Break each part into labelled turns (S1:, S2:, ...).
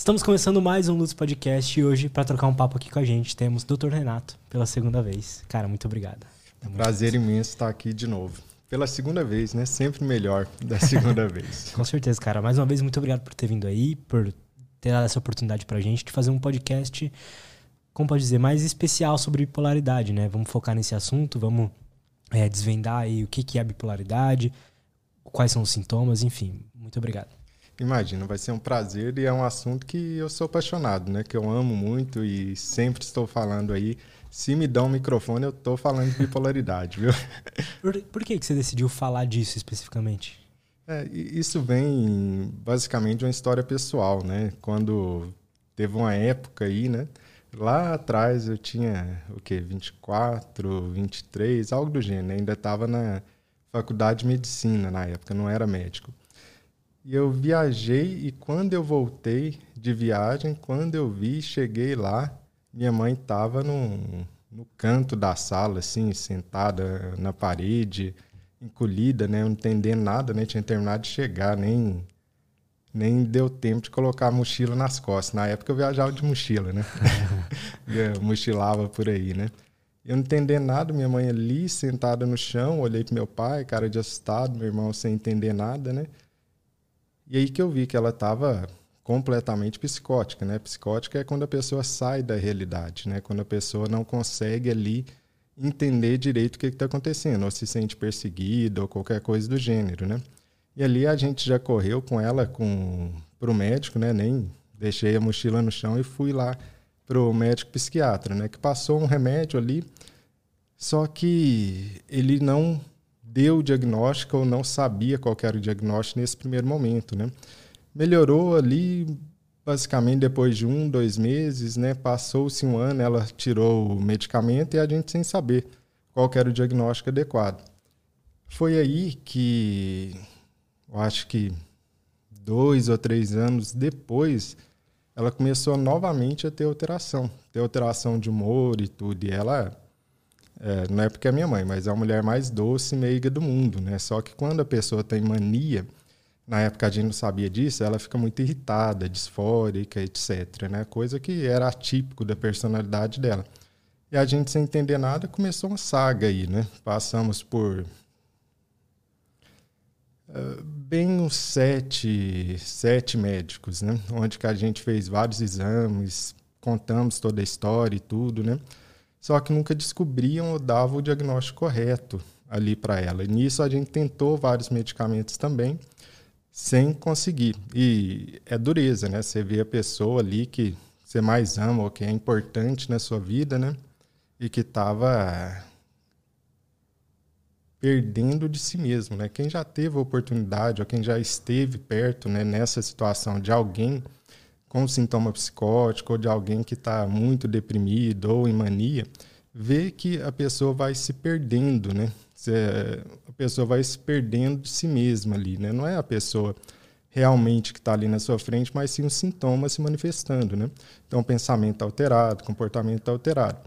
S1: Estamos começando mais um Lutz Podcast e hoje, para trocar um papo aqui com a gente, temos o Dr. Renato pela segunda vez. Cara, muito obrigado.
S2: É um prazer imenso estar aqui de novo. Pela segunda vez, né? Sempre melhor da segunda vez.
S1: Com certeza, cara. Mais uma vez, muito obrigado por ter vindo aí, por ter dado essa oportunidade pra gente de fazer um podcast, como pode dizer, mais especial sobre bipolaridade, né? Vamos focar nesse assunto, vamos é, desvendar aí o que, que é a bipolaridade, quais são os sintomas, enfim. Muito obrigado.
S2: Imagina, vai ser um prazer e é um assunto que eu sou apaixonado, né? Que eu amo muito e sempre estou falando aí. Se me dão um microfone, eu estou falando de bipolaridade, viu?
S1: Por, por que, que você decidiu falar disso especificamente?
S2: É, isso vem basicamente de uma história pessoal, né? Quando teve uma época aí, né? Lá atrás eu tinha o quê? 24, 23, algo do gênero. Né? Ainda estava na faculdade de medicina na época, não era médico. E eu viajei e quando eu voltei de viagem, quando eu vi, cheguei lá, minha mãe estava no, no canto da sala, assim, sentada na parede, encolhida, né? Não entendendo nada, né? Tinha terminado de chegar, nem, nem deu tempo de colocar a mochila nas costas. Na época eu viajava de mochila, né? eu mochilava por aí, né? Eu não entendendo nada, minha mãe ali, sentada no chão, olhei pro meu pai, cara de assustado, meu irmão sem entender nada, né? E aí que eu vi que ela estava completamente psicótica, né? Psicótica é quando a pessoa sai da realidade, né? Quando a pessoa não consegue ali entender direito o que está acontecendo, ou se sente perseguida ou qualquer coisa do gênero, né? E ali a gente já correu com ela com para o médico, né? Nem deixei a mochila no chão e fui lá para o médico psiquiatra, né? Que passou um remédio ali, só que ele não deu o diagnóstico ou não sabia qual era o diagnóstico nesse primeiro momento, né? Melhorou ali, basicamente depois de um, dois meses, né? Passou-se um ano, ela tirou o medicamento e a gente sem saber qual era o diagnóstico adequado. Foi aí que, eu acho que dois ou três anos depois, ela começou novamente a ter alteração, ter alteração de humor e tudo. E ela é, não é porque é minha mãe, mas é a mulher mais doce e meiga do mundo, né? Só que quando a pessoa tem mania, na época a gente não sabia disso, ela fica muito irritada, disfórica, etc. Né? Coisa que era atípico da personalidade dela. E a gente, sem entender nada, começou uma saga aí, né? Passamos por uh, bem uns sete, sete médicos, né? Onde que a gente fez vários exames, contamos toda a história e tudo, né? Só que nunca descobriam ou davam o diagnóstico correto ali para ela. E nisso a gente tentou vários medicamentos também, sem conseguir. E é dureza, né? Você vê a pessoa ali que você mais ama ou que é importante na sua vida, né? E que estava perdendo de si mesmo, né? Quem já teve a oportunidade ou quem já esteve perto, né, nessa situação de alguém com sintoma psicótico ou de alguém que está muito deprimido ou em mania, vê que a pessoa vai se perdendo, né? A pessoa vai se perdendo de si mesma ali, né? Não é a pessoa realmente que está ali na sua frente, mas sim os sintomas se manifestando, né? Então, pensamento alterado, comportamento alterado.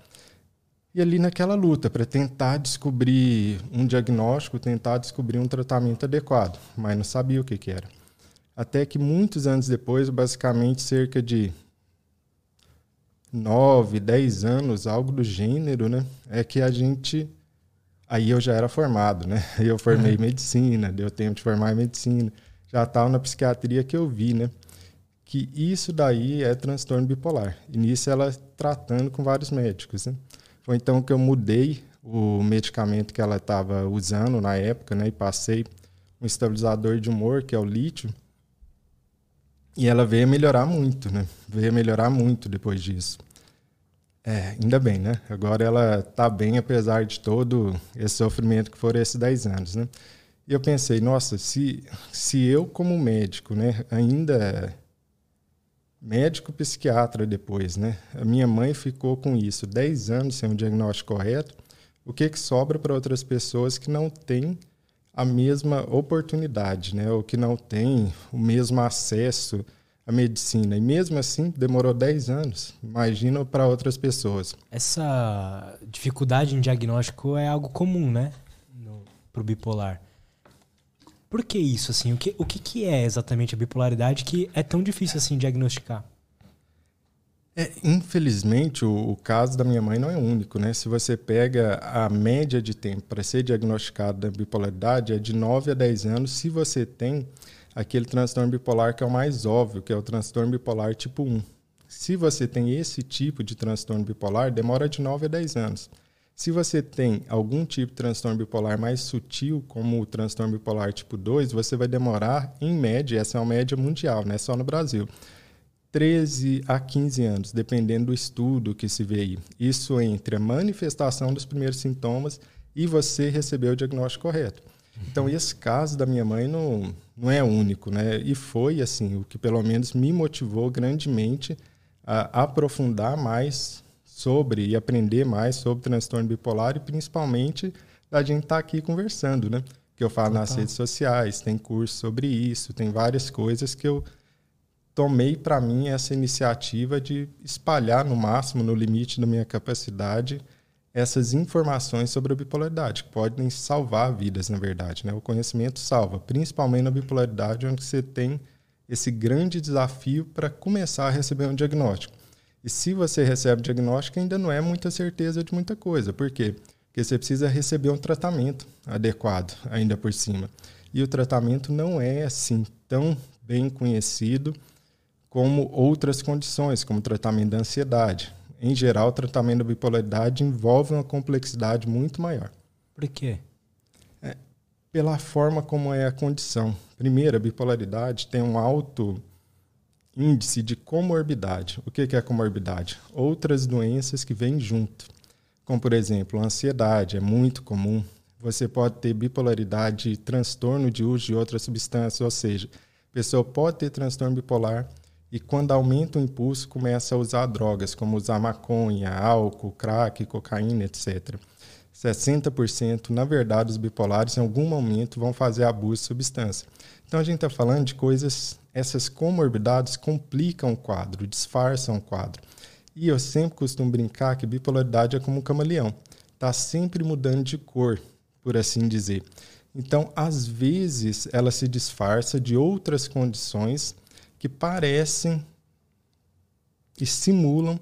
S2: E ali naquela luta para tentar descobrir um diagnóstico, tentar descobrir um tratamento adequado, mas não sabia o que, que era. Até que muitos anos depois, basicamente cerca de 9, 10 anos, algo do gênero, né? É que a gente. Aí eu já era formado, né? Eu formei uhum. medicina, deu tempo de formar medicina. Já estava na psiquiatria que eu vi, né? Que isso daí é transtorno bipolar. E nisso ela tratando com vários médicos, né? Foi então que eu mudei o medicamento que ela estava usando na época, né? E passei um estabilizador de humor, que é o lítio, e ela veio melhorar muito, né? Veio melhorar muito depois disso. É, ainda bem, né? Agora ela tá bem, apesar de todo esse sofrimento que foram esses 10 anos, né? E eu pensei, nossa, se, se eu como médico, né, ainda médico psiquiatra depois, né? A minha mãe ficou com isso 10 anos sem um diagnóstico correto. O que que sobra para outras pessoas que não têm a mesma oportunidade, né? Ou que não tem o mesmo acesso à medicina. E mesmo assim, demorou 10 anos. Imagina para outras pessoas.
S1: Essa dificuldade em diagnóstico é algo comum, né? Para o bipolar. Por que isso, assim? O que, o que, que é exatamente a bipolaridade que é tão difícil, assim, diagnosticar?
S2: É, infelizmente, o, o, caso da minha mãe não é único, né? Se você pega a média de tempo para ser diagnosticado da bipolaridade é de 9 a 10 anos, se você tem aquele transtorno bipolar que é o mais óbvio, que é o transtorno bipolar tipo 1. Se você tem esse tipo de transtorno bipolar, demora de 9 a 10 anos. Se você tem algum tipo de transtorno bipolar mais sutil, como o transtorno bipolar tipo 2, você vai demorar, em média, essa é uma média mundial, não é só no Brasil, 13 a 15 anos, dependendo do estudo que se vê aí. Isso entre a manifestação dos primeiros sintomas e você receber o diagnóstico correto. Então, esse caso da minha mãe não, não é único, né? E foi, assim, o que pelo menos me motivou grandemente a aprofundar mais sobre e aprender mais sobre transtorno bipolar e principalmente da gente estar tá aqui conversando, né? Que eu falo Total. nas redes sociais, tem curso sobre isso, tem várias coisas que eu tomei para mim essa iniciativa de espalhar no máximo, no limite da minha capacidade, essas informações sobre a bipolaridade, que podem salvar vidas, na verdade. Né? O conhecimento salva, principalmente na bipolaridade, onde você tem esse grande desafio para começar a receber um diagnóstico. E se você recebe o diagnóstico, ainda não é muita certeza de muita coisa. Por quê? Porque você precisa receber um tratamento adequado, ainda por cima. E o tratamento não é assim tão bem conhecido como outras condições, como tratamento da ansiedade. Em geral, o tratamento da bipolaridade envolve uma complexidade muito maior.
S1: Por quê?
S2: É, pela forma como é a condição. Primeiro, a bipolaridade tem um alto índice de comorbidade. O que é comorbidade? Outras doenças que vêm junto, como por exemplo, a ansiedade, é muito comum. Você pode ter bipolaridade, transtorno de uso de outras substâncias, ou seja, a pessoa pode ter transtorno bipolar e quando aumenta o impulso, começa a usar drogas, como usar maconha, álcool, crack, cocaína, etc. 60%, na verdade, os bipolares em algum momento vão fazer abuso de substância. Então a gente está falando de coisas, essas comorbidades complicam o quadro, disfarçam o quadro. E eu sempre costumo brincar que bipolaridade é como um camaleão, está sempre mudando de cor, por assim dizer. Então, às vezes, ela se disfarça de outras condições que parecem e simulam,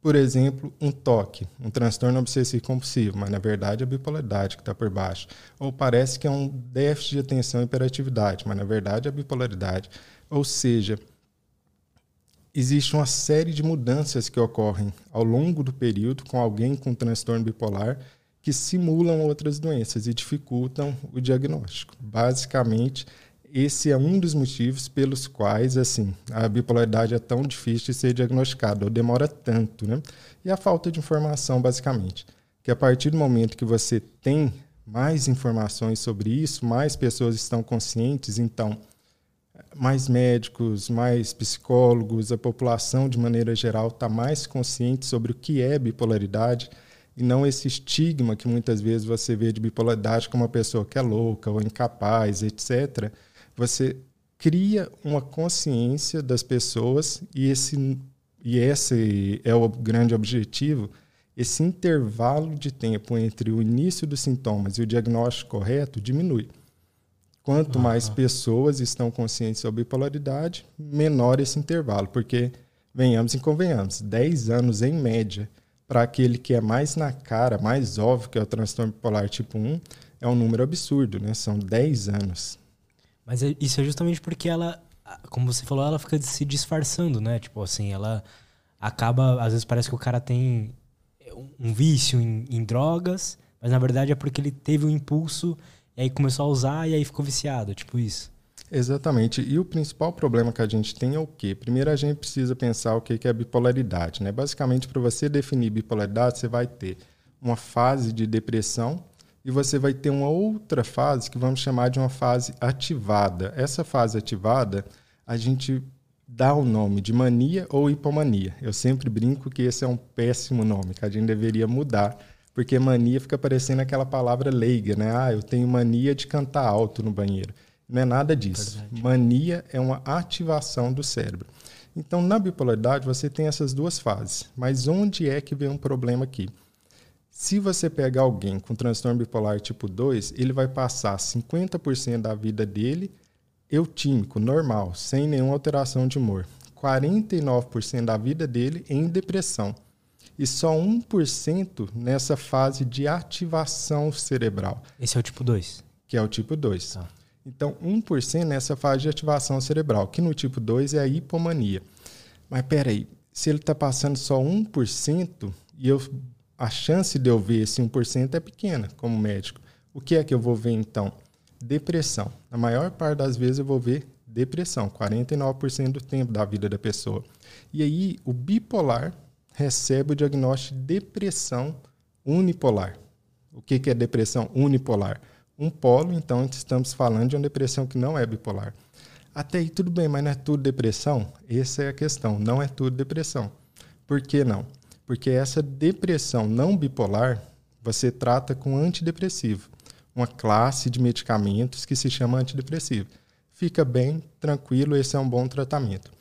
S2: por exemplo, um toque, um transtorno obsessivo compulsivo, mas na verdade é a bipolaridade que está por baixo. Ou parece que é um déficit de atenção e hiperatividade, mas na verdade é a bipolaridade. Ou seja, existe uma série de mudanças que ocorrem ao longo do período com alguém com transtorno bipolar que simulam outras doenças e dificultam o diagnóstico. Basicamente, esse é um dos motivos pelos quais assim a bipolaridade é tão difícil de ser diagnosticada ou demora tanto, né? E a falta de informação, basicamente, que a partir do momento que você tem mais informações sobre isso, mais pessoas estão conscientes, então mais médicos, mais psicólogos, a população de maneira geral está mais consciente sobre o que é bipolaridade e não esse estigma que muitas vezes você vê de bipolaridade como uma pessoa que é louca ou incapaz, etc você cria uma consciência das pessoas e esse e esse é o grande objetivo esse intervalo de tempo entre o início dos sintomas e o diagnóstico correto diminui. Quanto uhum. mais pessoas estão conscientes sobre bipolaridade, menor esse intervalo, porque, venhamos e convenhamos, 10 anos em média para aquele que é mais na cara, mais óbvio que é o transtorno bipolar tipo 1, é um número absurdo, né? São 10 anos.
S1: Mas é, isso é justamente porque ela, como você falou, ela fica se disfarçando, né? Tipo assim, ela acaba. Às vezes parece que o cara tem um vício em, em drogas, mas na verdade é porque ele teve um impulso e aí começou a usar e aí ficou viciado, tipo isso.
S2: Exatamente. E o principal problema que a gente tem é o quê? Primeiro a gente precisa pensar o que é bipolaridade. Né? Basicamente, para você definir bipolaridade, você vai ter uma fase de depressão e você vai ter uma outra fase que vamos chamar de uma fase ativada. Essa fase ativada, a gente dá o nome de mania ou hipomania. Eu sempre brinco que esse é um péssimo nome, que a gente deveria mudar, porque mania fica parecendo aquela palavra leiga, né? Ah, eu tenho mania de cantar alto no banheiro. Não é nada disso. Mania é uma ativação do cérebro. Então, na bipolaridade, você tem essas duas fases. Mas onde é que vem um problema aqui? Se você pegar alguém com transtorno bipolar tipo 2, ele vai passar 50% da vida dele eutímico, normal, sem nenhuma alteração de humor. 49% da vida dele em depressão. E só 1% nessa fase de ativação cerebral.
S1: Esse é o tipo 2.
S2: Que é o tipo 2. Tá. Então, 1% nessa fase de ativação cerebral, que no tipo 2 é a hipomania. Mas peraí, se ele está passando só 1%, e eu, a chance de eu ver esse 1% é pequena como médico. O que é que eu vou ver então? Depressão. Na maior parte das vezes eu vou ver depressão, 49% do tempo da vida da pessoa. E aí o bipolar recebe o diagnóstico de depressão unipolar. O que, que é depressão unipolar? Um polo, então estamos falando de uma depressão que não é bipolar. Até aí tudo bem, mas não é tudo depressão? Essa é a questão, não é tudo depressão. Por que não? Porque essa depressão não bipolar você trata com antidepressivo uma classe de medicamentos que se chama antidepressivo. Fica bem, tranquilo, esse é um bom tratamento.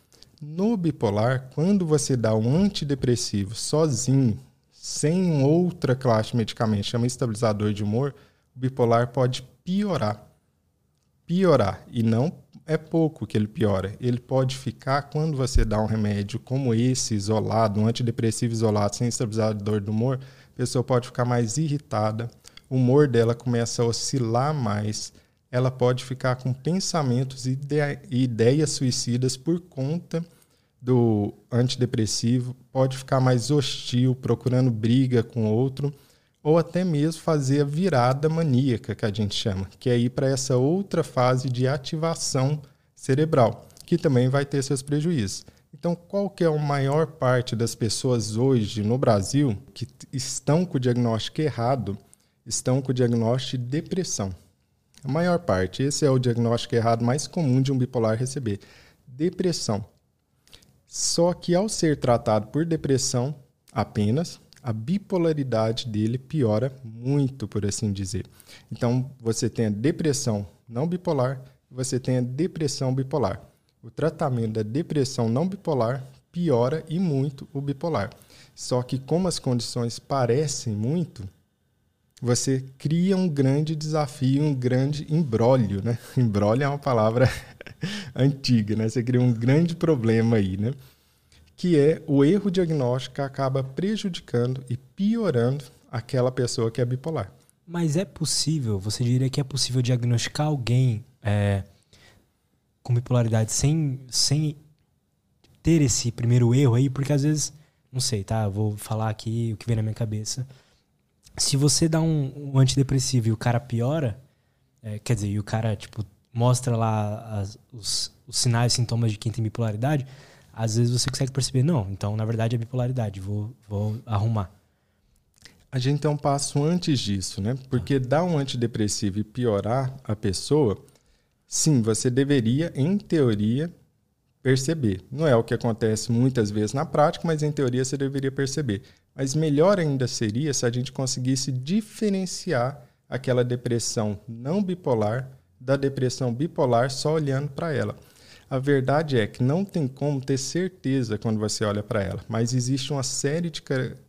S2: No bipolar, quando você dá um antidepressivo sozinho, sem outra classe de medicamento, chama estabilizador de humor, o bipolar pode piorar. Piorar. E não é pouco que ele piora. Ele pode ficar, quando você dá um remédio como esse, isolado, um antidepressivo isolado, sem estabilizador do humor, a pessoa pode ficar mais irritada, o humor dela começa a oscilar mais, ela pode ficar com pensamentos e ideias suicidas por conta do antidepressivo, pode ficar mais hostil, procurando briga com outro, ou até mesmo fazer a virada maníaca, que a gente chama, que é ir para essa outra fase de ativação cerebral, que também vai ter seus prejuízos. Então, qual que é a maior parte das pessoas hoje no Brasil que estão com o diagnóstico errado estão com o diagnóstico de depressão. A maior parte, esse é o diagnóstico errado mais comum de um bipolar receber. Depressão. Só que ao ser tratado por depressão apenas, a bipolaridade dele piora muito, por assim dizer. Então, você tem a depressão não bipolar, você tem a depressão bipolar. O tratamento da depressão não bipolar piora e muito o bipolar. Só que como as condições parecem muito, você cria um grande desafio, um grande embrólio, né? Embrólio é uma palavra antiga, né? Você cria um grande problema aí, né? Que é o erro diagnóstico acaba prejudicando e piorando aquela pessoa que é bipolar.
S1: Mas é possível, você diria que é possível diagnosticar alguém é, com bipolaridade sem, sem ter esse primeiro erro aí? Porque às vezes, não sei, tá? Vou falar aqui o que vem na minha cabeça se você dá um, um antidepressivo e o cara piora, é, quer dizer, e o cara, tipo, mostra lá as, os, os sinais sintomas de quem tem bipolaridade, às vezes você consegue perceber, não, então na verdade é bipolaridade, vou, vou arrumar.
S2: A gente tem um passo antes disso, né? Porque dar um antidepressivo e piorar a pessoa, sim, você deveria, em teoria, perceber. Não é o que acontece muitas vezes na prática, mas em teoria você deveria perceber. Mas melhor ainda seria se a gente conseguisse diferenciar aquela depressão não bipolar da depressão bipolar só olhando para ela. A verdade é que não tem como ter certeza quando você olha para ela, mas existe uma série de,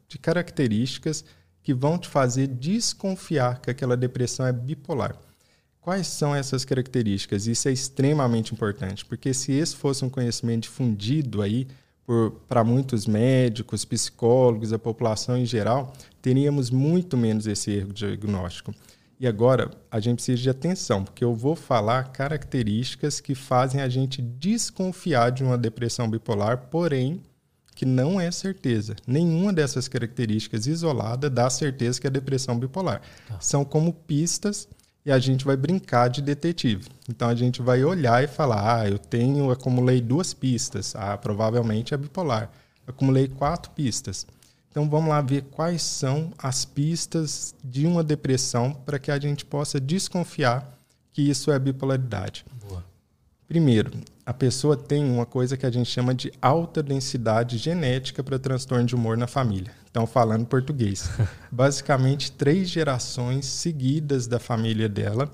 S2: de características que vão te fazer desconfiar que aquela depressão é bipolar. Quais são essas características? Isso é extremamente importante, porque se esse fosse um conhecimento difundido aí para muitos médicos, psicólogos, a população em geral, teríamos muito menos esse erro diagnóstico. E agora a gente precisa de atenção, porque eu vou falar características que fazem a gente desconfiar de uma depressão bipolar, porém que não é certeza. Nenhuma dessas características isolada dá certeza que é depressão bipolar. Tá. São como pistas e a gente vai brincar de detetive. Então a gente vai olhar e falar: ah, eu tenho, acumulei duas pistas, ah, provavelmente é bipolar. Acumulei quatro pistas. Então vamos lá ver quais são as pistas de uma depressão para que a gente possa desconfiar que isso é bipolaridade. Boa. Primeiro, a pessoa tem uma coisa que a gente chama de alta densidade genética para transtorno de humor na família. Então, falando português. Basicamente, três gerações seguidas da família dela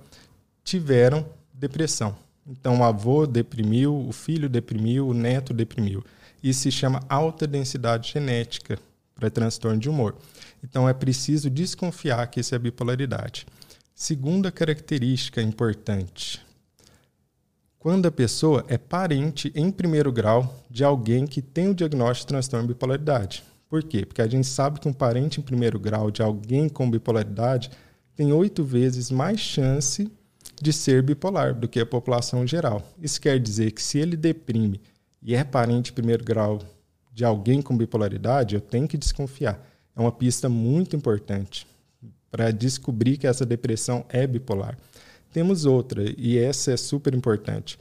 S2: tiveram depressão. Então, o avô deprimiu, o filho deprimiu, o neto deprimiu. Isso se chama alta densidade genética para transtorno de humor. Então, é preciso desconfiar que isso é bipolaridade. Segunda característica importante: quando a pessoa é parente em primeiro grau de alguém que tem o diagnóstico de transtorno de bipolaridade. Por quê? Porque a gente sabe que um parente em primeiro grau de alguém com bipolaridade tem oito vezes mais chance de ser bipolar do que a população geral. Isso quer dizer que se ele deprime e é parente em primeiro grau de alguém com bipolaridade, eu tenho que desconfiar. É uma pista muito importante para descobrir que essa depressão é bipolar. Temos outra, e essa é super importante.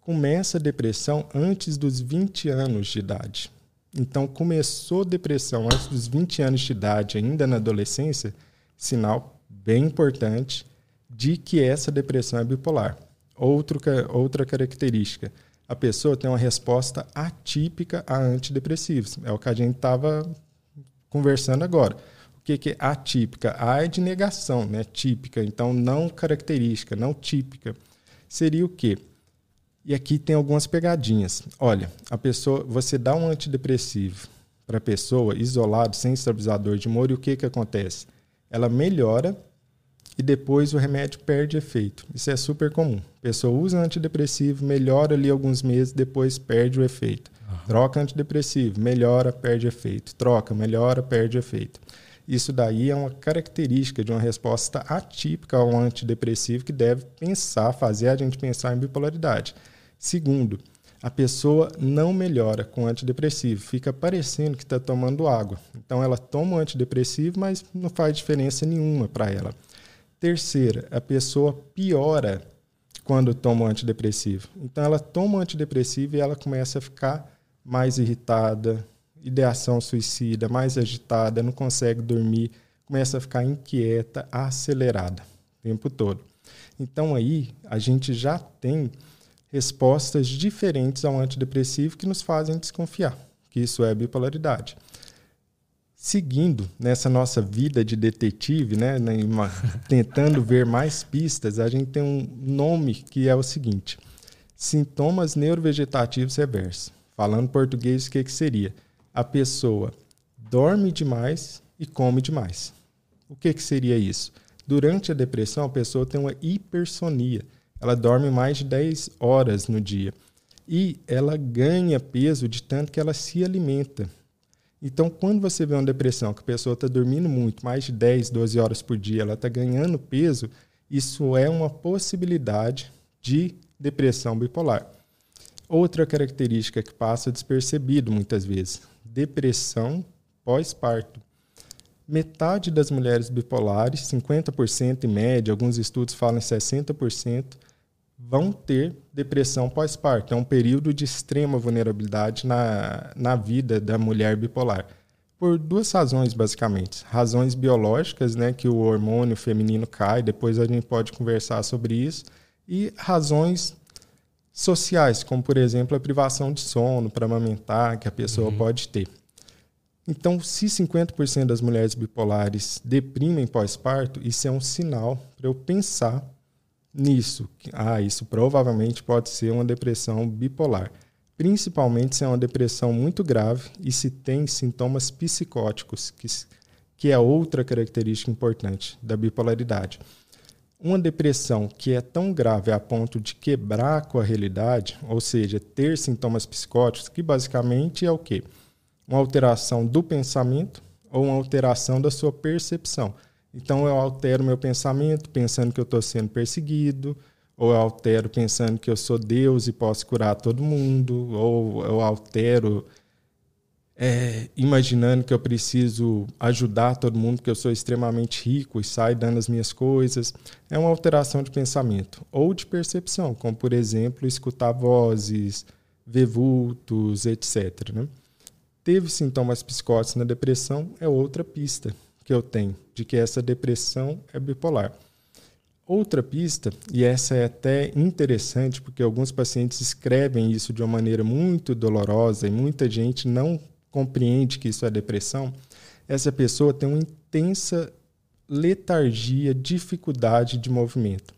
S2: Começa a depressão antes dos 20 anos de idade. Então, começou depressão antes dos 20 anos de idade, ainda na adolescência, sinal bem importante de que essa depressão é bipolar. Outro, outra característica, a pessoa tem uma resposta atípica a antidepressivos. É o que a gente estava conversando agora que, que é atípica? A é de negação, né? Típica, então não característica, não típica. Seria o quê? E aqui tem algumas pegadinhas. Olha, a pessoa, você dá um antidepressivo para a pessoa isolado, sem estabilizador de humor, e o que, que acontece? Ela melhora e depois o remédio perde efeito. Isso é super comum. A pessoa usa antidepressivo, melhora ali alguns meses, depois perde o efeito. Uhum. Troca antidepressivo, melhora, perde efeito. Troca, melhora, perde efeito. Isso daí é uma característica de uma resposta atípica ao antidepressivo que deve pensar, fazer a gente pensar em bipolaridade. Segundo, a pessoa não melhora com antidepressivo, fica parecendo que está tomando água. Então ela toma o antidepressivo, mas não faz diferença nenhuma para ela. Terceira, a pessoa piora quando toma o antidepressivo. Então ela toma o antidepressivo e ela começa a ficar mais irritada, ideação suicida, mais agitada, não consegue dormir, começa a ficar inquieta, acelerada o tempo todo. Então aí a gente já tem respostas diferentes ao antidepressivo que nos fazem desconfiar que isso é bipolaridade. Seguindo nessa nossa vida de detetive, né, uma, tentando ver mais pistas, a gente tem um nome que é o seguinte: sintomas neurovegetativos reversos. Falando português, o que, que seria? a pessoa dorme demais e come demais. O que, que seria isso? Durante a depressão, a pessoa tem uma hipersonia. Ela dorme mais de 10 horas no dia. E ela ganha peso de tanto que ela se alimenta. Então, quando você vê uma depressão, que a pessoa está dormindo muito, mais de 10, 12 horas por dia, ela está ganhando peso, isso é uma possibilidade de depressão bipolar. Outra característica que passa despercebido muitas vezes, depressão pós-parto. Metade das mulheres bipolares, 50% em média, alguns estudos falam em 60%, vão ter depressão pós-parto. É um período de extrema vulnerabilidade na, na vida da mulher bipolar. Por duas razões, basicamente. Razões biológicas, né, que o hormônio feminino cai, depois a gente pode conversar sobre isso, e razões sociais, como por exemplo a privação de sono para amamentar, que a pessoa uhum. pode ter. Então, se 50% das mulheres bipolares deprimem pós-parto, isso é um sinal para eu pensar nisso. Ah, isso provavelmente pode ser uma depressão bipolar. Principalmente se é uma depressão muito grave e se tem sintomas psicóticos, que, que é outra característica importante da bipolaridade. Uma depressão que é tão grave a ponto de quebrar com a realidade, ou seja, ter sintomas psicóticos, que basicamente é o quê? Uma alteração do pensamento ou uma alteração da sua percepção. Então eu altero meu pensamento pensando que eu estou sendo perseguido, ou eu altero pensando que eu sou Deus e posso curar todo mundo, ou eu altero é, imaginando que eu preciso ajudar todo mundo, que eu sou extremamente rico e saio dando as minhas coisas. É uma alteração de pensamento ou de percepção, como, por exemplo, escutar vozes, ver vultos, etc. Né? Teve sintomas psicóticos na depressão, é outra pista que eu tenho de que essa depressão é bipolar. Outra pista, e essa é até interessante porque alguns pacientes escrevem isso de uma maneira muito dolorosa e muita gente não compreende que isso é depressão, essa pessoa tem uma intensa letargia, dificuldade de movimento.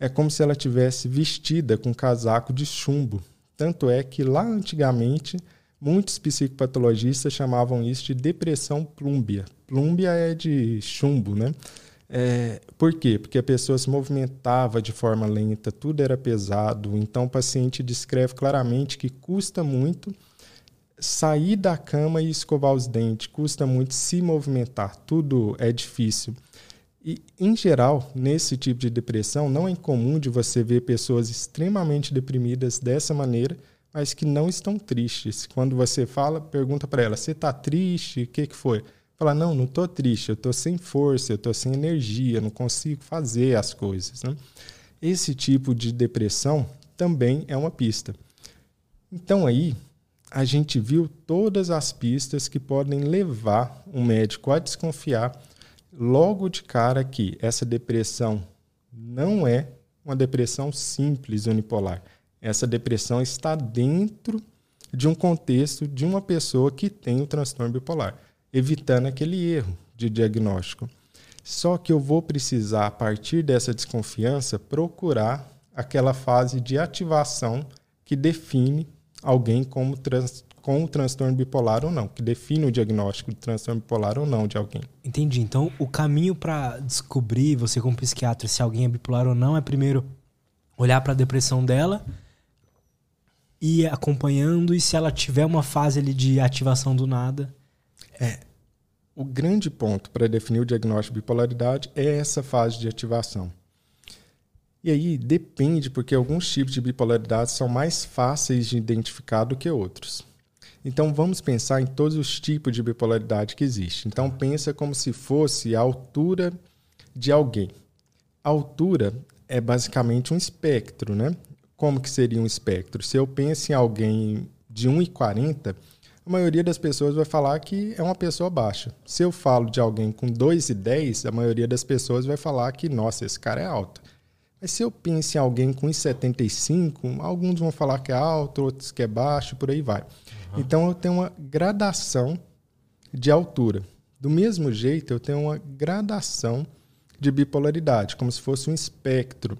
S2: É como se ela tivesse vestida com casaco de chumbo. Tanto é que lá antigamente muitos psicopatologistas chamavam isso de depressão plúmbia. Plúmbia é de chumbo, né? É, por quê? Porque a pessoa se movimentava de forma lenta, tudo era pesado. Então, o paciente descreve claramente que custa muito sair da cama e escovar os dentes, custa muito se movimentar, tudo é difícil. E, em geral, nesse tipo de depressão, não é incomum de você ver pessoas extremamente deprimidas dessa maneira, mas que não estão tristes. Quando você fala, pergunta para ela: Você está triste? O que, que foi? Fala: Não, não estou triste, eu estou sem força, eu estou sem energia, não consigo fazer as coisas. Né? Esse tipo de depressão também é uma pista. Então, aí, a gente viu todas as pistas que podem levar um médico a desconfiar logo de cara que essa depressão não é uma depressão simples unipolar. Essa depressão está dentro de um contexto de uma pessoa que tem o transtorno bipolar, evitando aquele erro de diagnóstico. Só que eu vou precisar, a partir dessa desconfiança, procurar aquela fase de ativação que define alguém como trans, com o transtorno bipolar ou não, que define o diagnóstico de transtorno bipolar ou não de alguém.
S1: Entendi. Então, o caminho para descobrir, você como psiquiatra, se alguém é bipolar ou não, é primeiro olhar para a depressão dela ir acompanhando e se ela tiver uma fase ali de ativação do nada.
S2: É. O grande ponto para definir o diagnóstico de bipolaridade é essa fase de ativação. E aí depende, porque alguns tipos de bipolaridade são mais fáceis de identificar do que outros. Então vamos pensar em todos os tipos de bipolaridade que existem. Então pensa como se fosse a altura de alguém. A altura é basicamente um espectro, né? Como que seria um espectro? Se eu penso em alguém de 1,40, a maioria das pessoas vai falar que é uma pessoa baixa. Se eu falo de alguém com 2,10, a maioria das pessoas vai falar que, nossa, esse cara é alto. Mas se eu penso em alguém com 1,75, alguns vão falar que é alto, outros que é baixo, por aí vai. Uhum. Então eu tenho uma gradação de altura. Do mesmo jeito, eu tenho uma gradação de bipolaridade, como se fosse um espectro.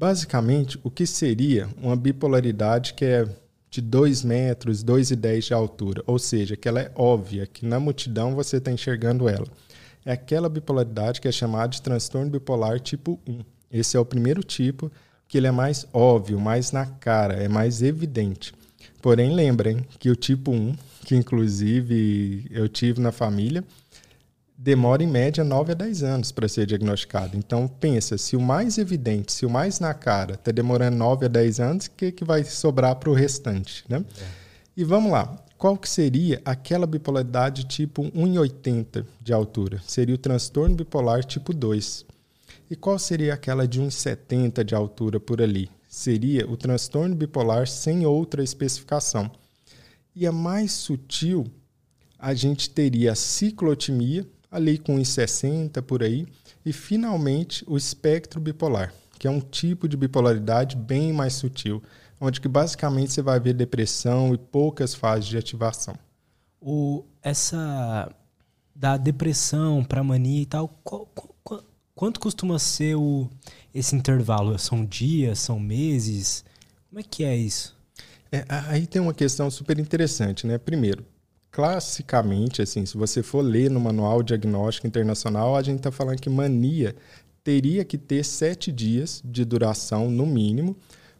S2: Basicamente, o que seria uma bipolaridade que é de 2 metros, 2,10 de altura, ou seja, que ela é óbvia, que na multidão você está enxergando ela. É aquela bipolaridade que é chamada de transtorno bipolar tipo 1. Esse é o primeiro tipo, que ele é mais óbvio, mais na cara, é mais evidente. Porém, lembrem que o tipo 1, que inclusive eu tive na família, demora em média 9 a 10 anos para ser diagnosticado. Então, pensa, se o mais evidente, se o mais na cara está demorando 9 a 10 anos, o que, que vai sobrar para o restante? Né? É. E vamos lá, qual que seria aquela bipolaridade tipo 1,80 de altura? Seria o transtorno bipolar tipo 2. E qual seria aquela de 1,70 de altura por ali? Seria o transtorno bipolar sem outra especificação. E a mais sutil, a gente teria a ciclotimia, ali com 1,60 por aí, e finalmente o espectro bipolar, que é um tipo de bipolaridade bem mais sutil, onde que basicamente você vai ver depressão e poucas fases de ativação.
S1: O, essa da depressão para mania e tal, qual, qual, Quanto costuma ser o, esse intervalo? São dias, são meses? Como é que é isso?
S2: É, aí tem uma questão super interessante, né? Primeiro, classicamente, assim, se você for ler no Manual Diagnóstico Internacional, a gente está falando que mania teria que ter sete dias de duração no mínimo,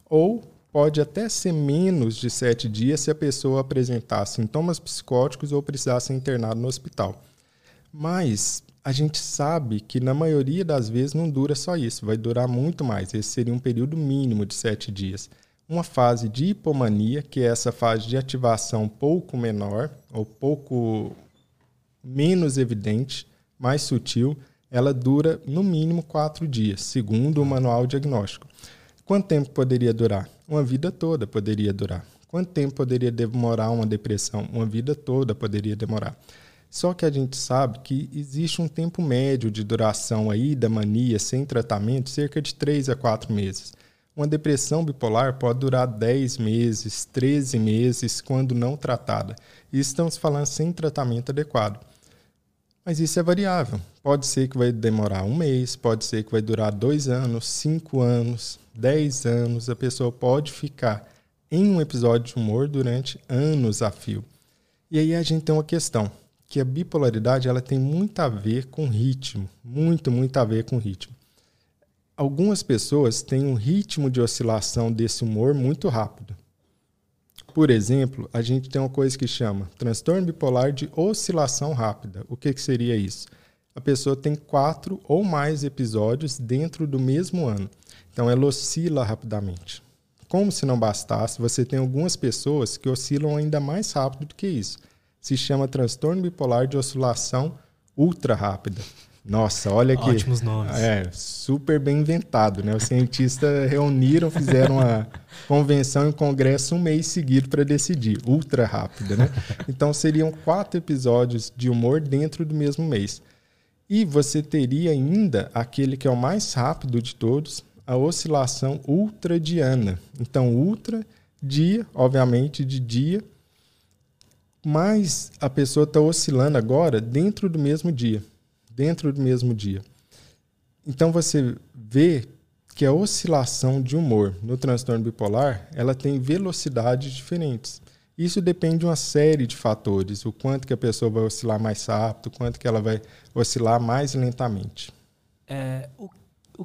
S2: ou pode até ser menos de sete dias se a pessoa apresentar sintomas psicóticos ou precisar ser internado no hospital. Mas a gente sabe que na maioria das vezes não dura só isso, vai durar muito mais. Esse seria um período mínimo de sete dias. Uma fase de hipomania, que é essa fase de ativação pouco menor, ou pouco menos evidente, mais sutil, ela dura no mínimo quatro dias, segundo o manual diagnóstico. Quanto tempo poderia durar? Uma vida toda poderia durar. Quanto tempo poderia demorar uma depressão? Uma vida toda poderia demorar. Só que a gente sabe que existe um tempo médio de duração aí da mania sem tratamento, cerca de 3 a 4 meses. Uma depressão bipolar pode durar 10 meses, 13 meses, quando não tratada. E estamos falando sem tratamento adequado. Mas isso é variável. Pode ser que vai demorar um mês, pode ser que vai durar dois anos, cinco anos, dez anos. A pessoa pode ficar em um episódio de humor durante anos a fio. E aí a gente tem uma questão que a bipolaridade ela tem muito a ver com ritmo, muito, muito a ver com ritmo. Algumas pessoas têm um ritmo de oscilação desse humor muito rápido. Por exemplo, a gente tem uma coisa que chama transtorno bipolar de oscilação rápida. O que, que seria isso? A pessoa tem quatro ou mais episódios dentro do mesmo ano. Então, ela oscila rapidamente. Como se não bastasse, você tem algumas pessoas que oscilam ainda mais rápido do que isso se chama transtorno bipolar de oscilação ultra rápida. Nossa, olha que.
S1: Ótimos nomes.
S2: É, super bem inventado, né? Os cientistas reuniram, fizeram uma convenção e um congresso um mês seguido para decidir. Ultra rápida, né? Então seriam quatro episódios de humor dentro do mesmo mês. E você teria ainda aquele que é o mais rápido de todos, a oscilação ultradiana. Então, ultra, dia, obviamente, de dia mas a pessoa está oscilando agora dentro do mesmo dia. Dentro do mesmo dia. Então você vê que a oscilação de humor no transtorno bipolar ela tem velocidades diferentes. Isso depende de uma série de fatores, o quanto que a pessoa vai oscilar mais rápido, o quanto que ela vai oscilar mais lentamente.
S1: É, o, o,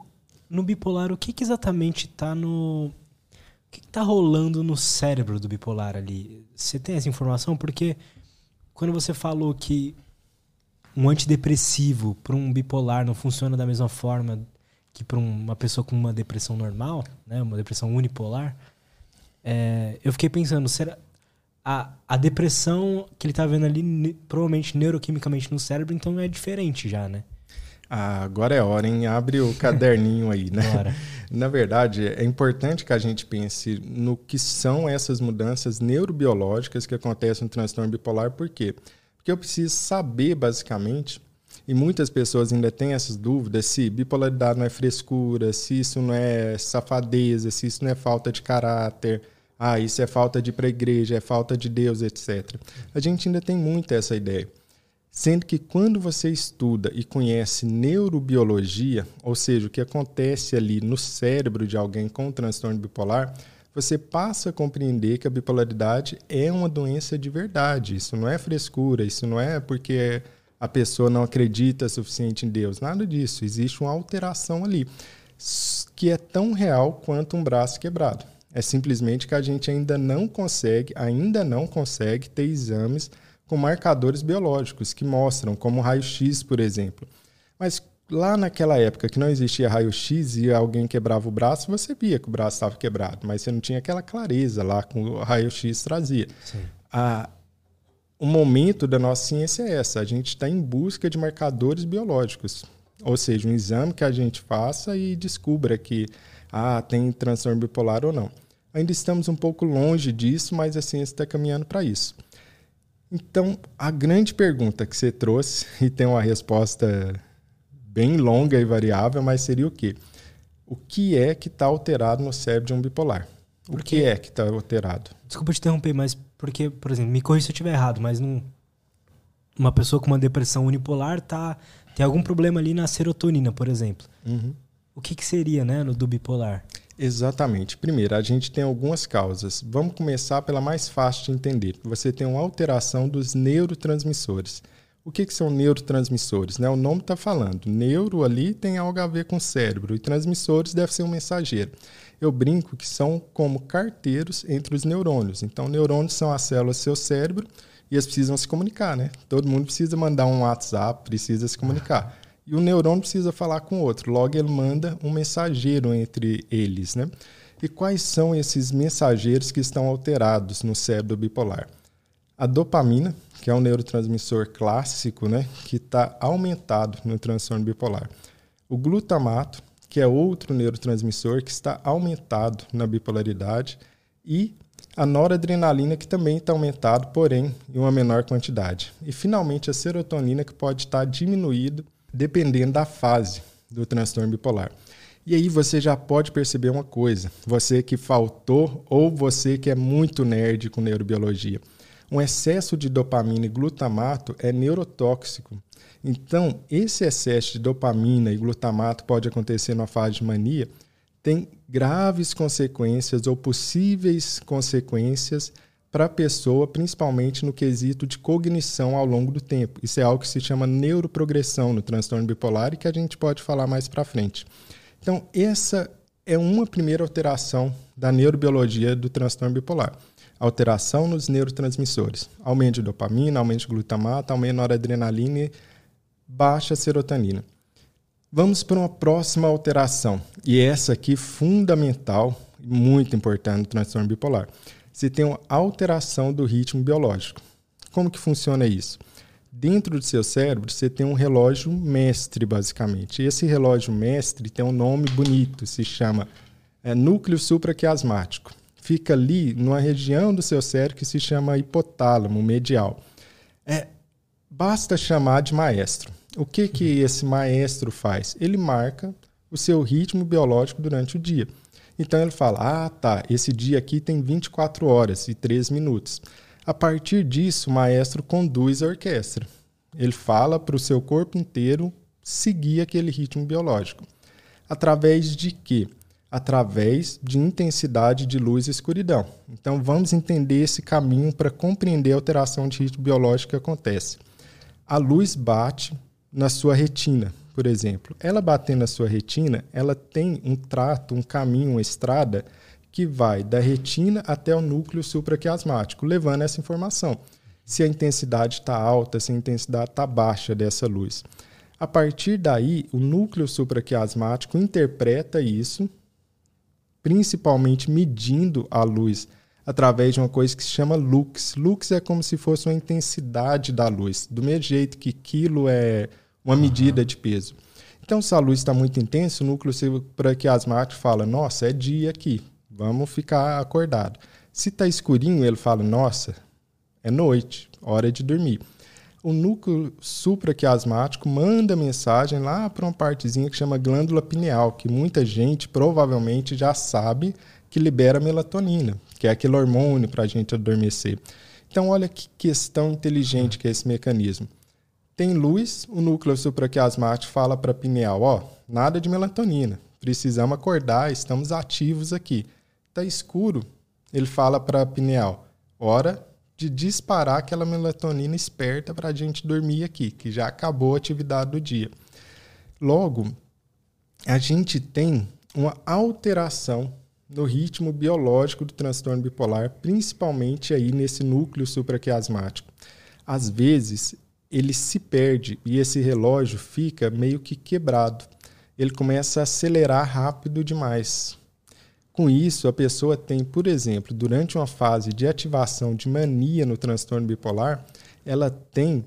S1: no bipolar, o que, que exatamente está no, que está rolando no cérebro do bipolar ali? Você tem essa informação? Porque quando você falou que um antidepressivo para um bipolar não funciona da mesma forma que para uma pessoa com uma depressão normal, né, uma depressão unipolar, é, eu fiquei pensando, será a, a depressão que ele está vendo ali provavelmente neuroquimicamente no cérebro, então é diferente já, né?
S2: Ah, agora é hora, hein? Abre o caderninho aí, né? Na verdade, é importante que a gente pense no que são essas mudanças neurobiológicas que acontecem no transtorno bipolar, por quê? Porque eu preciso saber, basicamente, e muitas pessoas ainda têm essas dúvidas se bipolaridade não é frescura, se isso não é safadeza, se isso não é falta de caráter, ah, isso é falta de ir para a igreja, é falta de Deus, etc. A gente ainda tem muito essa ideia. Sendo que quando você estuda e conhece neurobiologia, ou seja, o que acontece ali no cérebro de alguém com transtorno bipolar, você passa a compreender que a bipolaridade é uma doença de verdade. Isso não é frescura, isso não é porque a pessoa não acredita suficiente em Deus, nada disso. Existe uma alteração ali que é tão real quanto um braço quebrado. É simplesmente que a gente ainda não consegue, ainda não consegue ter exames com marcadores biológicos que mostram, como raio-x, por exemplo. Mas lá naquela época que não existia raio-x e alguém quebrava o braço, você via que o braço estava quebrado, mas você não tinha aquela clareza lá com o raio-x trazia. A, o momento da nossa ciência é essa, a gente está em busca de marcadores biológicos, ou seja, um exame que a gente faça e descubra que ah, tem transtorno bipolar ou não. Ainda estamos um pouco longe disso, mas a ciência está caminhando para isso. Então, a grande pergunta que você trouxe, e tem uma resposta bem longa e variável, mas seria o quê? O que é que está alterado no cérebro de um bipolar? O que é que está alterado?
S1: Desculpa te interromper, mas porque, por exemplo, me corrija se eu estiver errado, mas num, uma pessoa com uma depressão unipolar tá, tem algum problema ali na serotonina, por exemplo. Uhum. O que, que seria né, no do bipolar?
S2: Exatamente. Primeiro, a gente tem algumas causas. Vamos começar pela mais fácil de entender. Você tem uma alteração dos neurotransmissores. O que, que são neurotransmissores? Né? O nome está falando. Neuro ali tem algo a ver com cérebro e transmissores deve ser um mensageiro. Eu brinco que são como carteiros entre os neurônios. Então, neurônios são as células do seu cérebro e eles precisam se comunicar, né? Todo mundo precisa mandar um WhatsApp, precisa se comunicar e o neurônio precisa falar com o outro. Logo, ele manda um mensageiro entre eles. Né? E quais são esses mensageiros que estão alterados no cérebro bipolar? A dopamina, que é um neurotransmissor clássico, né, que está aumentado no transtorno bipolar. O glutamato, que é outro neurotransmissor que está aumentado na bipolaridade. E a noradrenalina, que também está aumentado, porém em uma menor quantidade. E finalmente a serotonina, que pode estar diminuído dependendo da fase do transtorno bipolar. E aí você já pode perceber uma coisa, você que faltou ou você que é muito nerd com neurobiologia. Um excesso de dopamina e glutamato é neurotóxico. Então, esse excesso de dopamina e glutamato pode acontecer na fase de mania, tem graves consequências ou possíveis consequências para a pessoa, principalmente no quesito de cognição ao longo do tempo. Isso é algo que se chama neuroprogressão no transtorno bipolar e que a gente pode falar mais para frente. Então, essa é uma primeira alteração da neurobiologia do transtorno bipolar. Alteração nos neurotransmissores. Aumento de dopamina, aumento de glutamato, aumento de noradrenalina e baixa serotonina. Vamos para uma próxima alteração. E essa aqui fundamental, muito importante no transtorno bipolar. Você tem uma alteração do ritmo biológico. Como que funciona isso? Dentro do seu cérebro, você tem um relógio mestre, basicamente. E esse relógio mestre tem um nome bonito, se chama é, núcleo supraquiasmático. Fica ali numa região do seu cérebro que se chama hipotálamo medial. É, basta chamar de maestro. O que, que esse maestro faz? Ele marca o seu ritmo biológico durante o dia. Então ele fala: ah, tá, esse dia aqui tem 24 horas e 3 minutos. A partir disso, o maestro conduz a orquestra. Ele fala para o seu corpo inteiro seguir aquele ritmo biológico. Através de quê? Através de intensidade de luz e escuridão. Então vamos entender esse caminho para compreender a alteração de ritmo biológico que acontece. A luz bate na sua retina, por exemplo. Ela batendo na sua retina, ela tem um trato, um caminho, uma estrada que vai da retina até o núcleo supraquiasmático, levando essa informação. Se a intensidade está alta, se a intensidade está baixa dessa luz. A partir daí, o núcleo supraquiasmático interpreta isso, principalmente medindo a luz através de uma coisa que se chama lux. Lux é como se fosse uma intensidade da luz, do mesmo jeito que quilo é uma medida de peso. Então, se a luz está muito intensa, o núcleo supraquiasmático fala: Nossa, é dia aqui, Vamos ficar acordado. Se está escurinho, ele fala: Nossa, é noite, hora de dormir. O núcleo supraquiasmático manda mensagem lá para uma partezinha que chama glândula pineal, que muita gente provavelmente já sabe que libera melatonina, que é aquele hormônio para a gente adormecer. Então, olha que questão inteligente que é esse mecanismo. Tem luz, o núcleo supraquiasmático fala para a pineal: Ó, nada de melatonina, precisamos acordar, estamos ativos aqui está escuro, ele fala para a pineal: hora de disparar aquela melatonina esperta para a gente dormir aqui, que já acabou a atividade do dia. Logo, a gente tem uma alteração no ritmo biológico do transtorno bipolar, principalmente aí nesse núcleo supraquiasmático. Às vezes, ele se perde e esse relógio fica meio que quebrado. Ele começa a acelerar rápido demais. Com isso, a pessoa tem, por exemplo, durante uma fase de ativação de mania no transtorno bipolar, ela tem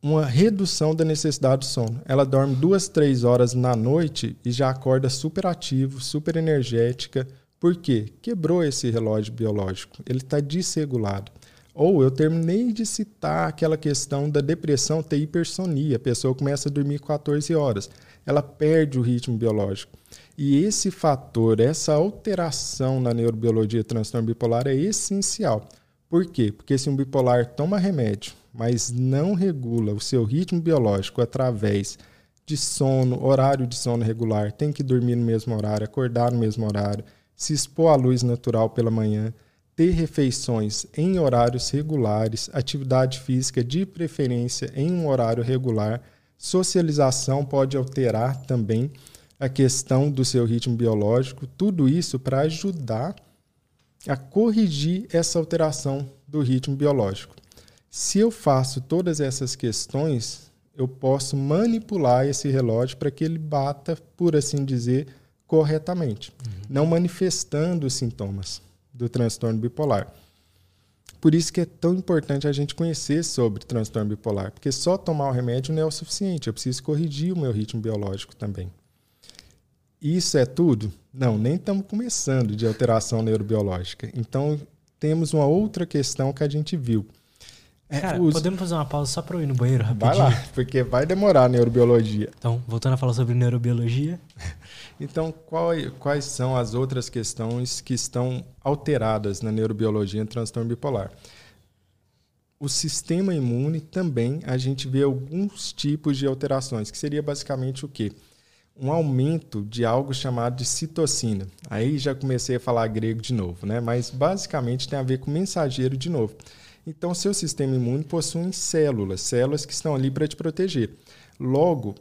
S2: uma redução da necessidade de sono. Ela dorme duas, três horas na noite e já acorda super ativo, super energética. Por quê? Quebrou esse relógio biológico. Ele está desregulado. Ou eu terminei de citar aquela questão da depressão ter hipersonia. A pessoa começa a dormir 14 horas. Ela perde o ritmo biológico. E esse fator, essa alteração na neurobiologia do transtorno bipolar é essencial. Por quê? Porque se um bipolar toma remédio, mas não regula o seu ritmo biológico através de sono, horário de sono regular, tem que dormir no mesmo horário, acordar no mesmo horário, se expor à luz natural pela manhã, ter refeições em horários regulares, atividade física de preferência em um horário regular, socialização pode alterar também a questão do seu ritmo biológico, tudo isso para ajudar a corrigir essa alteração do ritmo biológico. Se eu faço todas essas questões, eu posso manipular esse relógio para que ele bata, por assim dizer, corretamente, uhum. não manifestando os sintomas do transtorno bipolar. Por isso que é tão importante a gente conhecer sobre transtorno bipolar, porque só tomar o remédio não é o suficiente, eu preciso corrigir o meu ritmo biológico também. Isso é tudo? Não, nem estamos começando de alteração neurobiológica. Então, temos uma outra questão que a gente viu.
S1: É, Cara, os... podemos fazer uma pausa só para eu ir no banheiro rapidinho?
S2: Vai lá, porque vai demorar a neurobiologia.
S1: Então, voltando a falar sobre neurobiologia.
S2: então, qual, quais são as outras questões que estão alteradas na neurobiologia em transtorno bipolar? O sistema imune também, a gente vê alguns tipos de alterações, que seria basicamente o quê? Um aumento de algo chamado de citocina. Aí já comecei a falar grego de novo, né? Mas basicamente tem a ver com mensageiro de novo. Então, seu sistema imune possui células, células que estão ali para te proteger. Logo,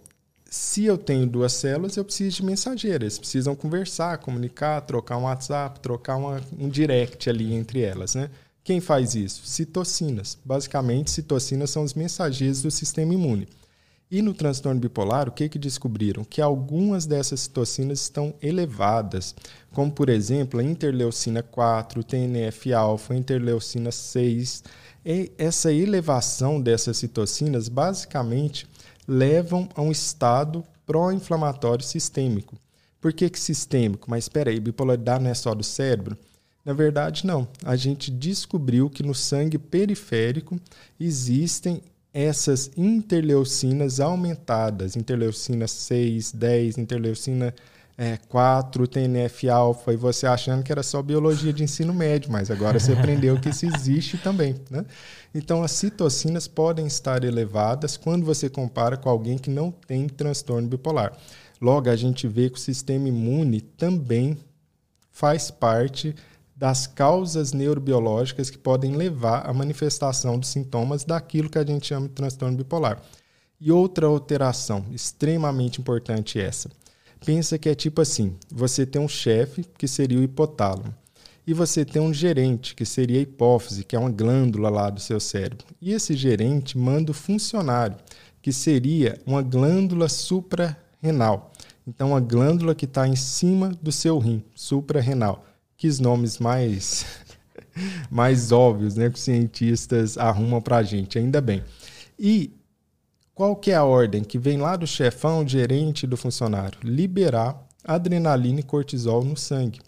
S2: se eu tenho duas células, eu preciso de mensageiras. Precisam conversar, comunicar, trocar um WhatsApp, trocar uma, um direct ali entre elas, né? Quem faz isso? Citocinas. Basicamente, citocinas são os mensageiros do sistema imune. E no transtorno bipolar, o que, que descobriram? Que algumas dessas citocinas estão elevadas, como por exemplo a interleucina 4, TNF-alfa, interleucina 6. E essa elevação dessas citocinas basicamente levam a um estado pró-inflamatório sistêmico. Por que, que sistêmico? Mas espera aí, bipolaridade não é só do cérebro? Na verdade, não. A gente descobriu que no sangue periférico existem essas interleucinas aumentadas, interleucina 6, 10, interleucina é, 4, TNF-alfa, e você achando que era só biologia de ensino médio, mas agora você aprendeu que isso existe também. Né? Então, as citocinas podem estar elevadas quando você compara com alguém que não tem transtorno bipolar. Logo, a gente vê que o sistema imune também faz parte das causas neurobiológicas que podem levar à manifestação dos sintomas daquilo que a gente chama de transtorno bipolar. E outra alteração extremamente importante é essa. Pensa que é tipo assim: você tem um chefe, que seria o hipotálamo, e você tem um gerente, que seria a hipófise, que é uma glândula lá do seu cérebro. E esse gerente manda o funcionário, que seria uma glândula suprarrenal. Então, a glândula que está em cima do seu rim, suprarrenal que os nomes mais mais óbvios, né, que os cientistas arrumam para a gente, ainda bem. E qual que é a ordem que vem lá do chefão, gerente do funcionário? Liberar adrenalina e cortisol no sangue.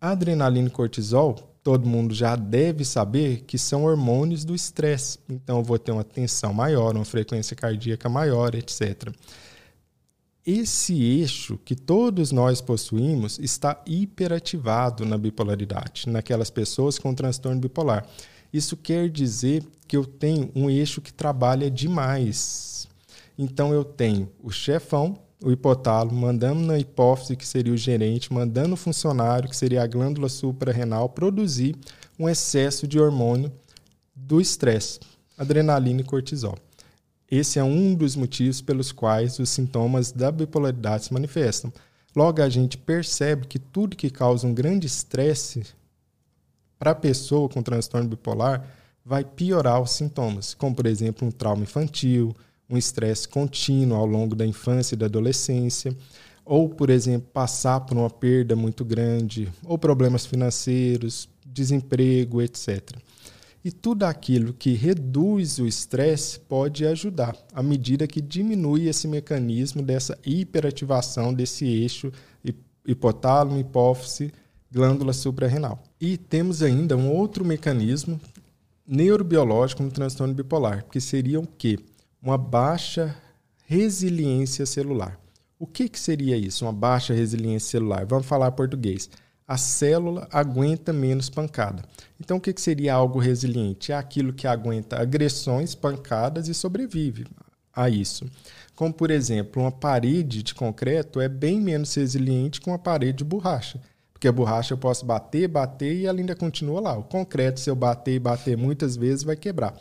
S2: Adrenalina e cortisol, todo mundo já deve saber que são hormônios do estresse. Então eu vou ter uma tensão maior, uma frequência cardíaca maior, etc esse eixo que todos nós possuímos está hiperativado na bipolaridade, naquelas pessoas com transtorno bipolar. Isso quer dizer que eu tenho um eixo que trabalha demais. Então eu tenho o chefão, o hipotálamo, mandando na hipófise, que seria o gerente, mandando o funcionário, que seria a glândula suprarrenal, produzir um excesso de hormônio do estresse, adrenalina e cortisol. Esse é um dos motivos pelos quais os sintomas da bipolaridade se manifestam. Logo, a gente percebe que tudo que causa um grande estresse para a pessoa com transtorno bipolar vai piorar os sintomas, como, por exemplo, um trauma infantil, um estresse contínuo ao longo da infância e da adolescência, ou, por exemplo, passar por uma perda muito grande, ou problemas financeiros, desemprego, etc. E tudo aquilo que reduz o estresse pode ajudar, à medida que diminui esse mecanismo dessa hiperativação desse eixo hipotálamo, hipófise, glândula suprarrenal. E temos ainda um outro mecanismo neurobiológico no transtorno bipolar, que seria o quê? Uma baixa resiliência celular. O que, que seria isso, uma baixa resiliência celular? Vamos falar português a célula aguenta menos pancada. Então, o que, seria algo resiliente? É aquilo que aguenta agressões, pancadas e sobrevive a isso. Como, por exemplo, uma parede de concreto é bem menos resiliente que uma parede de borracha. Porque a borracha eu posso bater, bater e ela ainda continua lá. O concreto, se eu bater e bater muitas vezes, vai quebrar.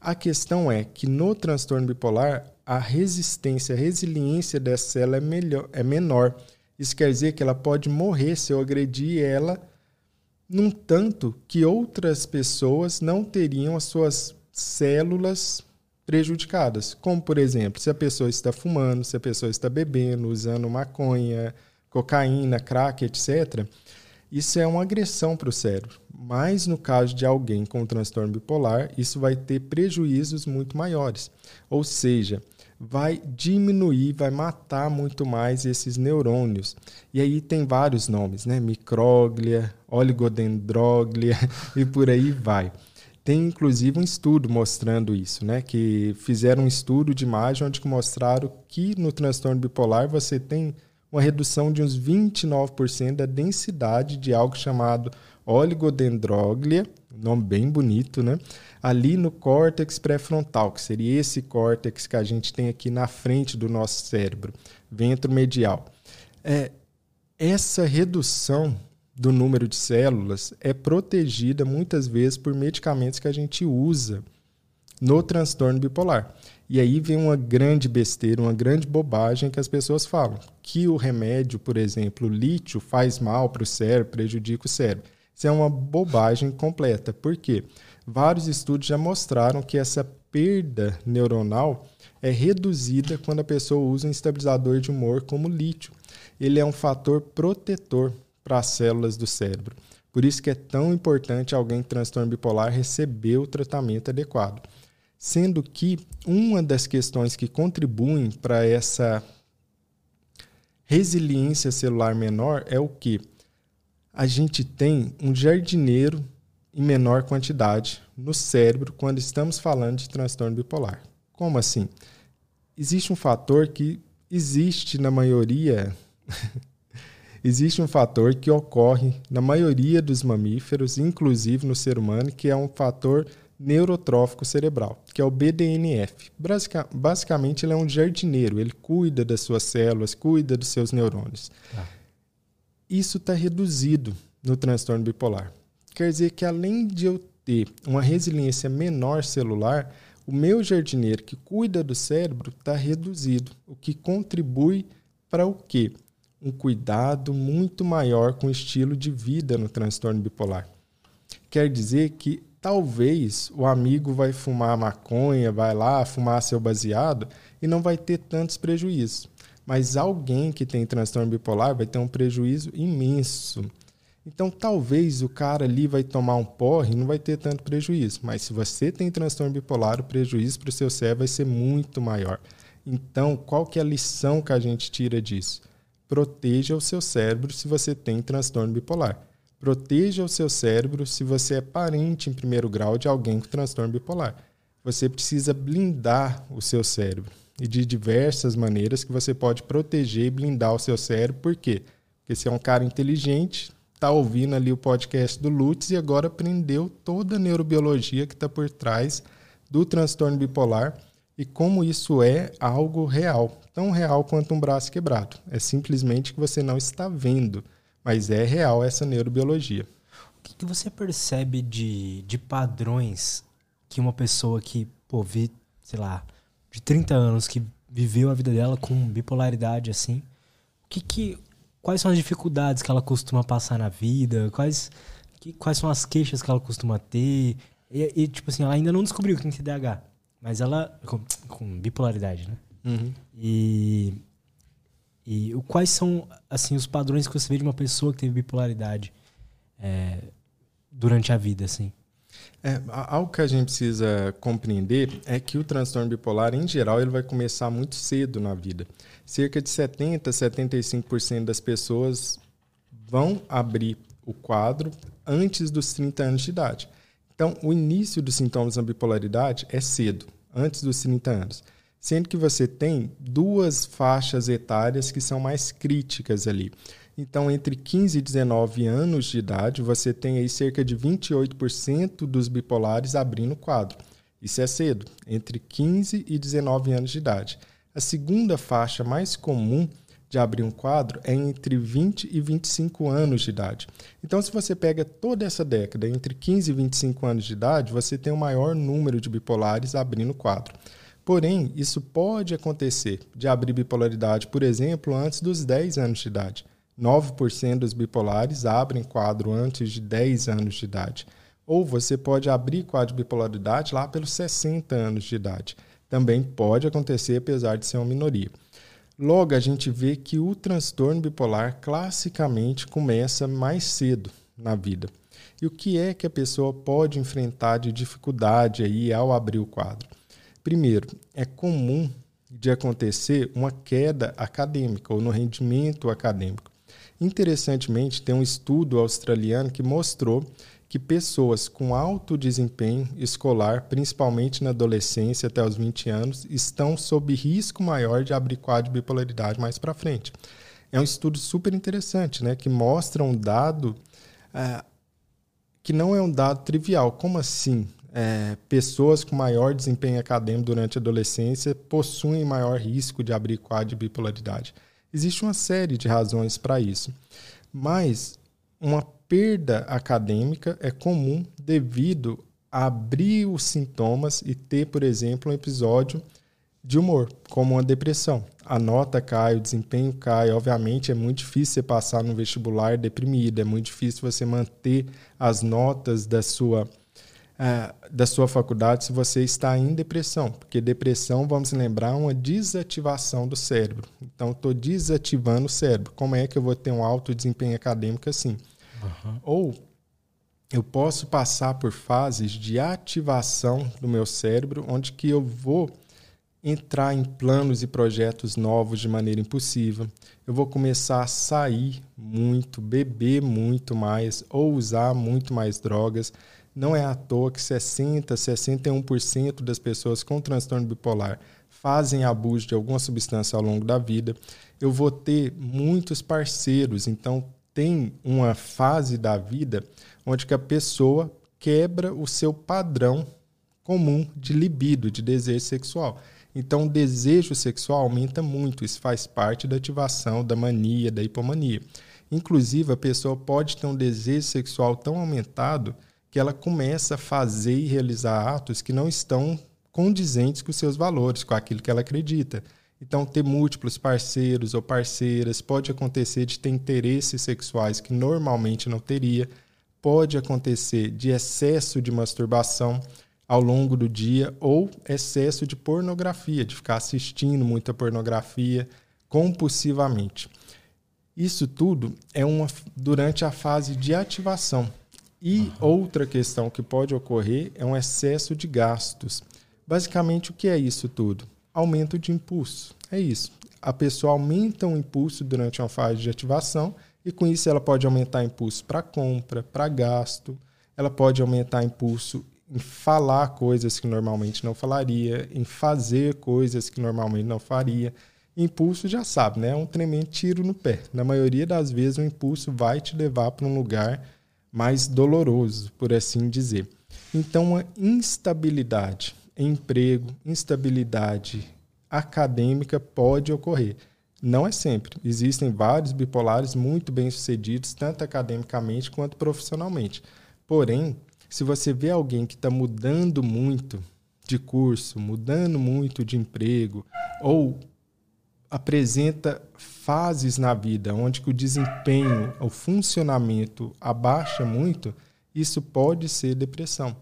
S2: A questão é que no transtorno bipolar, a resistência, a resiliência dessa célula é, melhor, é menor. Isso quer dizer que ela pode morrer se eu agredir ela num tanto que outras pessoas não teriam as suas células prejudicadas. Como, por exemplo, se a pessoa está fumando, se a pessoa está bebendo, usando maconha, cocaína, crack, etc. Isso é uma agressão para o cérebro. Mas no caso de alguém com transtorno bipolar, isso vai ter prejuízos muito maiores. Ou seja, vai diminuir, vai matar muito mais esses neurônios. E aí tem vários nomes, né? Micróglia, oligodendróglia e por aí vai. Tem inclusive um estudo mostrando isso, né? Que fizeram um estudo de imagem onde mostraram que no transtorno bipolar você tem uma redução de uns 29% da densidade de algo chamado oligodendróglia, nome bem bonito, né? Ali no córtex pré-frontal, que seria esse córtex que a gente tem aqui na frente do nosso cérebro, ventromedial. É, essa redução do número de células é protegida muitas vezes por medicamentos que a gente usa no transtorno bipolar. E aí vem uma grande besteira, uma grande bobagem que as pessoas falam, que o remédio, por exemplo, o lítio faz mal para o cérebro, prejudica o cérebro. Isso é uma bobagem completa. Por quê? Vários estudos já mostraram que essa perda neuronal é reduzida quando a pessoa usa um estabilizador de humor como lítio. Ele é um fator protetor para as células do cérebro. Por isso que é tão importante alguém com transtorno bipolar receber o tratamento adequado. Sendo que uma das questões que contribuem para essa resiliência celular menor é o que? A gente tem um jardineiro em menor quantidade no cérebro quando estamos falando de transtorno bipolar. Como assim? Existe um fator que existe na maioria existe um fator que ocorre na maioria dos mamíferos, inclusive no ser humano, que é um fator neurotrófico cerebral, que é o BDNF. basicamente, ele é um jardineiro, ele cuida das suas células, cuida dos seus neurônios. Ah. Isso está reduzido no transtorno bipolar. Quer dizer que, além de eu ter uma resiliência menor celular, o meu jardineiro que cuida do cérebro está reduzido, o que contribui para o quê? um cuidado muito maior com o estilo de vida no transtorno bipolar. Quer dizer que talvez o amigo vai fumar maconha, vai lá fumar seu baseado e não vai ter tantos prejuízos. Mas alguém que tem transtorno bipolar vai ter um prejuízo imenso. Então, talvez o cara ali vai tomar um porre e não vai ter tanto prejuízo. Mas se você tem transtorno bipolar, o prejuízo para o seu cérebro vai ser muito maior. Então, qual que é a lição que a gente tira disso? proteja o seu cérebro se você tem transtorno bipolar. Proteja o seu cérebro se você é parente em primeiro grau de alguém com transtorno bipolar. Você precisa blindar o seu cérebro. E de diversas maneiras que você pode proteger e blindar o seu cérebro. Por quê? Porque você é um cara inteligente, está ouvindo ali o podcast do Lutz e agora aprendeu toda a neurobiologia que está por trás do transtorno bipolar e como isso é algo real, tão real quanto um braço quebrado. É simplesmente que você não está vendo, mas é real essa neurobiologia.
S1: O que, que você percebe de, de padrões que uma pessoa que, pô, vi, sei lá, de 30 anos, que viveu a vida dela com bipolaridade assim, o que que, quais são as dificuldades que ela costuma passar na vida? Quais, que, quais são as queixas que ela costuma ter? E, e, tipo assim, ela ainda não descobriu que tem TDAH. Mas ela. Com, com bipolaridade, né? Uhum. E. E quais são, assim, os padrões que você vê de uma pessoa que teve bipolaridade é, durante a vida, assim?
S2: É, algo que a gente precisa compreender é que o transtorno bipolar, em geral, ele vai começar muito cedo na vida. Cerca de 70, 75% das pessoas vão abrir o quadro antes dos 30 anos de idade. Então, o início dos sintomas da bipolaridade é cedo, antes dos 30 anos. Sendo que você tem duas faixas etárias que são mais críticas ali. Então, entre 15 e 19 anos de idade, você tem aí cerca de 28% dos bipolares abrindo o quadro. Isso é cedo, entre 15 e 19 anos de idade. A segunda faixa mais comum de abrir um quadro é entre 20 e 25 anos de idade. Então, se você pega toda essa década, entre 15 e 25 anos de idade, você tem o maior número de bipolares abrindo quadro. Porém, isso pode acontecer de abrir bipolaridade, por exemplo, antes dos 10 anos de idade. 9% dos bipolares abrem quadro antes de 10 anos de idade. Ou você pode abrir quadro de bipolaridade lá pelos 60 anos de idade. Também pode acontecer, apesar de ser uma minoria. Logo, a gente vê que o transtorno bipolar classicamente começa mais cedo na vida. E o que é que a pessoa pode enfrentar de dificuldade aí ao abrir o quadro? Primeiro, é comum de acontecer uma queda acadêmica ou no rendimento acadêmico. Interessantemente, tem um estudo australiano que mostrou que pessoas com alto desempenho escolar, principalmente na adolescência até os 20 anos, estão sob risco maior de abrir quadro de bipolaridade mais para frente. É um estudo super interessante, né, que mostra um dado uh, que não é um dado trivial. Como assim? É, pessoas com maior desempenho acadêmico durante a adolescência possuem maior risco de abrir quadro de bipolaridade. Existe uma série de razões para isso. Mas uma perda acadêmica é comum devido a abrir os sintomas e ter, por exemplo, um episódio de humor, como uma depressão. A nota cai, o desempenho cai. Obviamente, é muito difícil você passar no vestibular deprimido, é muito difícil você manter as notas da sua, uh, da sua faculdade se você está em depressão. Porque depressão, vamos lembrar, é uma desativação do cérebro. Então, estou desativando o cérebro. Como é que eu vou ter um alto desempenho acadêmico assim? Uhum. Ou eu posso passar por fases de ativação do meu cérebro, onde que eu vou entrar em planos e projetos novos de maneira impulsiva. Eu vou começar a sair muito, beber muito mais ou usar muito mais drogas. Não é à toa que 60, 61% das pessoas com transtorno bipolar fazem abuso de alguma substância ao longo da vida. Eu vou ter muitos parceiros, então tem uma fase da vida onde que a pessoa quebra o seu padrão comum de libido, de desejo sexual. Então, o desejo sexual aumenta muito, isso faz parte da ativação da mania, da hipomania. Inclusive, a pessoa pode ter um desejo sexual tão aumentado que ela começa a fazer e realizar atos que não estão condizentes com seus valores, com aquilo que ela acredita. Então, ter múltiplos parceiros ou parceiras pode acontecer de ter interesses sexuais que normalmente não teria, pode acontecer de excesso de masturbação ao longo do dia ou excesso de pornografia, de ficar assistindo muita pornografia compulsivamente. Isso tudo é uma durante a fase de ativação. E uhum. outra questão que pode ocorrer é um excesso de gastos. Basicamente, o que é isso tudo? aumento de impulso. É isso. A pessoa aumenta o impulso durante uma fase de ativação e com isso ela pode aumentar impulso para compra, para gasto, ela pode aumentar impulso em falar coisas que normalmente não falaria, em fazer coisas que normalmente não faria. Impulso já sabe, né? É um tremendo tiro no pé. Na maioria das vezes o impulso vai te levar para um lugar mais doloroso, por assim dizer. Então, a instabilidade emprego, instabilidade acadêmica pode ocorrer. Não é sempre. Existem vários bipolares muito bem-sucedidos, tanto academicamente quanto profissionalmente. Porém, se você vê alguém que está mudando muito de curso, mudando muito de emprego, ou apresenta fases na vida onde que o desempenho, o funcionamento abaixa muito, isso pode ser depressão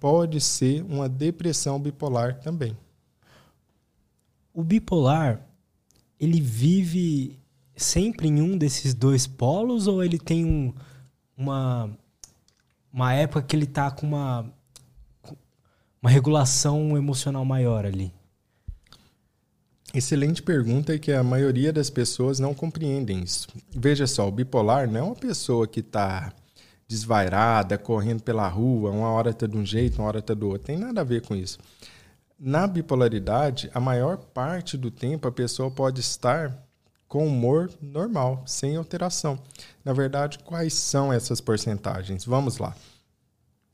S2: pode ser uma depressão bipolar também.
S1: O bipolar, ele vive sempre em um desses dois polos ou ele tem um, uma, uma época que ele está com uma, uma regulação emocional maior ali?
S2: Excelente pergunta e que a maioria das pessoas não compreendem isso. Veja só, o bipolar não é uma pessoa que está desvairada, correndo pela rua, uma hora está de um jeito, uma hora está do outro. Tem nada a ver com isso. Na bipolaridade, a maior parte do tempo a pessoa pode estar com humor normal, sem alteração. Na verdade, quais são essas porcentagens? Vamos lá.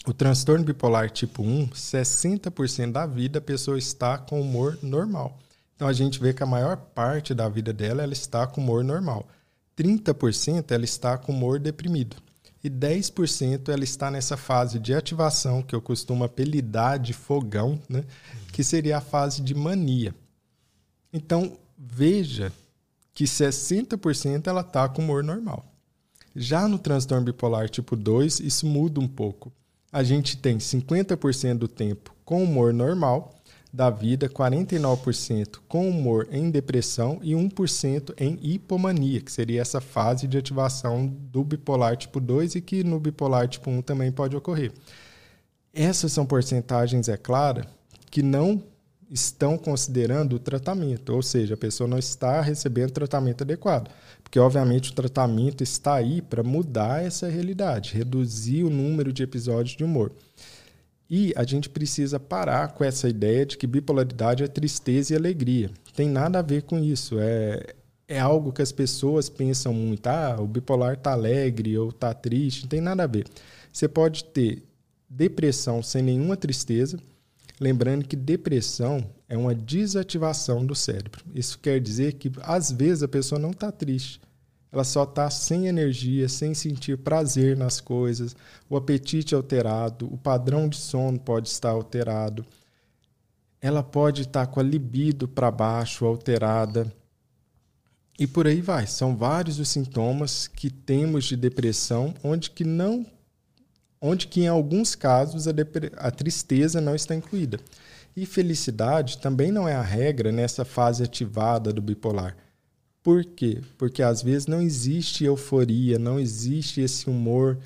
S2: O transtorno bipolar tipo 1, 60% da vida a pessoa está com humor normal. Então a gente vê que a maior parte da vida dela ela está com humor normal. 30% ela está com humor deprimido e 10% ela está nessa fase de ativação, que eu costumo apelidar de fogão, né? que seria a fase de mania. Então, veja que 60% ela está com humor normal. Já no transtorno bipolar tipo 2, isso muda um pouco. A gente tem 50% do tempo com humor normal da vida, 49% com humor em depressão e 1% em hipomania, que seria essa fase de ativação do bipolar tipo 2 e que no bipolar tipo 1 também pode ocorrer. Essas são porcentagens, é claro, que não estão considerando o tratamento, ou seja, a pessoa não está recebendo tratamento adequado, porque obviamente o tratamento está aí para mudar essa realidade, reduzir o número de episódios de humor. E a gente precisa parar com essa ideia de que bipolaridade é tristeza e alegria. Tem nada a ver com isso. É, é algo que as pessoas pensam muito. Ah, o bipolar está alegre ou está triste. Não tem nada a ver. Você pode ter depressão sem nenhuma tristeza, lembrando que depressão é uma desativação do cérebro. Isso quer dizer que às vezes a pessoa não está triste, ela só está sem energia, sem sentir prazer nas coisas, o apetite é alterado, o padrão de sono pode estar alterado, ela pode estar com a libido para baixo, alterada. E por aí vai. São vários os sintomas que temos de depressão, onde que não onde que em alguns casos a, a tristeza não está incluída. E felicidade também não é a regra nessa fase ativada do bipolar. Por quê? Porque às vezes não existe euforia, não existe esse humor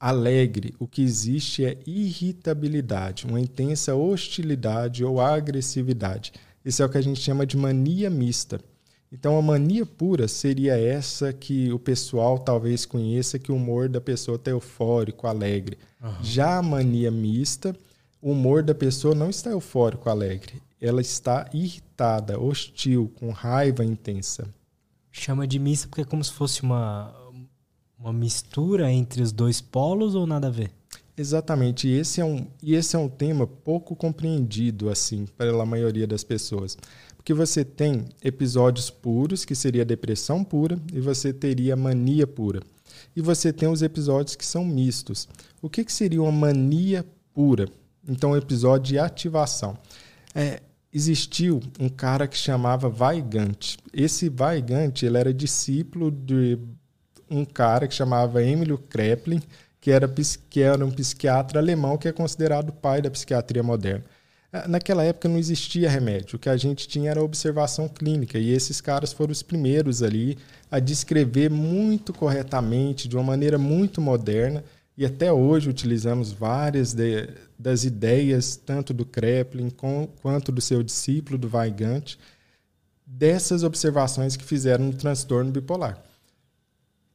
S2: alegre. O que existe é irritabilidade, uma intensa hostilidade ou agressividade. Isso é o que a gente chama de mania mista. Então, a mania pura seria essa que o pessoal talvez conheça, que o humor da pessoa está eufórico, alegre. Uhum. Já a mania mista, o humor da pessoa não está eufórico, alegre. Ela está irritada, hostil, com raiva intensa.
S1: Chama de mista porque é como se fosse uma, uma mistura entre os dois polos ou nada a ver?
S2: Exatamente. E esse é um, e esse é um tema pouco compreendido assim pela maioria das pessoas. Porque você tem episódios puros, que seria depressão pura, e você teria mania pura. E você tem os episódios que são mistos. O que, que seria uma mania pura? Então, episódio de ativação. É, existiu um cara que chamava Weigand. Esse Weigand ele era discípulo de um cara que chamava Emilio Kreplin, que era, que era um psiquiatra alemão que é considerado o pai da psiquiatria moderna. Ah, naquela época não existia remédio, o que a gente tinha era observação clínica, e esses caras foram os primeiros ali a descrever muito corretamente, de uma maneira muito moderna, e até hoje utilizamos várias de, das ideias, tanto do Kreplin com, quanto do seu discípulo, do Weigand, dessas observações que fizeram no transtorno bipolar.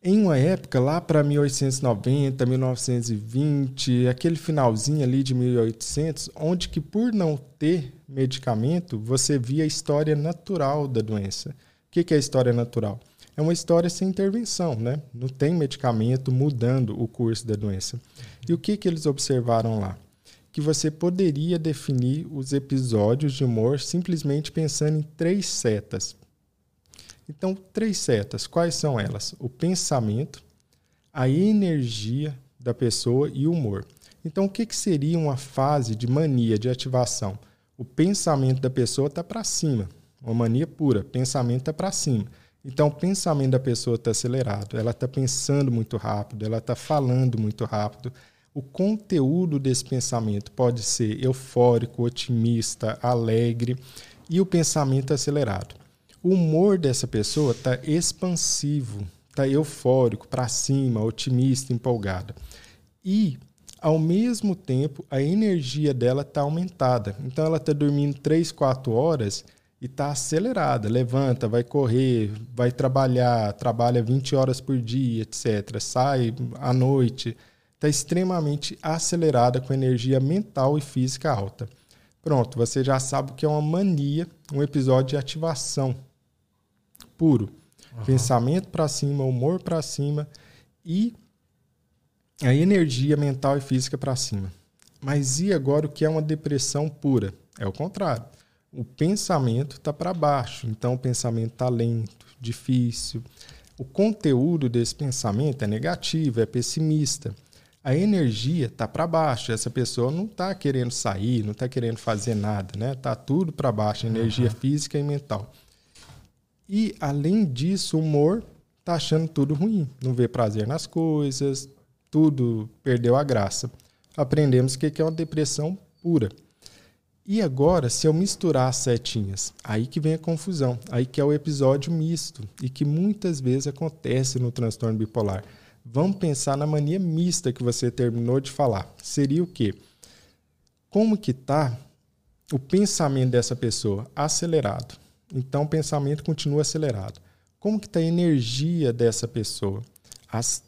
S2: Em uma época, lá para 1890, 1920, aquele finalzinho ali de 1800, onde que por não ter medicamento, você via a história natural da doença. O que, que é a história natural? É uma história sem intervenção, né? Não tem medicamento mudando o curso da doença. E o que, que eles observaram lá? Que você poderia definir os episódios de humor simplesmente pensando em três setas. Então, três setas, quais são elas? O pensamento, a energia da pessoa e o humor. Então, o que, que seria uma fase de mania, de ativação? O pensamento da pessoa está para cima, uma mania pura, pensamento está para cima. Então, o pensamento da pessoa está acelerado, ela está pensando muito rápido, ela está falando muito rápido. O conteúdo desse pensamento pode ser eufórico, otimista, alegre e o pensamento acelerado. O humor dessa pessoa está expansivo, está eufórico, para cima, otimista, empolgada. E, ao mesmo tempo, a energia dela está aumentada. Então, ela está dormindo 3, 4 horas e está acelerada. Levanta, vai correr, vai trabalhar, trabalha 20 horas por dia, etc. Sai à noite. Está extremamente acelerada com energia mental e física alta. Pronto, você já sabe que é uma mania, um episódio de ativação puro. Uhum. Pensamento para cima, humor para cima e a energia mental e física para cima. Mas e agora o que é uma depressão pura? É o contrário o pensamento está para baixo. Então, o pensamento está lento, difícil. O conteúdo desse pensamento é negativo, é pessimista. A energia está para baixo. Essa pessoa não está querendo sair, não está querendo fazer nada, né? Está tudo para baixo, energia uhum. física e mental. E, além disso, o humor está achando tudo ruim. Não vê prazer nas coisas, tudo perdeu a graça. Aprendemos que é uma depressão pura. E agora, se eu misturar as setinhas, aí que vem a confusão, aí que é o episódio misto e que muitas vezes acontece no transtorno bipolar. Vamos pensar na mania mista que você terminou de falar. Seria o quê? Como que está o pensamento dessa pessoa? Acelerado. Então, o pensamento continua acelerado. Como que está a energia dessa pessoa?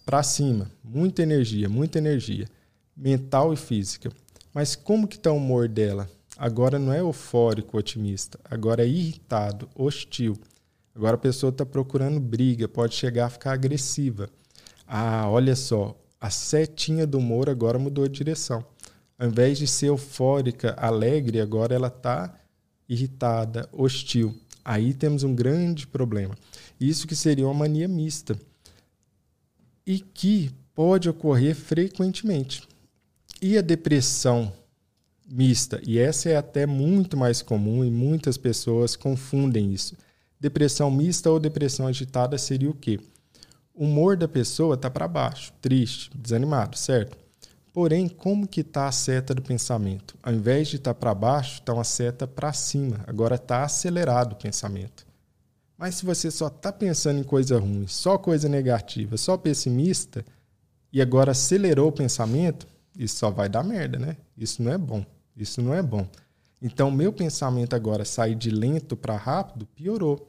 S2: Para cima. Muita energia, muita energia. Mental e física. Mas como que está o humor dela? Agora não é eufórico, otimista. Agora é irritado, hostil. Agora a pessoa está procurando briga, pode chegar a ficar agressiva. Ah, olha só, A setinha do humor agora mudou de direção. Ao invés de ser eufórica, alegre, agora ela está irritada, hostil. Aí temos um grande problema. Isso que seria uma mania mista. E que pode ocorrer frequentemente. E a depressão mista, e essa é até muito mais comum e muitas pessoas confundem isso. Depressão mista ou depressão agitada seria o quê? O humor da pessoa está para baixo, triste, desanimado, certo? Porém, como que está a seta do pensamento? Ao invés de estar tá para baixo, está uma seta para cima. Agora está acelerado o pensamento. Mas se você só está pensando em coisa ruim, só coisa negativa, só pessimista, e agora acelerou o pensamento, isso só vai dar merda, né? Isso não é bom. Isso não é bom. Então, meu pensamento agora sair de lento para rápido piorou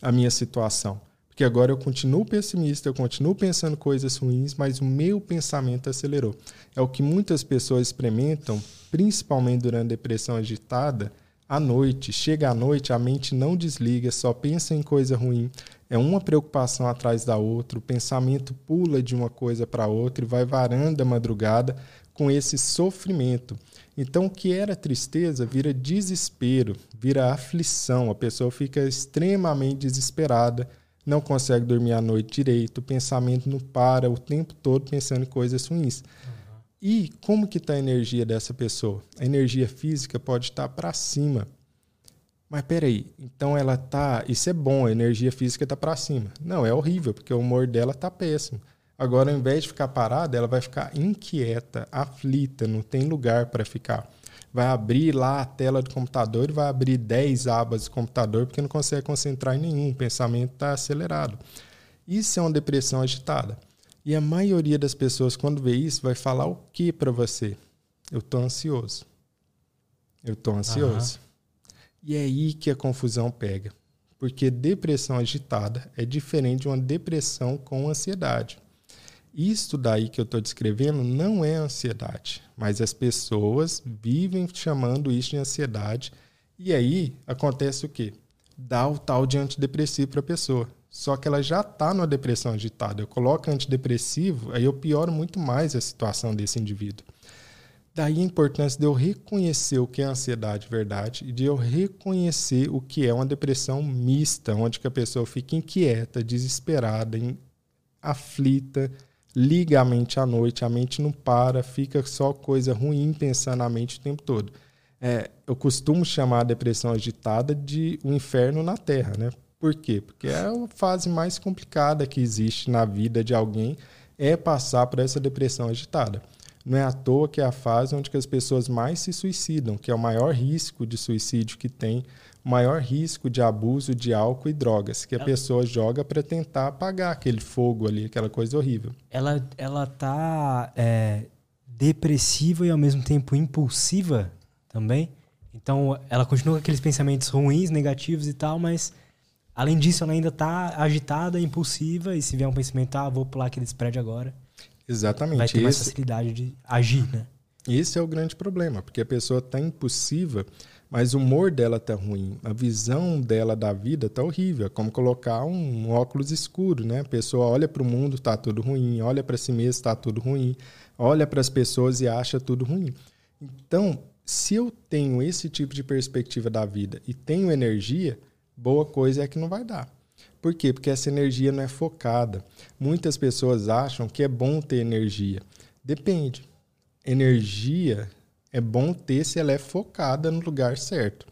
S2: a minha situação. Porque agora eu continuo pessimista, eu continuo pensando coisas ruins, mas o meu pensamento acelerou. É o que muitas pessoas experimentam, principalmente durante depressão agitada, à noite. Chega à noite, a mente não desliga, só pensa em coisa ruim. É uma preocupação atrás da outra, o pensamento pula de uma coisa para outra e vai varando a madrugada com esse sofrimento. Então, o que era tristeza vira desespero, vira aflição. A pessoa fica extremamente desesperada, não consegue dormir à noite direito, o pensamento não para o tempo todo pensando em coisas ruins. Uhum. E como que está a energia dessa pessoa? A energia física pode estar tá para cima. Mas peraí, então ela tá. Isso é bom, a energia física está para cima. Não, é horrível, porque o humor dela está péssimo. Agora, ao invés de ficar parada, ela vai ficar inquieta, aflita, não tem lugar para ficar. Vai abrir lá a tela do computador e vai abrir 10 abas do computador porque não consegue concentrar em nenhum, o pensamento está acelerado. Isso é uma depressão agitada. E a maioria das pessoas, quando vê isso, vai falar o que para você? Eu estou ansioso. Eu estou ansioso. Uhum. E é aí que a confusão pega. Porque depressão agitada é diferente de uma depressão com ansiedade. Isto daí que eu estou descrevendo não é ansiedade, mas as pessoas vivem chamando isso de ansiedade. E aí acontece o quê? Dá o tal de antidepressivo para a pessoa. Só que ela já está numa depressão agitada. Eu coloco antidepressivo, aí eu pioro muito mais a situação desse indivíduo. Daí a importância de eu reconhecer o que é ansiedade verdade e de eu reconhecer o que é uma depressão mista, onde a pessoa fica inquieta, desesperada, aflita, liga a mente à noite, a mente não para, fica só coisa ruim pensando na mente o tempo todo. É, eu costumo chamar a depressão agitada de um inferno na Terra, né? Por quê? Porque é a fase mais complicada que existe na vida de alguém é passar por essa depressão agitada. Não é à toa que é a fase onde as pessoas mais se suicidam, que é o maior risco de suicídio que tem maior risco de abuso de álcool e drogas que a ela, pessoa joga para tentar apagar aquele fogo ali, aquela coisa horrível.
S1: Ela, ela tá é, depressiva e ao mesmo tempo impulsiva também. Então ela continua com aqueles pensamentos ruins, negativos e tal, mas além disso ela ainda tá agitada, impulsiva e se vier um pensamento, ah, vou pular aquele prédio agora.
S2: Exatamente.
S1: Vai ter mais facilidade de agir, né?
S2: Esse é o grande problema, porque a pessoa está impulsiva mas o humor dela tá ruim, a visão dela da vida tá horrível, é como colocar um, óculos escuro, né? A pessoa olha para o mundo, tá tudo ruim, olha para si mesma, tá tudo ruim, olha para as pessoas e acha tudo ruim. Então, se eu tenho esse tipo de perspectiva da vida e tenho energia, boa coisa é que não vai dar. Por quê? Porque essa energia não é focada. Muitas pessoas acham que é bom ter energia. Depende. Energia é bom ter se ela é focada no lugar certo.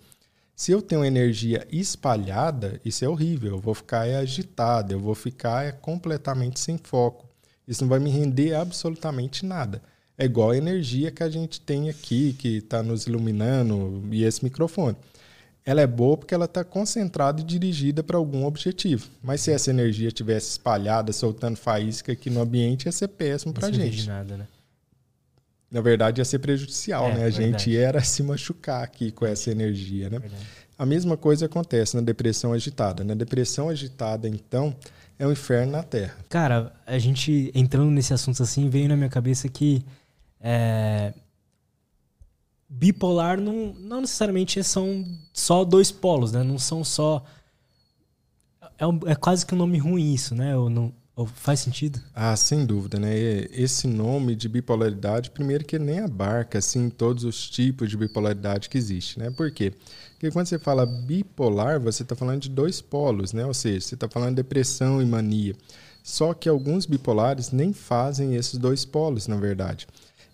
S2: Se eu tenho energia espalhada, isso é horrível. Eu vou ficar é, agitado, eu vou ficar é, completamente sem foco. Isso não vai me render absolutamente nada. É igual a energia que a gente tem aqui, que está nos iluminando, e esse microfone. Ela é boa porque ela está concentrada e dirigida para algum objetivo. Mas se essa energia tivesse espalhada, soltando faísca aqui no ambiente, ia ser péssimo para a gente.
S1: Nada, né?
S2: Na verdade ia ser prejudicial, é, né? A verdade. gente era se machucar aqui com essa energia, né? Verdade. A mesma coisa acontece na depressão agitada. Na depressão agitada, então, é o um inferno na Terra.
S1: Cara, a gente entrando nesse assunto assim, veio na minha cabeça que é, bipolar não, não necessariamente são só dois polos, né? Não são só. É, é quase que um nome ruim isso, né? Eu não, faz sentido?
S2: Ah, sem dúvida, né? Esse nome de bipolaridade, primeiro que ele nem abarca assim todos os tipos de bipolaridade que existe, né? Por quê? Porque quando você fala bipolar, você está falando de dois polos, né? Ou seja, você está falando de depressão e mania. Só que alguns bipolares nem fazem esses dois polos, na verdade.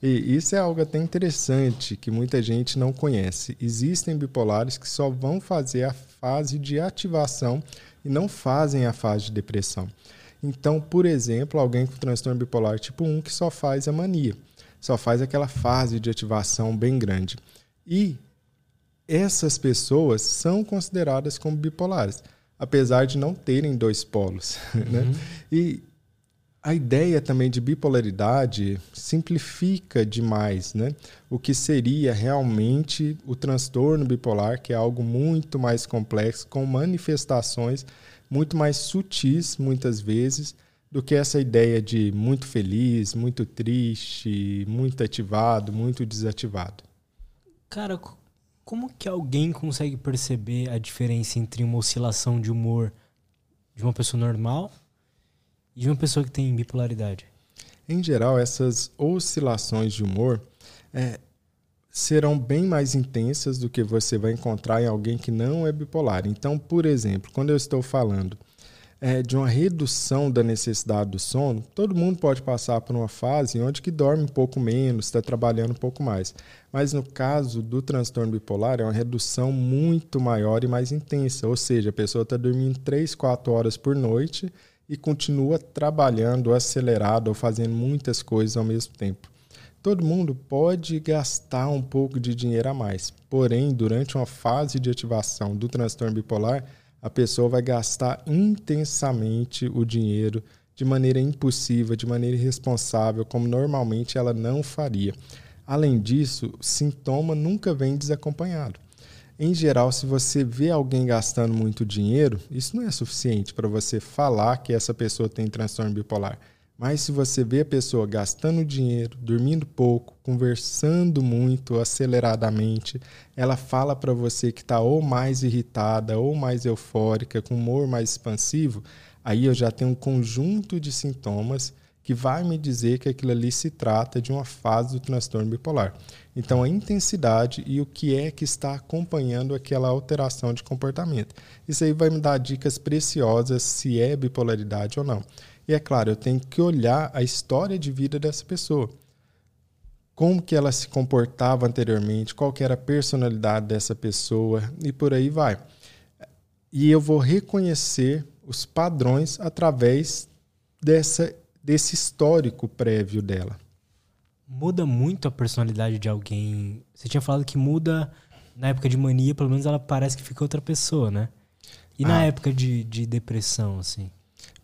S2: E isso é algo até interessante que muita gente não conhece. Existem bipolares que só vão fazer a fase de ativação e não fazem a fase de depressão. Então, por exemplo, alguém com transtorno bipolar tipo 1 que só faz a mania, só faz aquela fase de ativação bem grande. E essas pessoas são consideradas como bipolares, apesar de não terem dois polos. Né? Uhum. Né? E a ideia também de bipolaridade simplifica demais né? o que seria realmente o transtorno bipolar, que é algo muito mais complexo, com manifestações muito mais sutis, muitas vezes, do que essa ideia de muito feliz, muito triste, muito ativado, muito desativado.
S1: Cara, como que alguém consegue perceber a diferença entre uma oscilação de humor de uma pessoa normal e de uma pessoa que tem bipolaridade?
S2: Em geral, essas oscilações de humor é, serão bem mais intensas do que você vai encontrar em alguém que não é bipolar. Então, por exemplo, quando eu estou falando é, de uma redução da necessidade do sono, todo mundo pode passar por uma fase onde que dorme um pouco menos, está trabalhando um pouco mais. Mas no caso do transtorno bipolar, é uma redução muito maior e mais intensa. Ou seja, a pessoa está dormindo 3, 4 horas por noite e continua trabalhando acelerado ou fazendo muitas coisas ao mesmo tempo. Todo mundo pode gastar um pouco de dinheiro a mais, porém, durante uma fase de ativação do transtorno bipolar, a pessoa vai gastar intensamente o dinheiro de maneira impulsiva, de maneira irresponsável, como normalmente ela não faria. Além disso, o sintoma nunca vem desacompanhado. Em geral, se você vê alguém gastando muito dinheiro, isso não é suficiente para você falar que essa pessoa tem transtorno bipolar. Mas se você vê a pessoa gastando dinheiro, dormindo pouco, conversando muito aceleradamente, ela fala para você que está ou mais irritada ou mais eufórica, com humor mais expansivo, aí eu já tenho um conjunto de sintomas que vai me dizer que aquilo ali se trata de uma fase do transtorno bipolar. Então, a intensidade e o que é que está acompanhando aquela alteração de comportamento. Isso aí vai me dar dicas preciosas se é bipolaridade ou não. E é claro, eu tenho que olhar a história de vida dessa pessoa. Como que ela se comportava anteriormente, qual que era a personalidade dessa pessoa e por aí vai. E eu vou reconhecer os padrões através dessa, desse histórico prévio dela.
S1: Muda muito a personalidade de alguém. Você tinha falado que muda na época de mania, pelo menos ela parece que fica outra pessoa, né? E na ah. época de, de depressão, assim?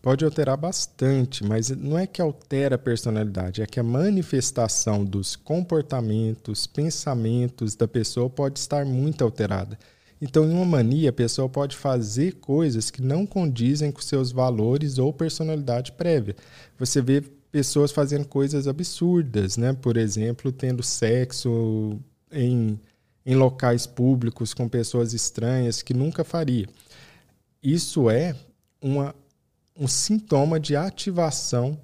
S2: Pode alterar bastante, mas não é que altera a personalidade, é que a manifestação dos comportamentos, pensamentos da pessoa pode estar muito alterada. Então, em uma mania, a pessoa pode fazer coisas que não condizem com seus valores ou personalidade prévia. Você vê pessoas fazendo coisas absurdas, né? Por exemplo, tendo sexo em, em locais públicos com pessoas estranhas que nunca faria. Isso é uma um sintoma de ativação,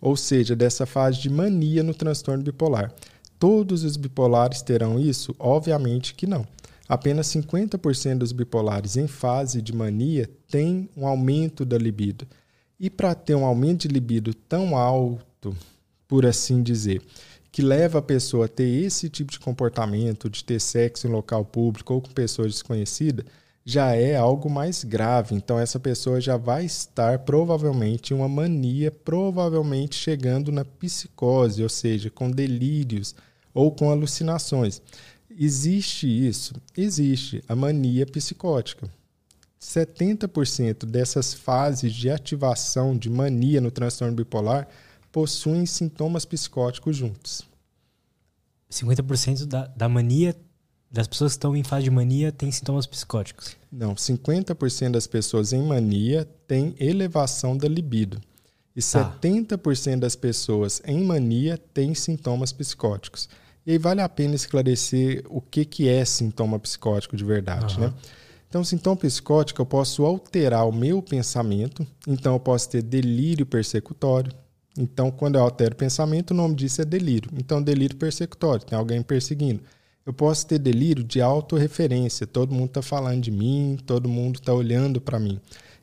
S2: ou seja, dessa fase de mania no transtorno bipolar. Todos os bipolares terão isso? Obviamente que não. Apenas 50% dos bipolares em fase de mania têm um aumento da libido. E para ter um aumento de libido tão alto, por assim dizer, que leva a pessoa a ter esse tipo de comportamento, de ter sexo em local público ou com pessoas desconhecidas, já é algo mais grave. Então, essa pessoa já vai estar provavelmente em uma mania, provavelmente chegando na psicose, ou seja, com delírios ou com alucinações. Existe isso? Existe a mania psicótica. 70% dessas fases de ativação de mania no transtorno bipolar possuem sintomas psicóticos juntos.
S1: 50% da, da mania das pessoas que estão em fase de mania têm sintomas psicóticos?
S2: Não, 50% das pessoas em mania têm elevação da libido. E tá. 70% das pessoas em mania têm sintomas psicóticos. E aí vale a pena esclarecer o que, que é sintoma psicótico de verdade, uhum. né? Então, sintoma psicótico, eu posso alterar o meu pensamento, então eu posso ter delírio persecutório. Então, quando eu altero o pensamento, o nome disso é delírio. Então, delírio persecutório, tem alguém perseguindo. Eu posso ter delírio de autorreferência, todo mundo está falando de mim, todo mundo está olhando para mim.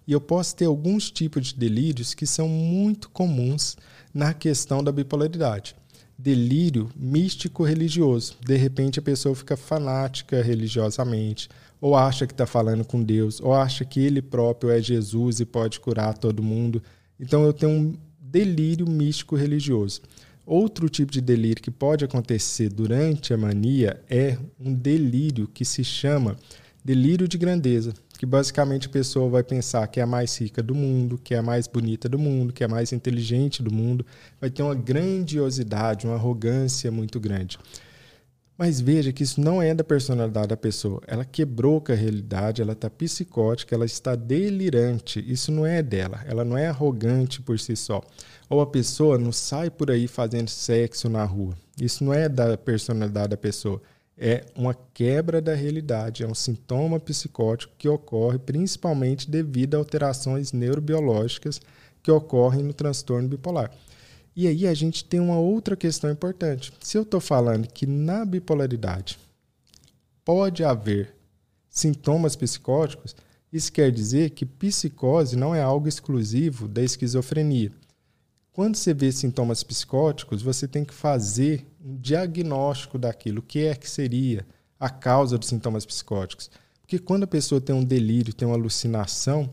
S2: E eu posso ter alguns tipos de delírios que são muito comuns na questão da bipolaridade. Delírio místico religioso. De repente a pessoa fica fanática religiosamente, ou acha que está falando com Deus, ou acha que ele próprio é Jesus e pode curar todo mundo. Então eu tenho um delírio místico religioso. Outro tipo de delírio que pode acontecer durante a mania é um delírio que se chama delírio de grandeza que basicamente a pessoa vai pensar que é a mais rica do mundo, que é a mais bonita do mundo, que é a mais inteligente do mundo, vai ter uma grandiosidade, uma arrogância muito grande. Mas veja que isso não é da personalidade da pessoa. Ela quebrou com a realidade, ela está psicótica, ela está delirante. Isso não é dela. Ela não é arrogante por si só. Ou a pessoa não sai por aí fazendo sexo na rua. Isso não é da personalidade da pessoa é uma quebra da realidade, é um sintoma psicótico que ocorre principalmente devido a alterações neurobiológicas que ocorrem no transtorno bipolar. E aí a gente tem uma outra questão importante. Se eu estou falando que na bipolaridade pode haver sintomas psicóticos, isso quer dizer que psicose não é algo exclusivo da esquizofrenia. Quando você vê sintomas psicóticos, você tem que fazer um diagnóstico daquilo, o que é que seria a causa dos sintomas psicóticos. Porque quando a pessoa tem um delírio, tem uma alucinação,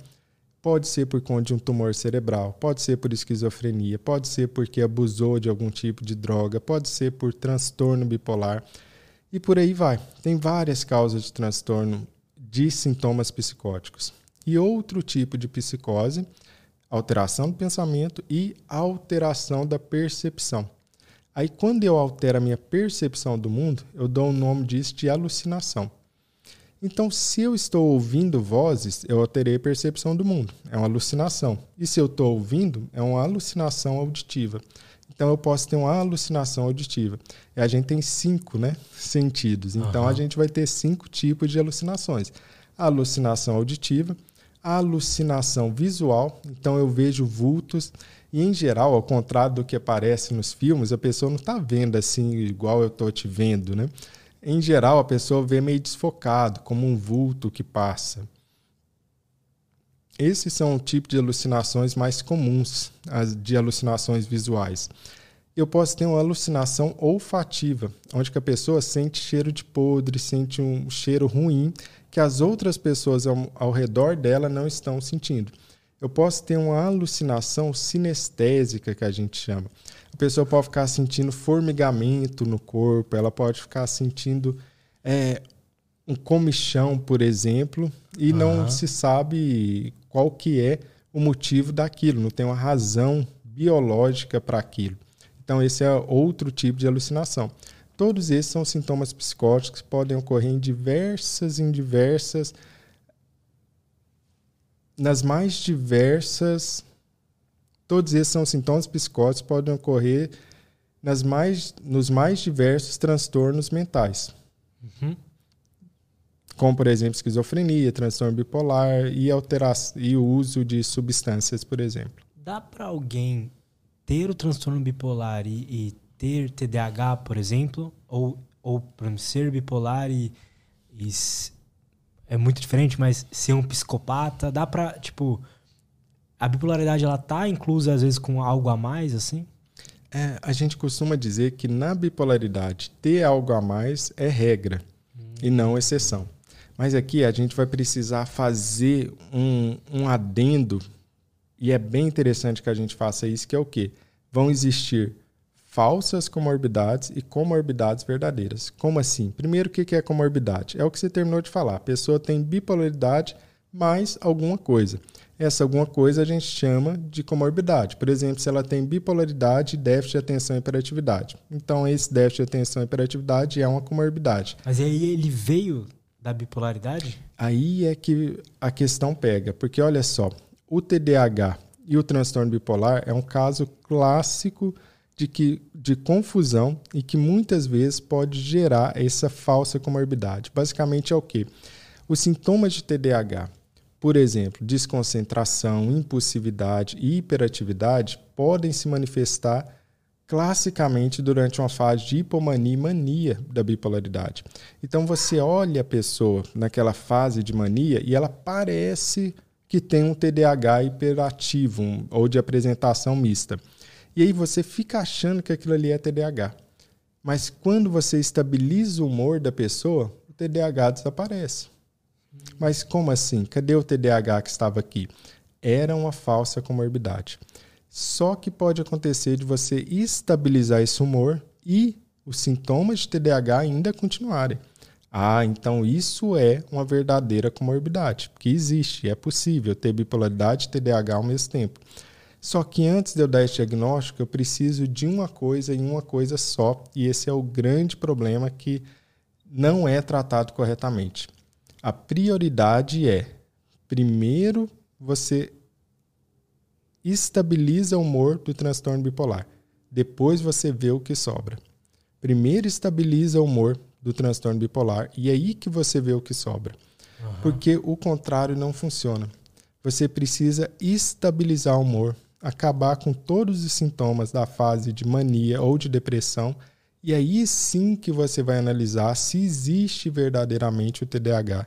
S2: pode ser por conta de um tumor cerebral, pode ser por esquizofrenia, pode ser porque abusou de algum tipo de droga, pode ser por transtorno bipolar e por aí vai. Tem várias causas de transtorno de sintomas psicóticos. E outro tipo de psicose alteração do pensamento e alteração da percepção. Aí, quando eu altero a minha percepção do mundo, eu dou o um nome disso de alucinação. Então, se eu estou ouvindo vozes, eu alterei a percepção do mundo. É uma alucinação. E se eu estou ouvindo, é uma alucinação auditiva. Então, eu posso ter uma alucinação auditiva. E a gente tem cinco né, sentidos. Então, uhum. a gente vai ter cinco tipos de alucinações. A alucinação auditiva, alucinação visual, então eu vejo vultos e em geral, ao contrário do que aparece nos filmes, a pessoa não está vendo assim igual eu estou te vendo, né? Em geral, a pessoa vê meio desfocado, como um vulto que passa. Esses são o tipo de alucinações mais comuns, as de alucinações visuais. Eu posso ter uma alucinação olfativa, onde a pessoa sente cheiro de podre, sente um cheiro ruim que as outras pessoas ao, ao redor dela não estão sentindo. Eu posso ter uma alucinação sinestésica, que a gente chama. A pessoa pode ficar sentindo formigamento no corpo, ela pode ficar sentindo é, um comichão, por exemplo, e uhum. não se sabe qual que é o motivo daquilo, não tem uma razão biológica para aquilo. Então, esse é outro tipo de alucinação. Todos esses são sintomas psicóticos que podem ocorrer em diversas, em diversas, nas mais diversas. Todos esses são sintomas psicóticos que podem ocorrer nas mais, nos mais diversos transtornos mentais. Uhum. Como, por exemplo, esquizofrenia, transtorno bipolar e, alteração, e o uso de substâncias, por exemplo.
S1: Dá para alguém ter o transtorno bipolar e, e ter TDAH, por exemplo, ou, ou ser bipolar e, e é muito diferente, mas ser um psicopata, dá pra, tipo, a bipolaridade ela tá inclusa às vezes com algo a mais, assim?
S2: É, a gente costuma dizer que na bipolaridade ter algo a mais é regra hum. e não exceção. Mas aqui a gente vai precisar fazer um, um adendo, e é bem interessante que a gente faça isso, que é o quê? Vão existir falsas comorbidades e comorbidades verdadeiras. Como assim? Primeiro, o que é comorbidade? É o que você terminou de falar. A pessoa tem bipolaridade mais alguma coisa. Essa alguma coisa a gente chama de comorbidade. Por exemplo, se ela tem bipolaridade e déficit de atenção e hiperatividade. Então, esse déficit de atenção e hiperatividade é uma comorbidade.
S1: Mas aí ele veio da bipolaridade?
S2: Aí é que a questão pega. Porque, olha só, o TDAH e o transtorno bipolar é um caso clássico de, que, de confusão e que muitas vezes pode gerar essa falsa comorbidade. Basicamente é o quê? Os sintomas de TDAH, por exemplo, desconcentração, impulsividade e hiperatividade, podem se manifestar classicamente durante uma fase de hipomania e mania da bipolaridade. Então você olha a pessoa naquela fase de mania e ela parece que tem um TDAH hiperativo um, ou de apresentação mista. E aí você fica achando que aquilo ali é TDAH. Mas quando você estabiliza o humor da pessoa, o TDAH desaparece. Mas como assim? Cadê o TDAH que estava aqui? Era uma falsa comorbidade. Só que pode acontecer de você estabilizar esse humor e os sintomas de TDAH ainda continuarem. Ah, então isso é uma verdadeira comorbidade, que existe, é possível ter bipolaridade e TDAH ao mesmo tempo. Só que antes de eu dar esse diagnóstico, eu preciso de uma coisa e uma coisa só, e esse é o grande problema que não é tratado corretamente. A prioridade é, primeiro, você estabiliza o humor do transtorno bipolar. Depois você vê o que sobra. Primeiro estabiliza o humor do transtorno bipolar e é aí que você vê o que sobra. Uhum. Porque o contrário não funciona. Você precisa estabilizar o humor, acabar com todos os sintomas da fase de mania ou de depressão, e aí sim que você vai analisar se existe verdadeiramente o TDAH.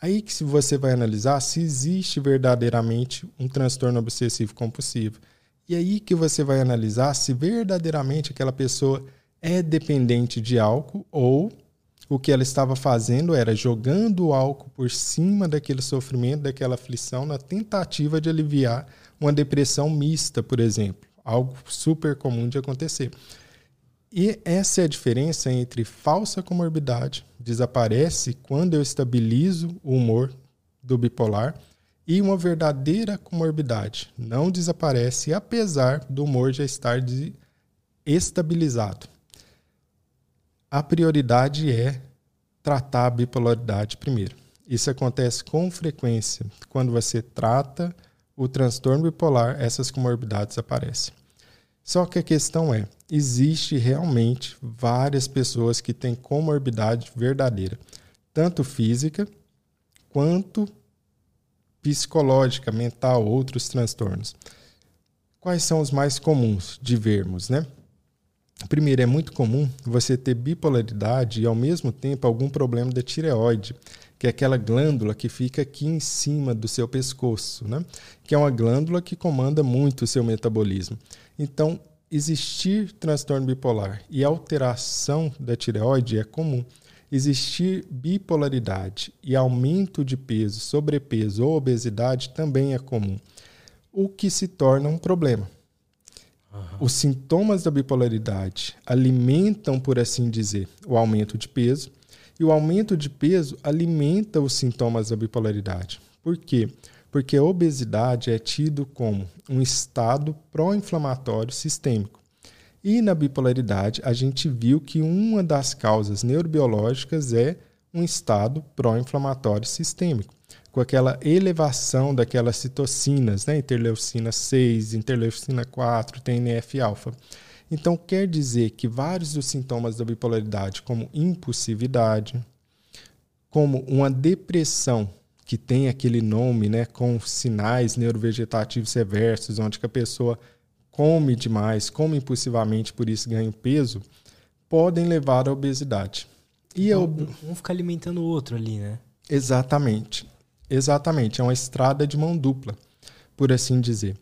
S2: Aí que você vai analisar se existe verdadeiramente um transtorno obsessivo compulsivo. E aí que você vai analisar se verdadeiramente aquela pessoa é dependente de álcool ou o que ela estava fazendo era jogando o álcool por cima daquele sofrimento, daquela aflição, na tentativa de aliviar uma depressão mista, por exemplo. Algo super comum de acontecer. E essa é a diferença entre falsa comorbidade, desaparece quando eu estabilizo o humor do bipolar, e uma verdadeira comorbidade, não desaparece apesar do humor já estar estabilizado a prioridade é tratar a bipolaridade primeiro. Isso acontece com frequência. Quando você trata o transtorno bipolar, essas comorbidades aparecem. Só que a questão é, existe realmente várias pessoas que têm comorbidade verdadeira, tanto física quanto psicológica, mental, outros transtornos. Quais são os mais comuns de vermos, né? Primeiro, é muito comum você ter bipolaridade e, ao mesmo tempo, algum problema da tireoide, que é aquela glândula que fica aqui em cima do seu pescoço, né? que é uma glândula que comanda muito o seu metabolismo. Então, existir transtorno bipolar e alteração da tireoide é comum. Existir bipolaridade e aumento de peso, sobrepeso ou obesidade também é comum, o que se torna um problema Uhum. Os sintomas da bipolaridade alimentam, por assim dizer, o aumento de peso, e o aumento de peso alimenta os sintomas da bipolaridade. Por quê? Porque a obesidade é tido como um estado pró-inflamatório sistêmico. E na bipolaridade, a gente viu que uma das causas neurobiológicas é um estado pró-inflamatório sistêmico com aquela elevação daquelas citocinas, né? interleucina 6, interleucina 4, TNF-alfa. Então, quer dizer que vários dos sintomas da bipolaridade, como impulsividade, como uma depressão, que tem aquele nome, né, com sinais neurovegetativos reversos, onde a pessoa come demais, come impulsivamente, por isso ganha peso, podem levar à obesidade.
S1: E então, eu... Um fica alimentando o outro ali, né?
S2: Exatamente. Exatamente, é uma estrada de mão dupla, por assim dizer.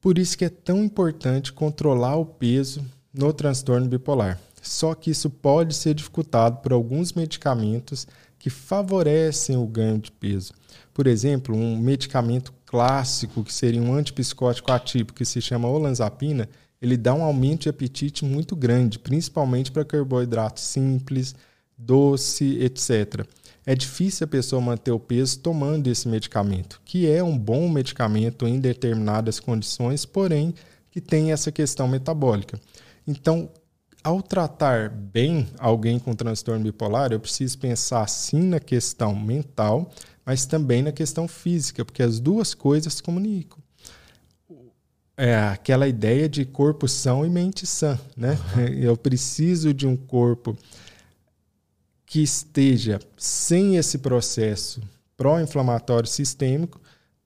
S2: Por isso que é tão importante controlar o peso no transtorno bipolar. Só que isso pode ser dificultado por alguns medicamentos que favorecem o ganho de peso. Por exemplo, um medicamento clássico que seria um antipsicótico atípico que se chama olanzapina, ele dá um aumento de apetite muito grande, principalmente para carboidratos simples, doce, etc é difícil a pessoa manter o peso tomando esse medicamento, que é um bom medicamento em determinadas condições, porém que tem essa questão metabólica. Então, ao tratar bem alguém com transtorno bipolar, eu preciso pensar sim na questão mental, mas também na questão física, porque as duas coisas se comunicam. É aquela ideia de corpo são e mente sã, né? Eu preciso de um corpo que esteja sem esse processo pró-inflamatório sistêmico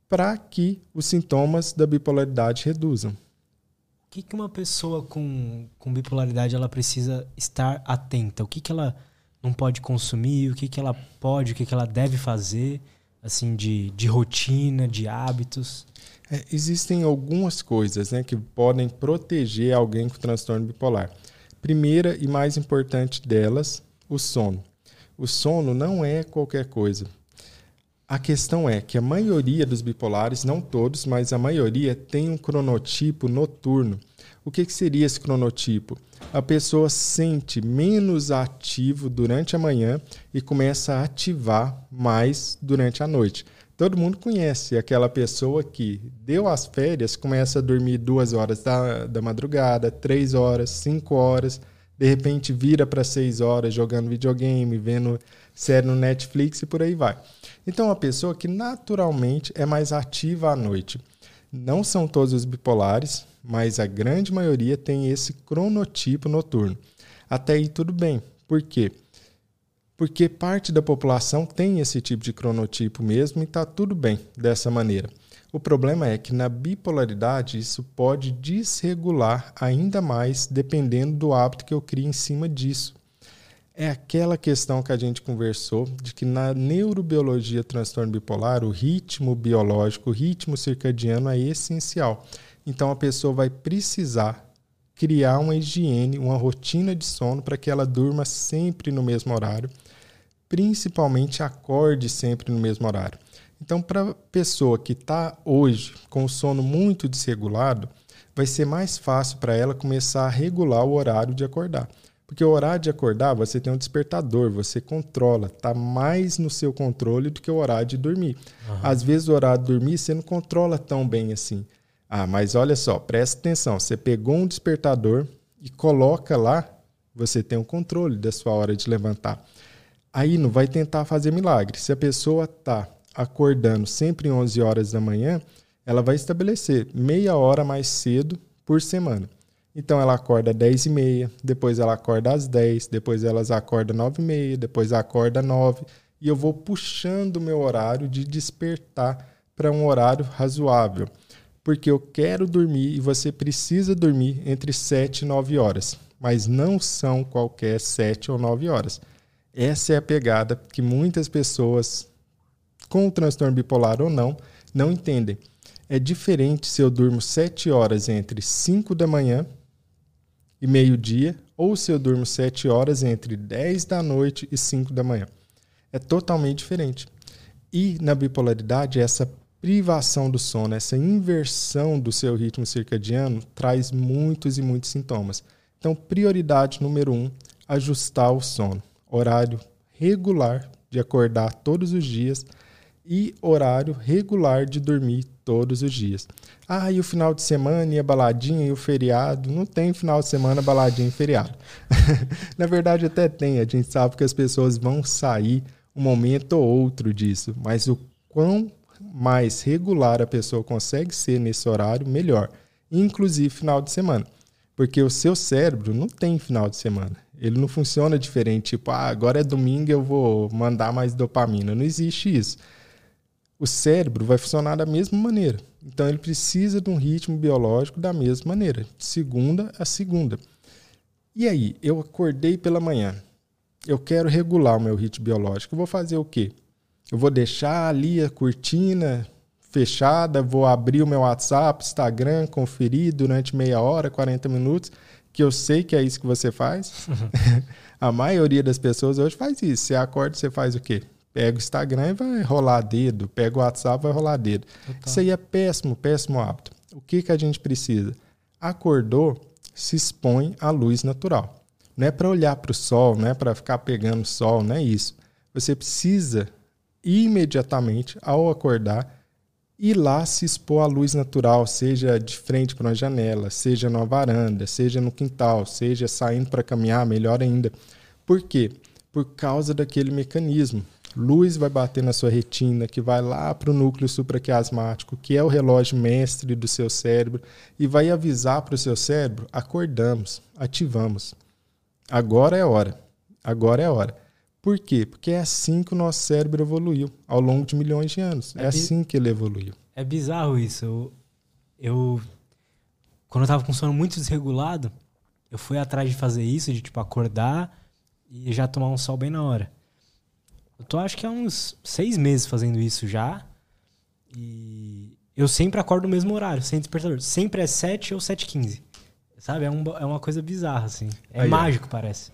S2: para que os sintomas da bipolaridade reduzam. O
S1: que, que uma pessoa com, com bipolaridade ela precisa estar atenta? O que, que ela não pode consumir? O que, que ela pode, o que, que ela deve fazer? Assim, de, de rotina, de hábitos?
S2: É, existem algumas coisas né, que podem proteger alguém com transtorno bipolar. Primeira e mais importante delas, o sono. O sono não é qualquer coisa. A questão é que a maioria dos bipolares, não todos, mas a maioria, tem um cronotipo noturno. O que, que seria esse cronotipo? A pessoa sente menos ativo durante a manhã e começa a ativar mais durante a noite. Todo mundo conhece aquela pessoa que deu as férias, começa a dormir duas horas da, da madrugada, três horas, cinco horas, de repente vira para seis horas jogando videogame, vendo série no Netflix e por aí vai. Então, uma pessoa que naturalmente é mais ativa à noite. Não são todos os bipolares, mas a grande maioria tem esse cronotipo noturno. Até aí tudo bem. Por quê? Porque parte da população tem esse tipo de cronotipo mesmo e está tudo bem dessa maneira. O problema é que na bipolaridade isso pode desregular ainda mais dependendo do hábito que eu crio em cima disso é aquela questão que a gente conversou de que na neurobiologia transtorno bipolar, o ritmo biológico, o ritmo circadiano é essencial. Então a pessoa vai precisar criar uma higiene, uma rotina de sono para que ela durma sempre no mesmo horário, principalmente acorde sempre no mesmo horário. Então, para a pessoa que está hoje com o sono muito desregulado, vai ser mais fácil para ela começar a regular o horário de acordar. Porque o horário de acordar, você tem um despertador, você controla, tá mais no seu controle do que o horário de dormir. Uhum. Às vezes o horário de dormir você não controla tão bem assim. Ah, mas olha só, presta atenção, você pegou um despertador e coloca lá, você tem o controle da sua hora de levantar. Aí não vai tentar fazer milagre. Se a pessoa tá acordando sempre 11 horas da manhã, ela vai estabelecer meia hora mais cedo por semana. Então ela acorda às 10 e meia, depois ela acorda às 10, depois elas acordam às 9 e meia, depois acorda às 9 e eu vou puxando o meu horário de despertar para um horário razoável. Porque eu quero dormir e você precisa dormir entre 7 e 9 horas, mas não são qualquer 7 ou 9 horas. Essa é a pegada que muitas pessoas com transtorno bipolar ou não não entendem. É diferente se eu durmo 7 horas entre 5 da manhã e meio-dia, ou se eu durmo 7 horas entre 10 da noite e 5 da manhã. É totalmente diferente. E na bipolaridade, essa privação do sono, essa inversão do seu ritmo circadiano traz muitos e muitos sintomas. Então, prioridade número um, ajustar o sono. Horário regular de acordar todos os dias e horário regular de dormir todos os dias. Ah, e o final de semana e a baladinha e o feriado? Não tem final de semana, baladinha e feriado. Na verdade, até tem. A gente sabe que as pessoas vão sair um momento ou outro disso, mas o quão mais regular a pessoa consegue ser nesse horário, melhor. Inclusive final de semana. Porque o seu cérebro não tem final de semana. Ele não funciona diferente, tipo, ah, agora é domingo, eu vou mandar mais dopamina. Não existe isso o cérebro vai funcionar da mesma maneira. Então ele precisa de um ritmo biológico da mesma maneira, de segunda a segunda. E aí, eu acordei pela manhã. Eu quero regular o meu ritmo biológico. Eu vou fazer o quê? Eu vou deixar ali a cortina fechada, vou abrir o meu WhatsApp, Instagram, conferir durante meia hora, 40 minutos, que eu sei que é isso que você faz. a maioria das pessoas hoje faz isso. Você acorda, você faz o quê? Pega o Instagram e vai rolar dedo, pega o WhatsApp vai rolar dedo. Total. Isso aí é péssimo, péssimo hábito. O que, que a gente precisa? Acordou, se expõe à luz natural. Não é para olhar para o sol, não é para ficar pegando sol, não é isso. Você precisa imediatamente, ao acordar, ir lá se expor à luz natural, seja de frente para uma janela, seja na varanda, seja no quintal, seja saindo para caminhar, melhor ainda. Por quê? Por causa daquele mecanismo luz vai bater na sua retina, que vai lá para o núcleo supraquiasmático, que é o relógio mestre do seu cérebro, e vai avisar para o seu cérebro: acordamos, ativamos. Agora é hora. Agora é hora. Por quê? Porque é assim que o nosso cérebro evoluiu ao longo de milhões de anos. É, é assim que ele evoluiu.
S1: É bizarro isso. Eu, eu quando eu tava com sono muito desregulado, eu fui atrás de fazer isso, de tipo acordar e já tomar um sol bem na hora. Eu tô acho que há uns seis meses fazendo isso já. E eu sempre acordo no mesmo horário, sem despertador. Sempre é 7 ou 7h15. Sabe? É, um, é uma coisa bizarra, assim. É Aí, mágico, parece.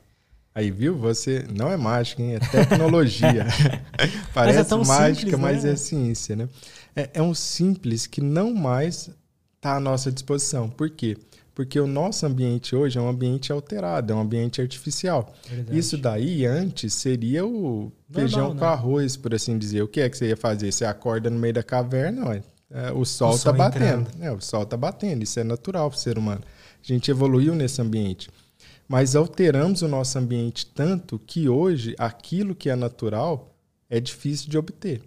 S2: Aí, viu? Você não é mágica, hein? É tecnologia. Parece mas é mágica, simples, mas né? é ciência, né? É, é um simples que não mais está à nossa disposição. Por quê? Porque o nosso ambiente hoje é um ambiente alterado, é um ambiente artificial. Verdade. Isso daí, antes, seria o Normal, feijão né? com arroz, por assim dizer. O que é que você ia fazer? Você acorda no meio da caverna, ó, é, o sol está batendo. É, o sol está batendo, isso é natural para o ser humano. A gente evoluiu nesse ambiente. Mas alteramos o nosso ambiente tanto que hoje aquilo que é natural é difícil de obter.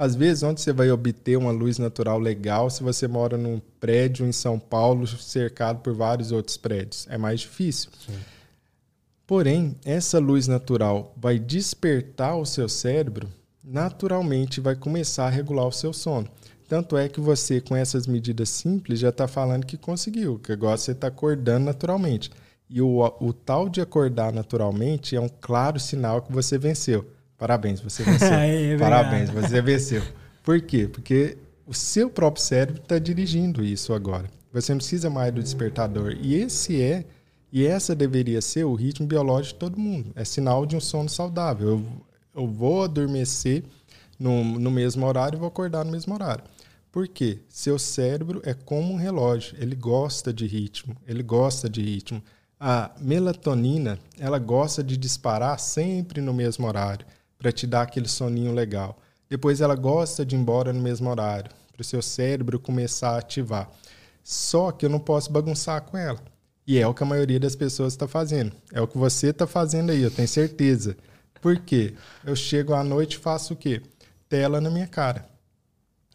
S2: Às vezes, onde você vai obter uma luz natural legal se você mora num prédio em São Paulo cercado por vários outros prédios? É mais difícil. Sim. Porém, essa luz natural vai despertar o seu cérebro, naturalmente vai começar a regular o seu sono. Tanto é que você, com essas medidas simples, já está falando que conseguiu, que agora você está acordando naturalmente. E o, o tal de acordar naturalmente é um claro sinal que você venceu. Parabéns, você venceu. Parabéns, você venceu. Por quê? Porque o seu próprio cérebro está dirigindo isso agora. Você não precisa mais do despertador. E esse é, e essa deveria ser o ritmo biológico de todo mundo. É sinal de um sono saudável. Eu, eu vou adormecer no, no mesmo horário e vou acordar no mesmo horário. Por quê? Seu cérebro é como um relógio, ele gosta de ritmo, ele gosta de ritmo. A melatonina, ela gosta de disparar sempre no mesmo horário, para te dar aquele soninho legal. Depois ela gosta de ir embora no mesmo horário, para o seu cérebro começar a ativar. Só que eu não posso bagunçar com ela. E é o que a maioria das pessoas está fazendo. É o que você está fazendo aí, eu tenho certeza. Por quê? Eu chego à noite e faço o quê? Tela na minha cara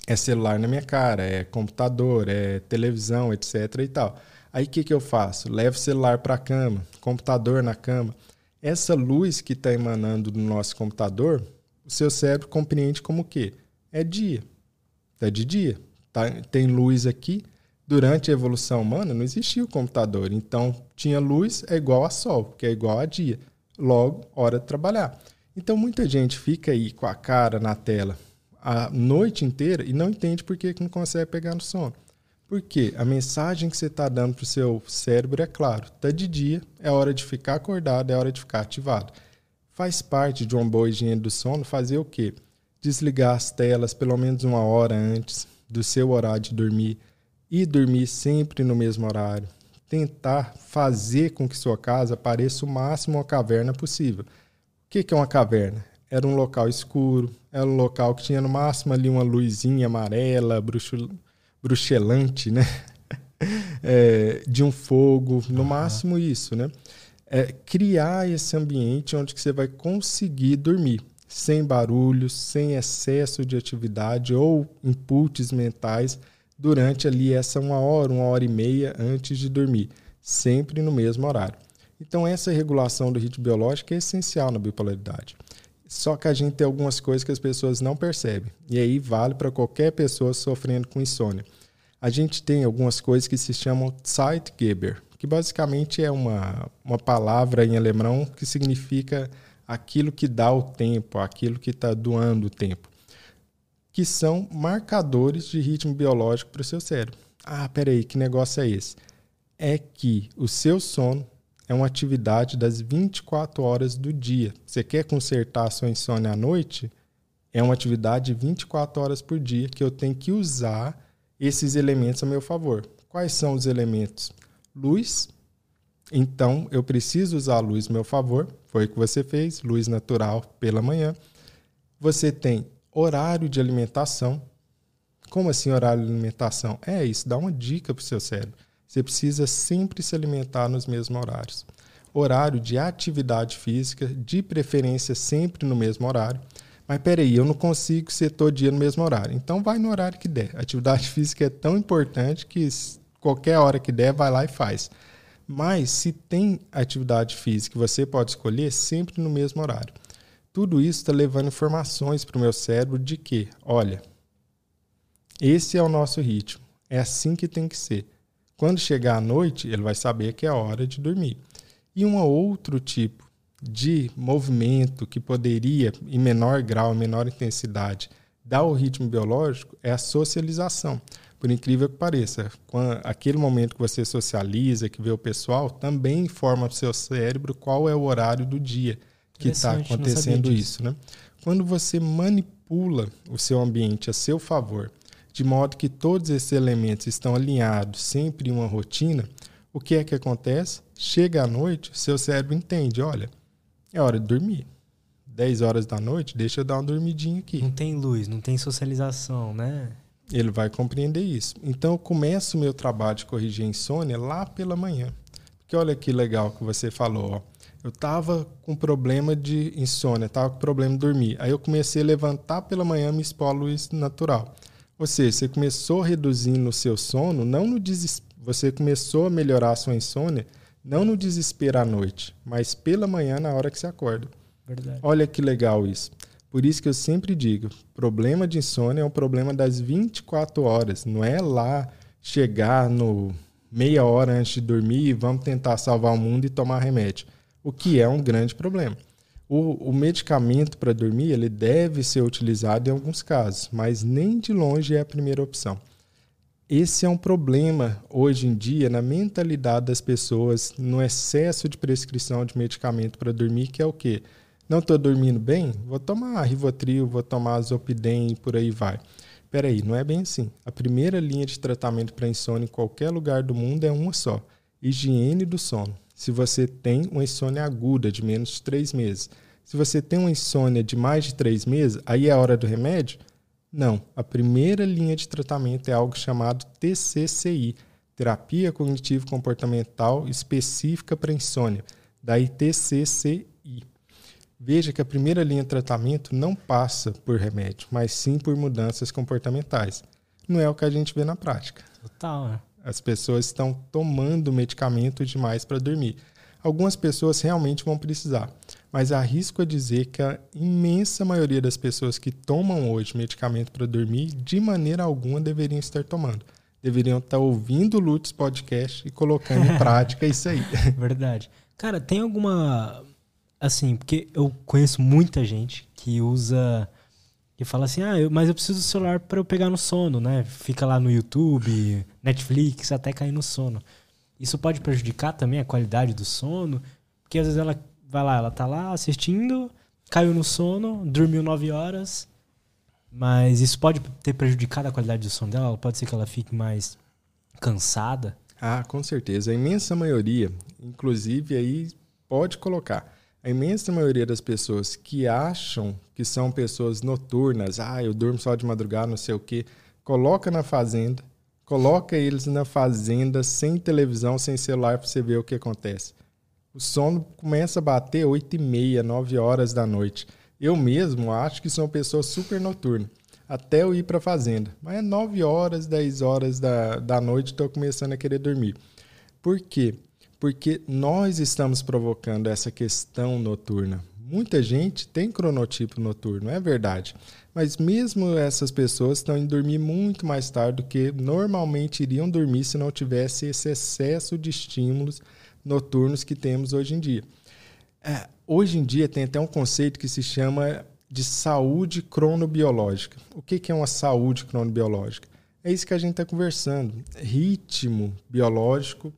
S2: é celular na minha cara, é computador, é televisão, etc e tal. Aí o que, que eu faço? Levo o celular para a cama, computador na cama. Essa luz que está emanando do nosso computador, o seu cérebro compreende como o quê? É dia. É de dia. Tá? Tem luz aqui. Durante a evolução humana não existia o computador. Então, tinha luz é igual a sol, que é igual a dia. Logo, hora de trabalhar. Então, muita gente fica aí com a cara na tela a noite inteira e não entende por que não consegue pegar no sono. Porque a mensagem que você está dando para o seu cérebro é claro: está de dia, é hora de ficar acordado, é hora de ficar ativado. Faz parte de uma boa higiene do sono fazer o quê? Desligar as telas pelo menos uma hora antes do seu horário de dormir e dormir sempre no mesmo horário. Tentar fazer com que sua casa pareça o máximo uma caverna possível. O que é uma caverna? era um local escuro, era um local que tinha no máximo ali uma luzinha amarela, bruxu, bruxelante, né? É, de um fogo, no uhum. máximo isso, né? É, criar esse ambiente onde que você vai conseguir dormir sem barulhos, sem excesso de atividade ou inputs mentais durante ali essa uma hora, uma hora e meia antes de dormir, sempre no mesmo horário. Então essa regulação do ritmo biológico é essencial na bipolaridade. Só que a gente tem algumas coisas que as pessoas não percebem. E aí vale para qualquer pessoa sofrendo com insônia. A gente tem algumas coisas que se chamam Zeitgeber, que basicamente é uma, uma palavra em alemão que significa aquilo que dá o tempo, aquilo que está doando o tempo, que são marcadores de ritmo biológico para o seu cérebro. Ah, peraí, que negócio é esse? É que o seu sono é uma atividade das 24 horas do dia. Você quer consertar a sua insônia à noite? É uma atividade de 24 horas por dia que eu tenho que usar esses elementos a meu favor. Quais são os elementos? Luz. Então, eu preciso usar a luz a meu favor. Foi o que você fez, luz natural pela manhã. Você tem horário de alimentação. Como assim horário de alimentação? É isso, dá uma dica para o seu cérebro. Você precisa sempre se alimentar nos mesmos horários. Horário de atividade física, de preferência sempre no mesmo horário. Mas peraí, eu não consigo ser todo dia no mesmo horário. Então vai no horário que der. atividade física é tão importante que qualquer hora que der, vai lá e faz. Mas se tem atividade física, você pode escolher sempre no mesmo horário. Tudo isso está levando informações para o meu cérebro de que, olha, esse é o nosso ritmo. É assim que tem que ser. Quando chegar à noite, ele vai saber que é hora de dormir. E um outro tipo de movimento que poderia, em menor grau, em menor intensidade, dar o ritmo biológico é a socialização. Por incrível que pareça, aquele momento que você socializa, que vê o pessoal, também informa para o seu cérebro qual é o horário do dia que está acontecendo isso. Né? Quando você manipula o seu ambiente a seu favor, de modo que todos esses elementos estão alinhados sempre em uma rotina, o que é que acontece? Chega à noite, seu cérebro entende, olha, é hora de dormir. 10 horas da noite, deixa eu dar uma dormidinha aqui.
S1: Não tem luz, não tem socialização, né?
S2: Ele vai compreender isso. Então eu começo o meu trabalho de corrigir a insônia lá pela manhã. Porque olha que legal que você falou, ó. Eu tava com problema de insônia, tava com problema de dormir. Aí eu comecei a levantar pela manhã me expor luz natural. Ou seja, você começou reduzindo o seu sono, não no desespero. Você começou a melhorar a sua insônia, não no desespero à noite, mas pela manhã na hora que você acorda.
S1: Verdade.
S2: Olha que legal isso. Por isso que eu sempre digo, problema de insônia é um problema das 24 horas, não é lá chegar no meia hora antes de dormir e vamos tentar salvar o mundo e tomar remédio, o que é um grande problema. O, o medicamento para dormir ele deve ser utilizado em alguns casos, mas nem de longe é a primeira opção. Esse é um problema hoje em dia na mentalidade das pessoas, no excesso de prescrição de medicamento para dormir, que é o quê? Não estou dormindo bem? Vou tomar Rivotril, vou tomar Zopidem e por aí vai. Peraí, não é bem assim. A primeira linha de tratamento para insônia em qualquer lugar do mundo é uma só: higiene do sono se você tem uma insônia aguda de menos de três meses. Se você tem uma insônia de mais de três meses, aí é a hora do remédio? Não. A primeira linha de tratamento é algo chamado TCCI Terapia Cognitivo Comportamental Específica para Insônia. Daí TCCI. Veja que a primeira linha de tratamento não passa por remédio, mas sim por mudanças comportamentais. Não é o que a gente vê na prática.
S1: Total, né?
S2: As pessoas estão tomando medicamento demais para dormir. Algumas pessoas realmente vão precisar, mas arrisco a dizer que a imensa maioria das pessoas que tomam hoje medicamento para dormir, de maneira alguma deveriam estar tomando. Deveriam estar ouvindo o Lutz Podcast e colocando em prática isso aí.
S1: Verdade. Cara, tem alguma. Assim, porque eu conheço muita gente que usa que fala assim, ah, eu, mas eu preciso do celular para eu pegar no sono, né? Fica lá no YouTube, Netflix, até cair no sono. Isso pode prejudicar também a qualidade do sono, porque às vezes ela vai lá, ela tá lá assistindo, caiu no sono, dormiu nove horas, mas isso pode ter prejudicado a qualidade do sono dela? Pode ser que ela fique mais cansada?
S2: Ah, com certeza. A imensa maioria, inclusive aí pode colocar a imensa maioria das pessoas que acham que são pessoas noturnas, ah, eu durmo só de madrugada, não sei o quê, coloca na fazenda, coloca eles na fazenda sem televisão, sem celular para você ver o que acontece. O sono começa a bater 8 e meia, 9 horas da noite. Eu mesmo acho que sou uma pessoa super noturna, até eu ir para a fazenda. Mas é 9 horas, 10 horas da, da noite estou começando a querer dormir. Por quê? Porque nós estamos provocando essa questão noturna. Muita gente tem cronotipo noturno, é verdade. Mas mesmo essas pessoas estão indo dormir muito mais tarde do que normalmente iriam dormir se não tivesse esse excesso de estímulos noturnos que temos hoje em dia. É, hoje em dia tem até um conceito que se chama de saúde cronobiológica. O que, que é uma saúde cronobiológica? É isso que a gente está conversando. Ritmo biológico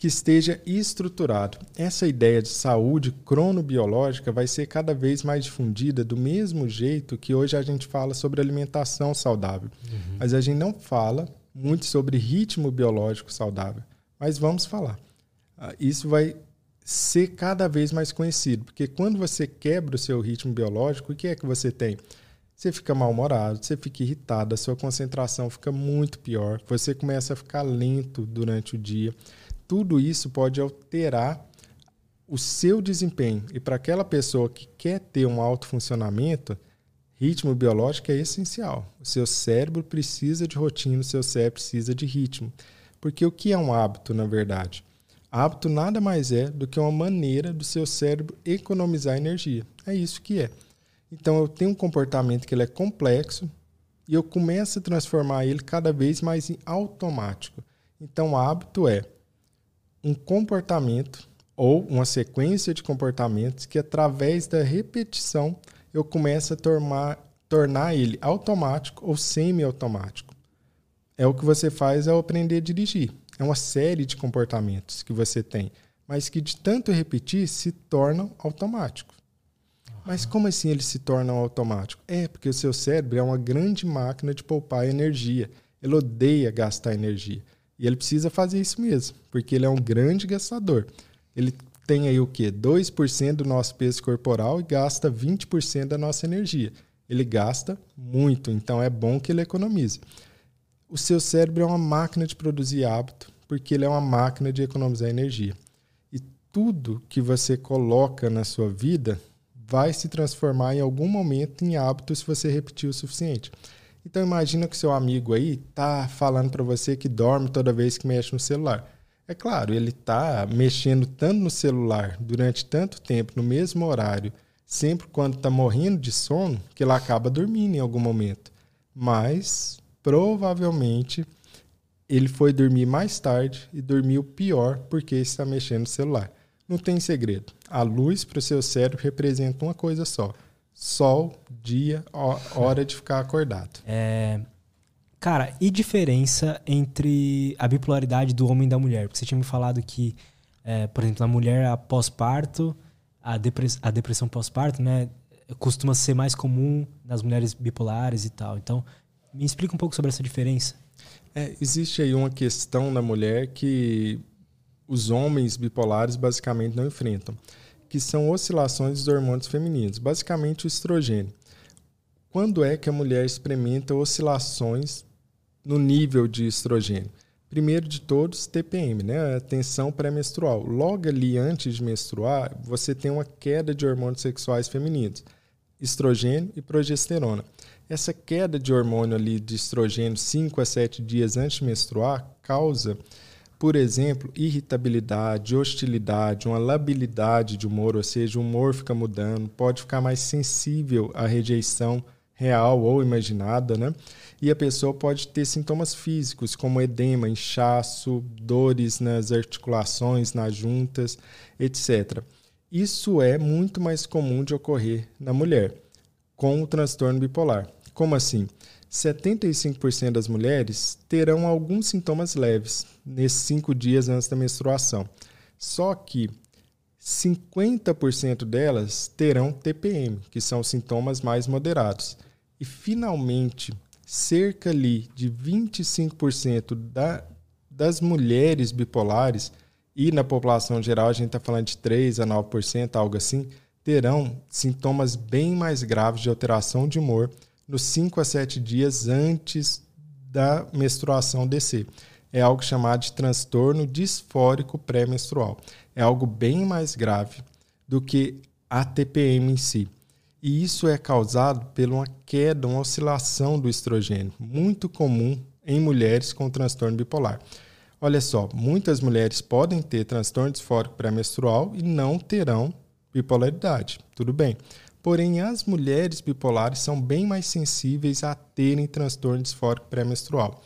S2: que esteja estruturado. Essa ideia de saúde cronobiológica vai ser cada vez mais difundida do mesmo jeito que hoje a gente fala sobre alimentação saudável. Uhum. Mas a gente não fala muito sobre ritmo biológico saudável. Mas vamos falar. Ah, isso vai ser cada vez mais conhecido, porque quando você quebra o seu ritmo biológico, o que é que você tem? Você fica mal-humorado, você fica irritado, a sua concentração fica muito pior, você começa a ficar lento durante o dia tudo isso pode alterar o seu desempenho. E para aquela pessoa que quer ter um alto funcionamento, ritmo biológico é essencial. O seu cérebro precisa de rotina, o seu cérebro precisa de ritmo. Porque o que é um hábito, na verdade? Hábito nada mais é do que uma maneira do seu cérebro economizar energia. É isso que é. Então eu tenho um comportamento que ele é complexo e eu começo a transformar ele cada vez mais em automático. Então hábito é um comportamento ou uma sequência de comportamentos que através da repetição eu começo a tornar, tornar ele automático ou semi-automático. É o que você faz ao aprender a dirigir. É uma série de comportamentos que você tem, mas que de tanto repetir se tornam automáticos. Mas como assim eles se tornam automáticos? É porque o seu cérebro é uma grande máquina de poupar energia. Ele odeia gastar energia. E ele precisa fazer isso mesmo, porque ele é um grande gastador. Ele tem aí o quê? 2% do nosso peso corporal e gasta 20% da nossa energia. Ele gasta muito, então é bom que ele economize. O seu cérebro é uma máquina de produzir hábito, porque ele é uma máquina de economizar energia. E tudo que você coloca na sua vida vai se transformar em algum momento em hábito se você repetir o suficiente. Então imagina que seu amigo aí tá falando para você que dorme toda vez que mexe no celular. É claro, ele tá mexendo tanto no celular durante tanto tempo, no mesmo horário, sempre quando tá morrendo de sono, que ele acaba dormindo em algum momento. Mas provavelmente ele foi dormir mais tarde e dormiu pior porque está mexendo no celular. Não tem segredo. A luz para o seu cérebro representa uma coisa só: sol, dia, hora de ficar acordado.
S1: É, cara, e diferença entre a bipolaridade do homem e da mulher? Porque você tinha me falado que, é, por exemplo, na mulher após parto, a, depress a depressão pós-parto, né, costuma ser mais comum nas mulheres bipolares e tal. Então, me explica um pouco sobre essa diferença.
S2: É, existe aí uma questão na mulher que os homens bipolares basicamente não enfrentam que são oscilações dos hormônios femininos, basicamente o estrogênio. Quando é que a mulher experimenta oscilações no nível de estrogênio? Primeiro de todos, TPM, né? a tensão pré-menstrual. Logo ali antes de menstruar, você tem uma queda de hormônios sexuais femininos, estrogênio e progesterona. Essa queda de hormônio ali de estrogênio 5 a 7 dias antes de menstruar causa por exemplo, irritabilidade, hostilidade, uma labilidade de humor, ou seja, o humor fica mudando, pode ficar mais sensível à rejeição real ou imaginada, né? E a pessoa pode ter sintomas físicos, como edema, inchaço, dores nas articulações, nas juntas, etc. Isso é muito mais comum de ocorrer na mulher com o transtorno bipolar. Como assim? 75% das mulheres terão alguns sintomas leves nesses cinco dias antes da menstruação. Só que 50% delas terão TPM, que são sintomas mais moderados. E, finalmente, cerca ali de 25% da, das mulheres bipolares, e na população geral a gente está falando de 3 a 9%, algo assim, terão sintomas bem mais graves de alteração de humor nos 5 a 7 dias antes da menstruação descer. É algo chamado de transtorno disfórico pré-menstrual. É algo bem mais grave do que a TPM em si. E isso é causado por uma queda, uma oscilação do estrogênio, muito comum em mulheres com transtorno bipolar. Olha só, muitas mulheres podem ter transtorno disfórico pré-menstrual e não terão bipolaridade. Tudo bem. Porém, as mulheres bipolares são bem mais sensíveis a terem transtorno disfórico pré-menstrual.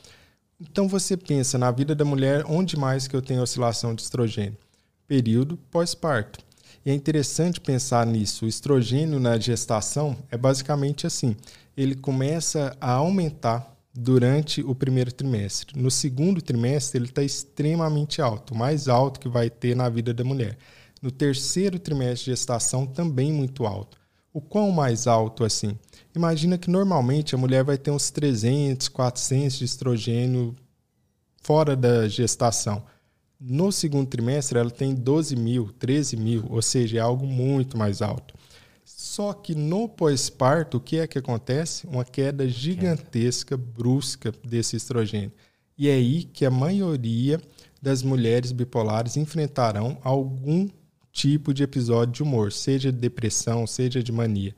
S2: Então você pensa na vida da mulher, onde mais que eu tenho oscilação de estrogênio? Período pós-parto. E é interessante pensar nisso. O estrogênio na gestação é basicamente assim: ele começa a aumentar durante o primeiro trimestre. No segundo trimestre, ele está extremamente alto, mais alto que vai ter na vida da mulher. No terceiro trimestre de gestação, também muito alto. O quão mais alto assim? Imagina que normalmente a mulher vai ter uns 300, 400 de estrogênio fora da gestação. No segundo trimestre, ela tem 12 mil, 13 mil, ou seja, é algo muito mais alto. Só que no pós-parto, o que é que acontece? Uma queda gigantesca, brusca desse estrogênio. E é aí que a maioria das mulheres bipolares enfrentarão algum tipo de episódio de humor, seja de depressão, seja de mania.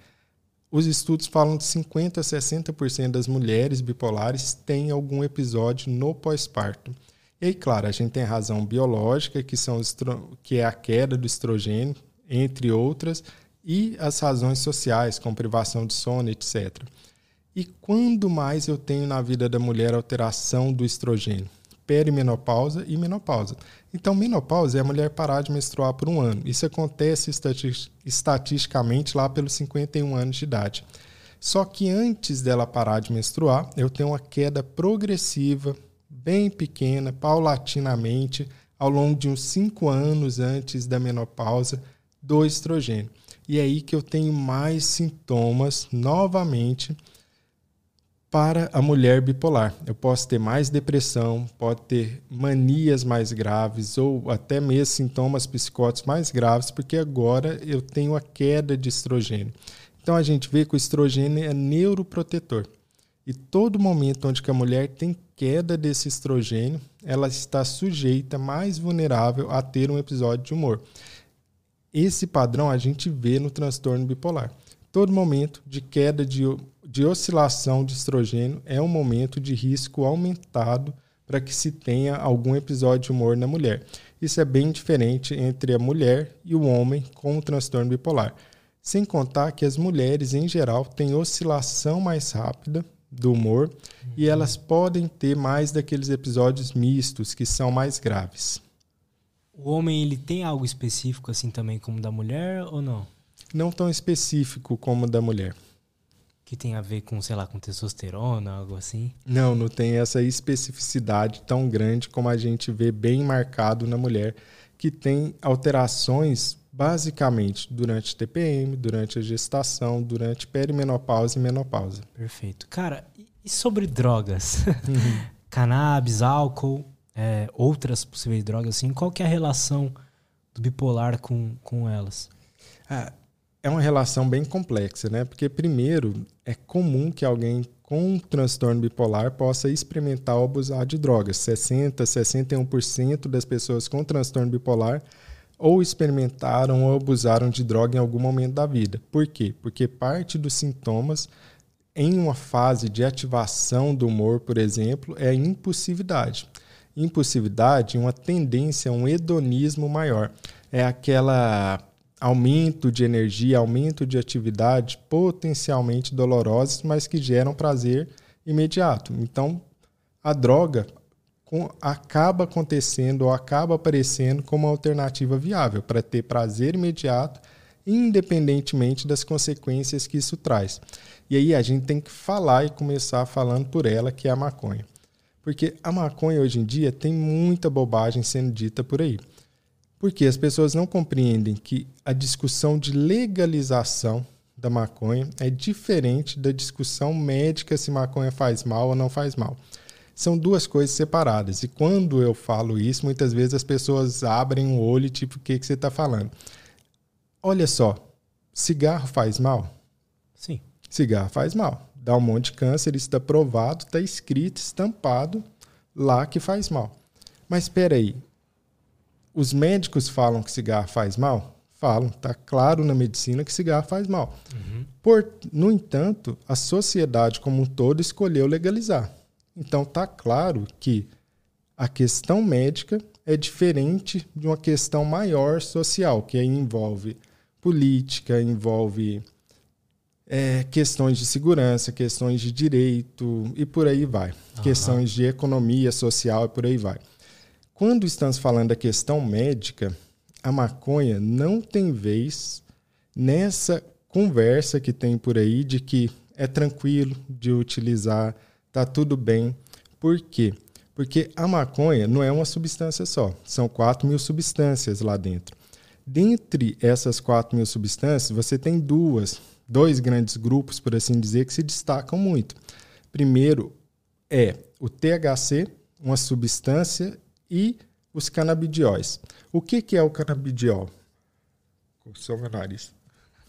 S2: Os estudos falam que 50 a 60% das mulheres bipolares têm algum episódio no pós-parto. E claro, a gente tem razão biológica, que, são que é a queda do estrogênio, entre outras, e as razões sociais, como privação de sono, etc. E quando mais eu tenho na vida da mulher alteração do estrogênio? Perimenopausa e menopausa. Então, menopausa é a mulher parar de menstruar por um ano. Isso acontece estatisticamente lá pelos 51 anos de idade. Só que antes dela parar de menstruar, eu tenho uma queda progressiva, bem pequena, paulatinamente, ao longo de uns 5 anos antes da menopausa, do estrogênio. E é aí que eu tenho mais sintomas novamente para a mulher bipolar. Eu posso ter mais depressão, pode ter manias mais graves ou até mesmo sintomas psicóticos mais graves, porque agora eu tenho a queda de estrogênio. Então a gente vê que o estrogênio é neuroprotetor. E todo momento onde a mulher tem queda desse estrogênio, ela está sujeita, mais vulnerável a ter um episódio de humor. Esse padrão a gente vê no transtorno bipolar. Todo momento de queda de de oscilação de estrogênio é um momento de risco aumentado para que se tenha algum episódio de humor na mulher. Isso é bem diferente entre a mulher e o homem com o transtorno bipolar. Sem contar que as mulheres, em geral, têm oscilação mais rápida do humor uhum. e elas podem ter mais daqueles episódios mistos que são mais graves.
S1: O homem ele tem algo específico assim também como da mulher ou não?
S2: Não tão específico como da mulher
S1: que tem a ver com, sei lá, com testosterona, algo assim?
S2: Não, não tem essa especificidade tão grande como a gente vê bem marcado na mulher, que tem alterações basicamente durante TPM, durante a gestação, durante perimenopausa e menopausa.
S1: Perfeito. Cara, e sobre drogas? Uhum. Cannabis, álcool, é, outras possíveis drogas, assim, qual que é a relação do bipolar com, com elas?
S2: Ah, é uma relação bem complexa, né? Porque, primeiro, é comum que alguém com um transtorno bipolar possa experimentar ou abusar de drogas. 60%, 61% das pessoas com transtorno bipolar ou experimentaram ou abusaram de droga em algum momento da vida. Por quê? Porque parte dos sintomas em uma fase de ativação do humor, por exemplo, é a impulsividade. Impulsividade, uma tendência, um hedonismo maior. É aquela aumento de energia, aumento de atividade potencialmente dolorosos, mas que geram prazer imediato. Então, a droga acaba acontecendo ou acaba aparecendo como uma alternativa viável para ter prazer imediato, independentemente das consequências que isso traz. E aí a gente tem que falar e começar falando por ela, que é a maconha. Porque a maconha hoje em dia tem muita bobagem sendo dita por aí. Porque as pessoas não compreendem que a discussão de legalização da maconha é diferente da discussão médica se maconha faz mal ou não faz mal. São duas coisas separadas. E quando eu falo isso, muitas vezes as pessoas abrem o olho, tipo, o que, que você está falando? Olha só, cigarro faz mal?
S1: Sim.
S2: Cigarro faz mal. Dá um monte de câncer, isso está provado, está escrito, estampado lá que faz mal. Mas espera aí, os médicos falam que cigarro faz mal? Falam, está claro na medicina que cigarro faz mal. Uhum. Por, no entanto, a sociedade como um todo escolheu legalizar. Então está claro que a questão médica é diferente de uma questão maior social, que envolve política, envolve é, questões de segurança, questões de direito e por aí vai. Uhum. Questões de economia social e por aí vai. Quando estamos falando da questão médica, a maconha não tem vez nessa conversa que tem por aí de que é tranquilo de utilizar, tá tudo bem. Por quê? Porque a maconha não é uma substância só, são 4 mil substâncias lá dentro. Dentre essas 4 mil substâncias, você tem duas, dois grandes grupos, por assim dizer, que se destacam muito. Primeiro é o THC, uma substância e os canabidióis. O que, que é o canabidiol? Coçou meu nariz.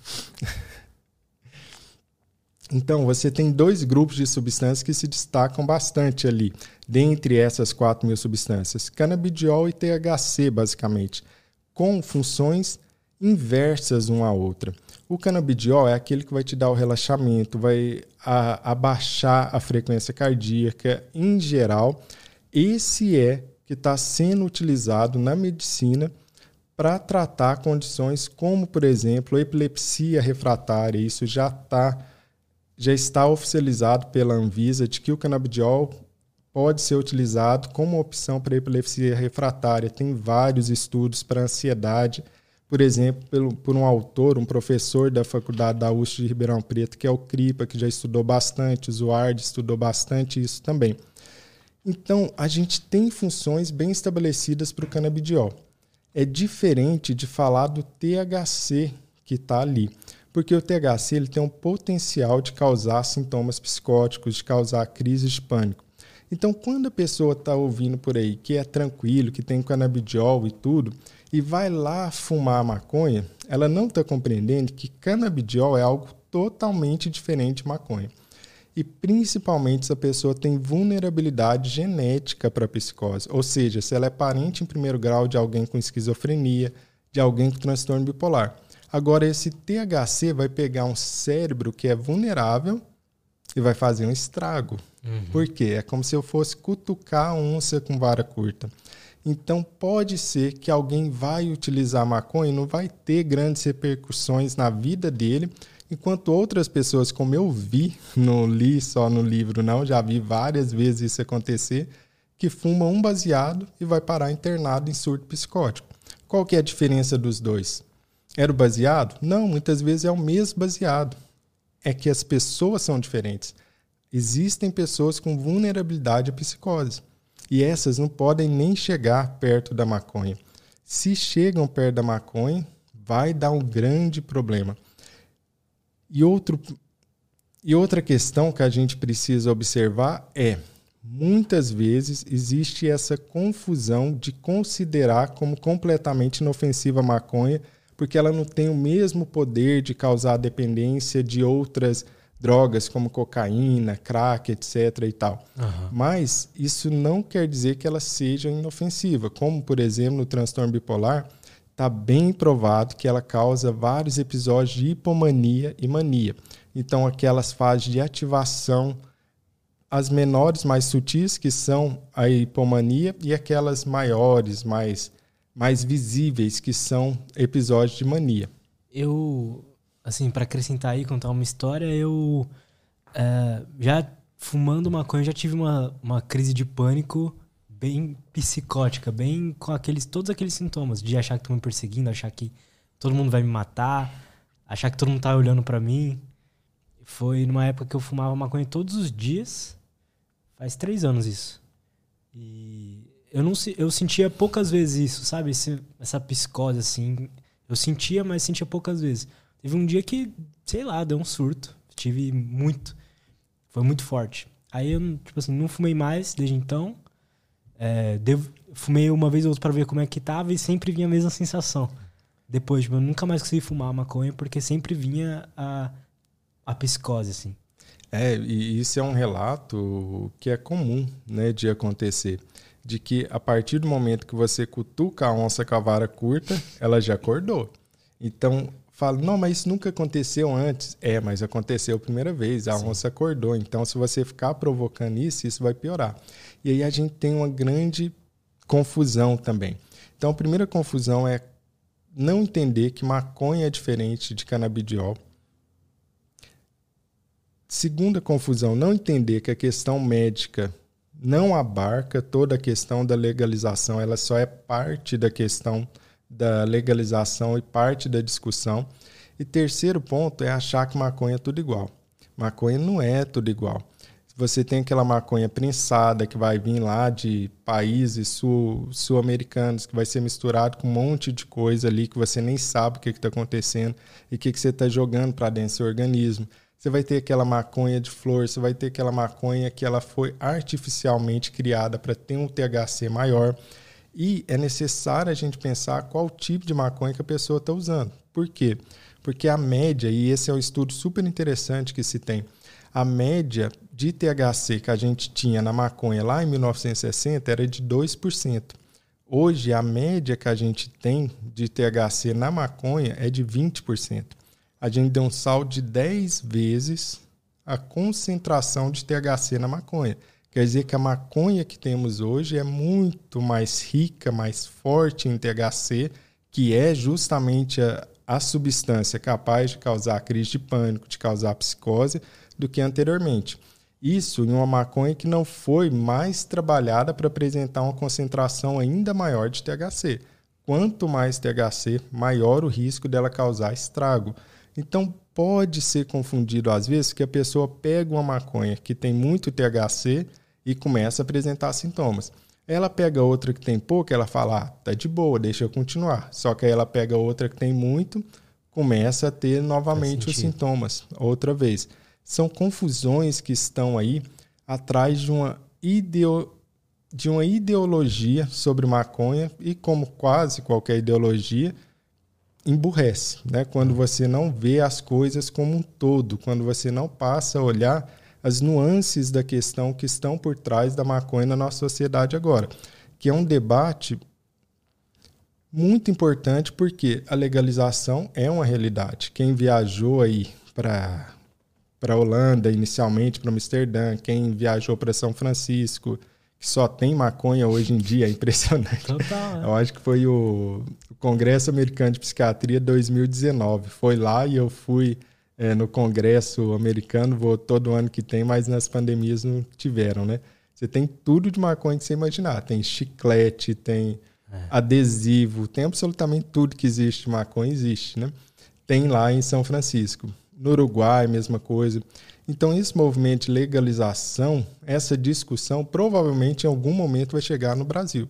S2: Então, você tem dois grupos de substâncias que se destacam bastante ali, dentre essas 4 mil substâncias: canabidiol e THC, basicamente, com funções inversas uma à outra. O canabidiol é aquele que vai te dar o relaxamento, vai abaixar a frequência cardíaca em geral. Esse é que está sendo utilizado na medicina para tratar condições como, por exemplo, epilepsia refratária. Isso já está já está oficializado pela Anvisa de que o canabidiol pode ser utilizado como opção para epilepsia refratária. Tem vários estudos para ansiedade, por exemplo, pelo, por um autor, um professor da Faculdade da USP de Ribeirão Preto, que é o CRIPA, que já estudou bastante, o Zuard estudou bastante isso também. Então, a gente tem funções bem estabelecidas para o canabidiol é diferente de falar do THC que está ali. Porque o THC ele tem um potencial de causar sintomas psicóticos, de causar crises de pânico. Então, quando a pessoa está ouvindo por aí que é tranquilo, que tem canabidiol e tudo, e vai lá fumar maconha, ela não está compreendendo que canabidiol é algo totalmente diferente de maconha e principalmente se a pessoa tem vulnerabilidade genética para psicose, ou seja, se ela é parente em primeiro grau de alguém com esquizofrenia, de alguém com transtorno bipolar. Agora, esse THC vai pegar um cérebro que é vulnerável e vai fazer um estrago. Uhum. Por quê? É como se eu fosse cutucar a onça com vara curta. Então, pode ser que alguém vai utilizar maconha e não vai ter grandes repercussões na vida dele, Enquanto outras pessoas, como eu vi, não li só no livro, não, já vi várias vezes isso acontecer, que fumam um baseado e vai parar internado em surto psicótico. Qual que é a diferença dos dois? Era o baseado? Não, muitas vezes é o mesmo baseado. É que as pessoas são diferentes. Existem pessoas com vulnerabilidade à psicose. E essas não podem nem chegar perto da maconha. Se chegam perto da maconha, vai dar um grande problema. E, outro, e outra questão que a gente precisa observar é: muitas vezes existe essa confusão de considerar como completamente inofensiva a maconha, porque ela não tem o mesmo poder de causar dependência de outras drogas como cocaína, crack, etc. e tal. Uhum. Mas isso não quer dizer que ela seja inofensiva, como por exemplo no transtorno bipolar está bem provado que ela causa vários episódios de hipomania e mania. Então, aquelas fases de ativação, as menores, mais sutis, que são a hipomania, e aquelas maiores, mais, mais visíveis, que são episódios de mania.
S1: Eu, assim, para acrescentar aí, contar uma história, eu é, já fumando maconha, já tive uma, uma crise de pânico bem psicótica, bem com aqueles todos aqueles sintomas de achar que estão me perseguindo, achar que todo mundo vai me matar, achar que todo mundo tá olhando para mim. Foi numa época que eu fumava maconha todos os dias. Faz três anos isso. E eu não eu sentia poucas vezes isso, sabe? Esse, essa psicose assim. Eu sentia, mas sentia poucas vezes. Teve um dia que, sei lá, deu um surto. Tive muito. Foi muito forte. Aí eu, tipo assim, não fumei mais desde então. É, devo, fumei uma vez ou outra pra ver como é que tava e sempre vinha a mesma sensação. Depois, tipo, eu nunca mais consegui fumar maconha porque sempre vinha a, a psicose, assim.
S2: É, e isso é um relato que é comum, né, de acontecer. De que a partir do momento que você cutuca a onça com a vara curta, ela já acordou. Então, fala, não, mas isso nunca aconteceu antes. É, mas aconteceu a primeira vez, a Sim. onça acordou. Então, se você ficar provocando isso, isso vai piorar. E aí a gente tem uma grande confusão também. Então, a primeira confusão é não entender que maconha é diferente de canabidiol. Segunda confusão, não entender que a questão médica não abarca toda a questão da legalização, ela só é parte da questão da legalização e parte da discussão. E terceiro ponto é achar que maconha é tudo igual. Maconha não é tudo igual. Você tem aquela maconha prensada que vai vir lá de países sul-americanos, sul que vai ser misturado com um monte de coisa ali que você nem sabe o que está acontecendo e o que, que você está jogando para dentro do seu organismo. Você vai ter aquela maconha de flor, você vai ter aquela maconha que ela foi artificialmente criada para ter um THC maior. E é necessário a gente pensar qual tipo de maconha que a pessoa está usando. Por quê? Porque a média, e esse é um estudo super interessante que se tem, a média de THC que a gente tinha na maconha lá em 1960 era de 2%. Hoje, a média que a gente tem de THC na maconha é de 20%. A gente deu um salto de 10 vezes a concentração de THC na maconha. Quer dizer que a maconha que temos hoje é muito mais rica, mais forte em THC que é justamente a, a substância capaz de causar crise de pânico, de causar psicose, do que anteriormente. Isso em uma maconha que não foi mais trabalhada para apresentar uma concentração ainda maior de THC. Quanto mais THC, maior o risco dela causar estrago. Então pode ser confundido às vezes que a pessoa pega uma maconha que tem muito THC e começa a apresentar sintomas. Ela pega outra que tem pouco, ela fala, ah, tá de boa, deixa eu continuar. Só que aí ela pega outra que tem muito, começa a ter novamente os sintomas, outra vez. São confusões que estão aí atrás de uma, ideo, de uma ideologia sobre maconha e como quase qualquer ideologia, emburrece, né? Quando você não vê as coisas como um todo, quando você não passa a olhar as nuances da questão que estão por trás da maconha na nossa sociedade agora, que é um debate muito importante porque a legalização é uma realidade. Quem viajou aí para para Holanda inicialmente, para Amsterdã, quem viajou para São Francisco, que só tem maconha hoje em dia, é impressionante. Total, é. Eu acho que foi o, o Congresso Americano de Psiquiatria 2019. Foi lá e eu fui é, no Congresso americano, vou todo ano que tem, mas nas pandemias não tiveram, né? Você tem tudo de maconha que você imaginar. Tem chiclete, tem é. adesivo, tem absolutamente tudo que existe de maconha, existe, né? Tem lá em São Francisco. No Uruguai, mesma coisa. Então, esse movimento de legalização, essa discussão, provavelmente em algum momento vai chegar no Brasil.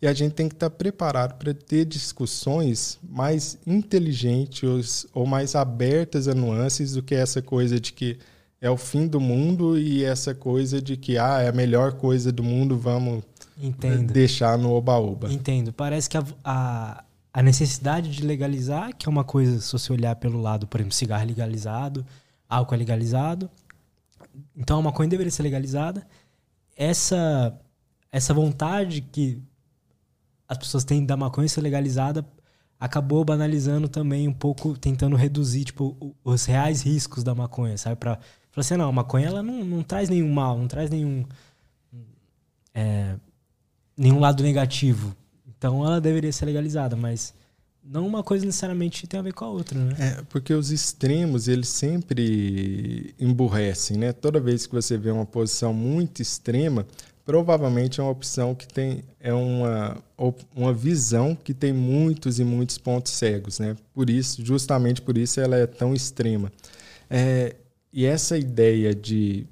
S2: E a gente tem que estar preparado para ter discussões mais inteligentes ou mais abertas a nuances do que essa coisa de que é o fim do mundo e essa coisa de que ah, é a melhor coisa do mundo, vamos Entendo. deixar no oba-oba.
S1: Entendo. Parece que a, a, a, necessidade de legalizar, que é uma coisa, se você olhar pelo lado, por exemplo, cigarro legalizado, álcool é legalizado, então a maconha deveria ser legalizada. Essa, essa vontade que as pessoas têm da maconha ser legalizada acabou banalizando também um pouco, tentando reduzir tipo, os reais riscos da maconha, sabe? Pra falar assim, não, a maconha ela não, não traz nenhum mal, não traz nenhum. É, nenhum lado negativo. Então ela deveria ser legalizada, mas não uma coisa necessariamente tem a ver com a outra, né?
S2: É, porque os extremos, eles sempre emburrecem, né? Toda vez que você vê uma posição muito extrema, provavelmente é uma opção que tem é uma, uma visão que tem muitos e muitos pontos cegos, né? Por isso, justamente por isso ela é tão extrema. É, e essa ideia de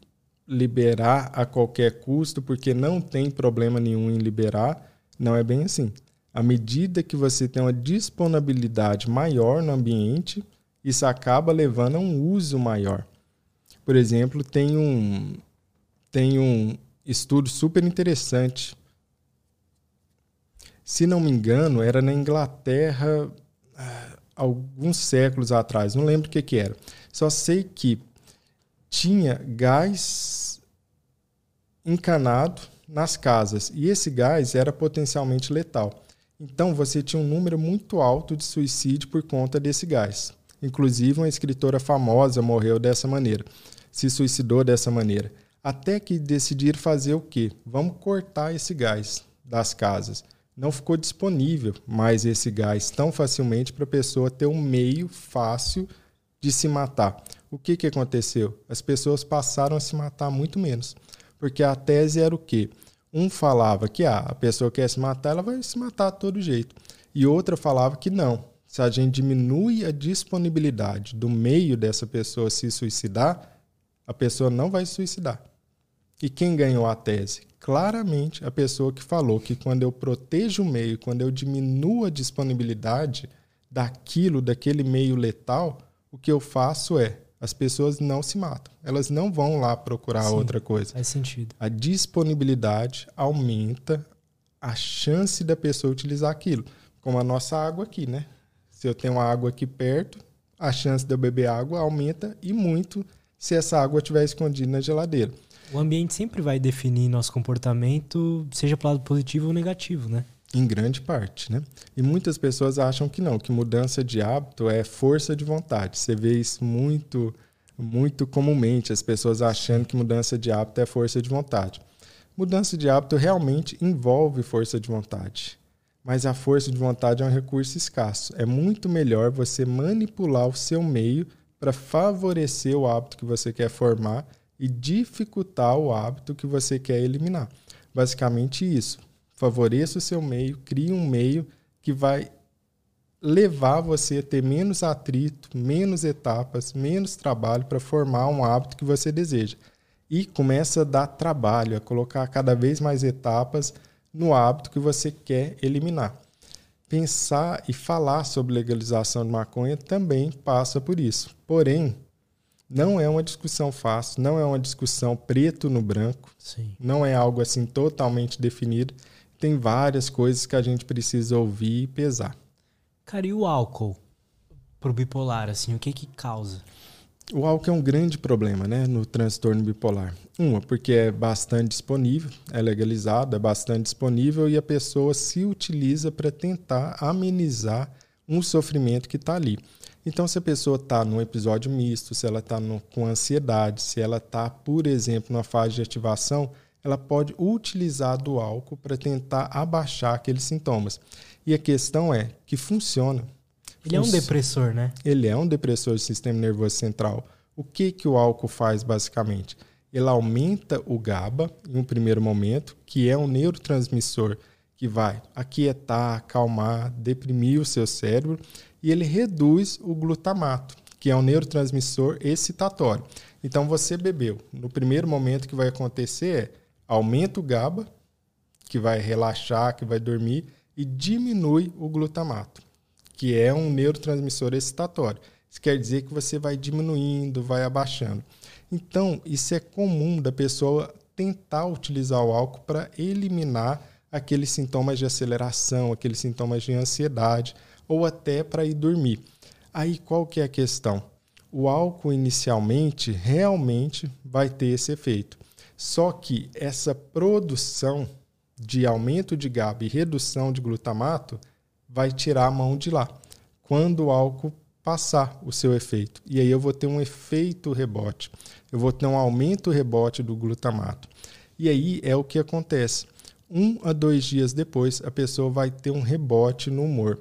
S2: liberar a qualquer custo, porque não tem problema nenhum em liberar, não é bem assim. À medida que você tem uma disponibilidade maior no ambiente, isso acaba levando a um uso maior. Por exemplo, tem um, tem um, estudo super interessante. Se não me engano, era na Inglaterra ah, alguns séculos atrás, não lembro o que, que era. Só sei que tinha gás encanado nas casas e esse gás era potencialmente letal. Então você tinha um número muito alto de suicídio por conta desse gás. Inclusive, uma escritora famosa morreu dessa maneira, se suicidou dessa maneira. Até que decidiram fazer o quê? Vamos cortar esse gás das casas. Não ficou disponível mais esse gás tão facilmente para a pessoa ter um meio fácil de se matar. O que, que aconteceu? As pessoas passaram a se matar muito menos. Porque a tese era o quê? Um falava que ah, a pessoa quer se matar, ela vai se matar de todo jeito. E outra falava que não. Se a gente diminui a disponibilidade do meio dessa pessoa se suicidar, a pessoa não vai se suicidar. E quem ganhou a tese? Claramente a pessoa que falou que quando eu protejo o meio, quando eu diminuo a disponibilidade daquilo, daquele meio letal, o que eu faço é as pessoas não se matam. Elas não vão lá procurar Sim, outra coisa.
S1: Faz sentido.
S2: A disponibilidade aumenta a chance da pessoa utilizar aquilo. Como a nossa água aqui, né? Se eu tenho água aqui perto, a chance de eu beber água aumenta e muito se essa água estiver escondida na geladeira.
S1: O ambiente sempre vai definir nosso comportamento, seja para o lado positivo ou negativo, né?
S2: Em grande parte, né? E muitas pessoas acham que não, que mudança de hábito é força de vontade. Você vê isso muito, muito comumente, as pessoas achando que mudança de hábito é força de vontade. Mudança de hábito realmente envolve força de vontade. mas a força de vontade é um recurso escasso. É muito melhor você manipular o seu meio para favorecer o hábito que você quer formar e dificultar o hábito que você quer eliminar. Basicamente isso. Favoreça o seu meio, crie um meio que vai levar você a ter menos atrito, menos etapas, menos trabalho para formar um hábito que você deseja. E começa a dar trabalho, a colocar cada vez mais etapas no hábito que você quer eliminar. Pensar e falar sobre legalização de maconha também passa por isso. Porém, não é uma discussão fácil, não é uma discussão preto no branco,
S1: Sim.
S2: não é algo assim totalmente definido. Tem várias coisas que a gente precisa ouvir e pesar.
S1: Cara, e o álcool pro bipolar, assim, o que que causa?
S2: O álcool é um grande problema, né, no transtorno bipolar. Uma, porque é bastante disponível, é legalizado, é bastante disponível e a pessoa se utiliza para tentar amenizar um sofrimento que está ali. Então, se a pessoa está num episódio misto, se ela está com ansiedade, se ela está, por exemplo, numa fase de ativação, ela pode utilizar do álcool para tentar abaixar aqueles sintomas. E a questão é que funciona.
S1: Ele é um depressor, né?
S2: Ele é um depressor do sistema nervoso central. O que, que o álcool faz basicamente? Ele aumenta o GABA em um primeiro momento, que é um neurotransmissor que vai aquietar, acalmar, deprimir o seu cérebro, e ele reduz o glutamato, que é um neurotransmissor excitatório. Então você bebeu. No primeiro momento que vai acontecer é aumenta o GABA, que vai relaxar, que vai dormir, e diminui o glutamato, que é um neurotransmissor excitatório. Isso quer dizer que você vai diminuindo, vai abaixando. Então, isso é comum da pessoa tentar utilizar o álcool para eliminar aqueles sintomas de aceleração, aqueles sintomas de ansiedade, ou até para ir dormir. Aí qual que é a questão? O álcool inicialmente realmente vai ter esse efeito. Só que essa produção de aumento de GABA e redução de glutamato vai tirar a mão de lá. Quando o álcool passar o seu efeito. E aí eu vou ter um efeito rebote. Eu vou ter um aumento rebote do glutamato. E aí é o que acontece. Um a dois dias depois, a pessoa vai ter um rebote no humor.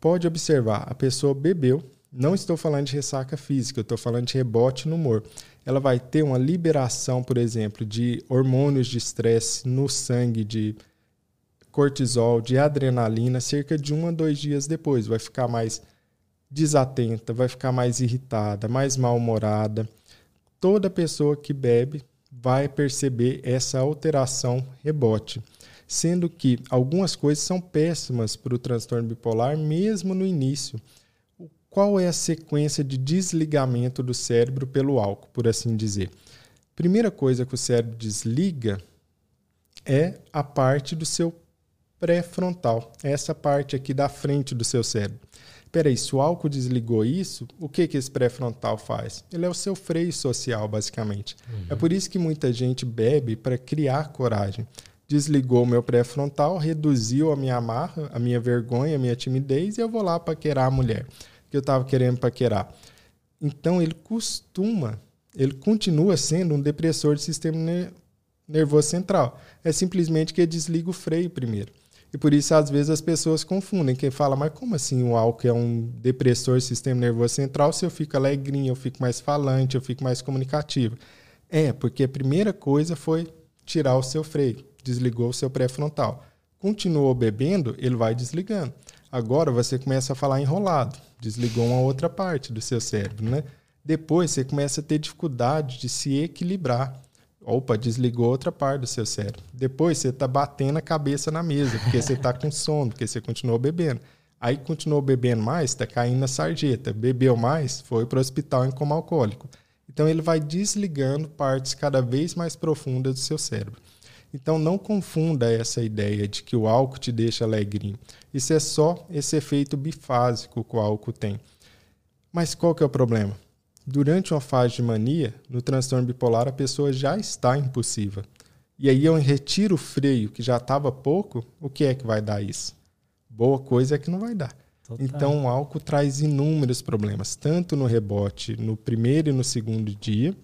S2: Pode observar, a pessoa bebeu, não estou falando de ressaca física, eu estou falando de rebote no humor ela vai ter uma liberação, por exemplo, de hormônios de estresse no sangue, de cortisol, de adrenalina, cerca de um a dois dias depois. Vai ficar mais desatenta, vai ficar mais irritada, mais mal-humorada. Toda pessoa que bebe vai perceber essa alteração rebote. Sendo que algumas coisas são péssimas para o transtorno bipolar, mesmo no início qual é a sequência de desligamento do cérebro pelo álcool, por assim dizer? Primeira coisa que o cérebro desliga é a parte do seu pré-frontal, essa parte aqui da frente do seu cérebro. Peraí, se o álcool desligou isso, o que, que esse pré-frontal faz? Ele é o seu freio social, basicamente. Uhum. É por isso que muita gente bebe para criar coragem. Desligou o meu pré-frontal, reduziu a minha amarra, a minha vergonha, a minha timidez e eu vou lá para querer a mulher que eu estava querendo paquerar. Então ele costuma, ele continua sendo um depressor do sistema nervoso central. É simplesmente que desliga o freio primeiro. E por isso, às vezes, as pessoas confundem. Quem fala, mas como assim o álcool é um depressor do sistema nervoso central se eu fico alegrinho, eu fico mais falante, eu fico mais comunicativo? É, porque a primeira coisa foi tirar o seu freio, desligou o seu pré-frontal. Continuou bebendo, ele vai desligando. Agora você começa a falar enrolado, desligou uma outra parte do seu cérebro, né? Depois você começa a ter dificuldade de se equilibrar. Opa, desligou outra parte do seu cérebro. Depois você está batendo a cabeça na mesa, porque você está com sono, porque você continuou bebendo. Aí continuou bebendo mais, está caindo na sarjeta. Bebeu mais, foi para o hospital em coma alcoólico. Então ele vai desligando partes cada vez mais profundas do seu cérebro. Então não confunda essa ideia de que o álcool te deixa alegrinho. Isso é só esse efeito bifásico que o álcool tem. Mas qual que é o problema? Durante uma fase de mania, no transtorno bipolar, a pessoa já está impulsiva. E aí eu retiro o freio, que já estava pouco, o que é que vai dar isso? Boa coisa é que não vai dar. Total. Então o álcool traz inúmeros problemas, tanto no rebote no primeiro e no segundo dia,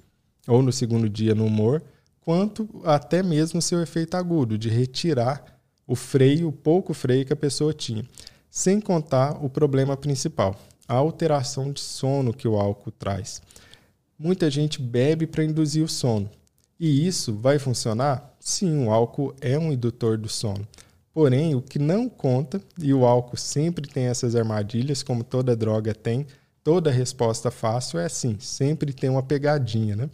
S2: ou no segundo dia no humor, quanto até mesmo seu efeito agudo, de retirar o freio, o pouco freio que a pessoa tinha. Sem contar o problema principal, a alteração de sono que o álcool traz. Muita gente bebe para induzir o sono. E isso vai funcionar? Sim, o álcool é um indutor do sono. Porém, o que não conta, e o álcool sempre tem essas armadilhas, como toda droga tem, toda resposta fácil é assim, sempre tem uma pegadinha, né?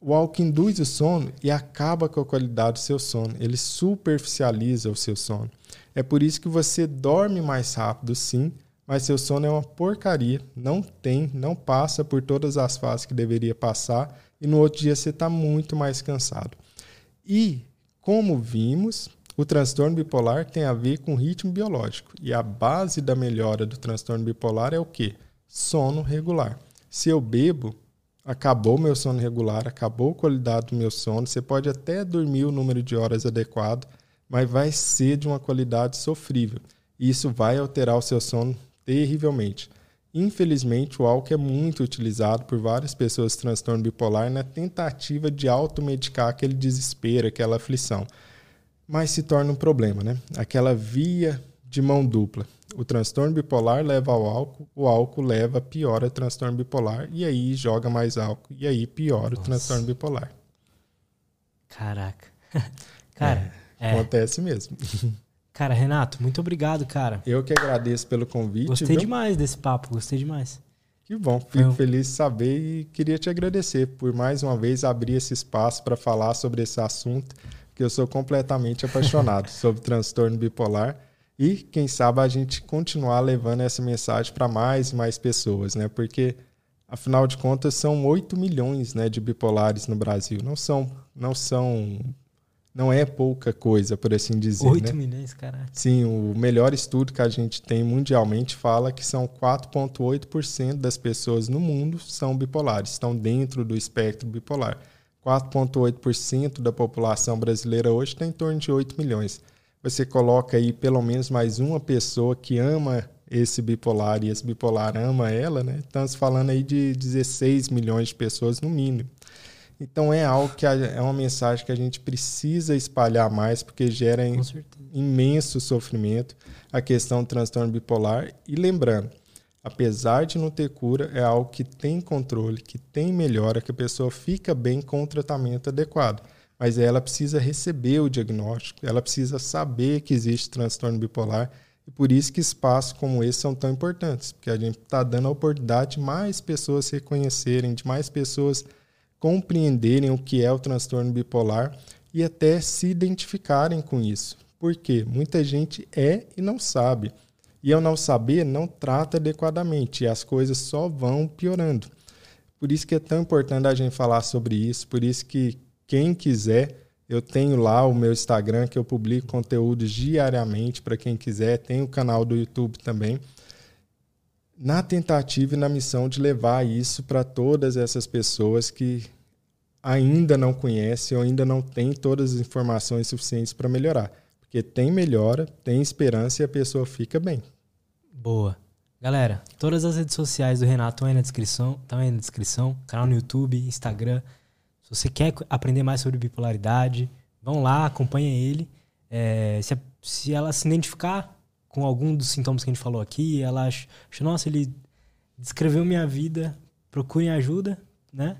S2: O álcool induz o sono e acaba com a qualidade do seu sono. Ele superficializa o seu sono. É por isso que você dorme mais rápido, sim, mas seu sono é uma porcaria. Não tem, não passa por todas as fases que deveria passar e no outro dia você está muito mais cansado. E, como vimos, o transtorno bipolar tem a ver com ritmo biológico. E a base da melhora do transtorno bipolar é o quê? Sono regular. Se eu bebo, acabou meu sono regular, acabou a qualidade do meu sono. Você pode até dormir o número de horas adequado, mas vai ser de uma qualidade sofrível. E isso vai alterar o seu sono terrivelmente. Infelizmente, o álcool é muito utilizado por várias pessoas com transtorno bipolar na tentativa de automedicar aquele desespero, aquela aflição. Mas se torna um problema, né? Aquela via de mão dupla. O transtorno bipolar leva ao álcool, o álcool leva, piora o transtorno bipolar, e aí joga mais álcool, e aí piora Nossa. o transtorno bipolar.
S1: Caraca. Cara,
S2: é, é. acontece mesmo.
S1: Cara, Renato, muito obrigado, cara.
S2: Eu que agradeço pelo convite.
S1: Gostei viu? demais desse papo, gostei demais.
S2: Que bom, fico feliz de saber e queria te agradecer por mais uma vez abrir esse espaço para falar sobre esse assunto, que eu sou completamente apaixonado sobre transtorno bipolar e quem sabe a gente continuar levando essa mensagem para mais e mais pessoas, né? Porque afinal de contas são 8 milhões, né, de bipolares no Brasil. Não são não são não é pouca coisa, por assim dizer.
S1: 8
S2: né?
S1: milhões, caralho.
S2: Sim, o melhor estudo que a gente tem mundialmente fala que são 4,8% das pessoas no mundo são bipolares, estão dentro do espectro bipolar. 4,8% da população brasileira hoje tem em torno de 8 milhões você coloca aí pelo menos mais uma pessoa que ama esse bipolar e esse bipolar ama ela, né? Estamos falando aí de 16 milhões de pessoas no mínimo. Então é algo que é uma mensagem que a gente precisa espalhar mais porque gera imenso sofrimento a questão do transtorno bipolar e lembrando, apesar de não ter cura, é algo que tem controle, que tem melhora, que a pessoa fica bem com o tratamento adequado mas ela precisa receber o diagnóstico, ela precisa saber que existe transtorno bipolar e por isso que espaços como esse são tão importantes, porque a gente está dando a oportunidade de mais pessoas se reconhecerem, de mais pessoas compreenderem o que é o transtorno bipolar e até se identificarem com isso. Porque muita gente é e não sabe. E ao não saber, não trata adequadamente e as coisas só vão piorando. Por isso que é tão importante a gente falar sobre isso, por isso que quem quiser, eu tenho lá o meu Instagram que eu publico conteúdos diariamente para quem quiser. Tem o canal do YouTube também. Na tentativa e na missão de levar isso para todas essas pessoas que ainda não conhecem ou ainda não têm todas as informações suficientes para melhorar. Porque tem melhora, tem esperança e a pessoa fica bem.
S1: Boa. Galera, todas as redes sociais do Renato estão aí na descrição, estão aí na descrição, canal no YouTube, Instagram, se você quer aprender mais sobre bipolaridade, vão lá, acompanha ele. É, se, se ela se identificar com algum dos sintomas que a gente falou aqui, ela acha, nossa, ele descreveu minha vida, procurem ajuda, né?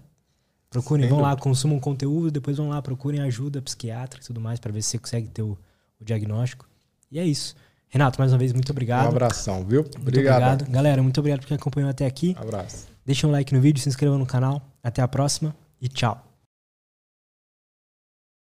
S1: Procurem, Sem vão dúvida. lá, consumam conteúdo, depois vão lá, procurem ajuda psiquiátrica e tudo mais, para ver se você consegue ter o, o, diagnóstico. E é isso. Renato, mais uma vez, muito obrigado. Um
S2: abração, viu?
S1: Muito obrigado. obrigado. Galera, muito obrigado por quem acompanhou até aqui.
S2: Um abraço.
S1: Deixa um like no vídeo, se inscreva no canal. Até a próxima e tchau.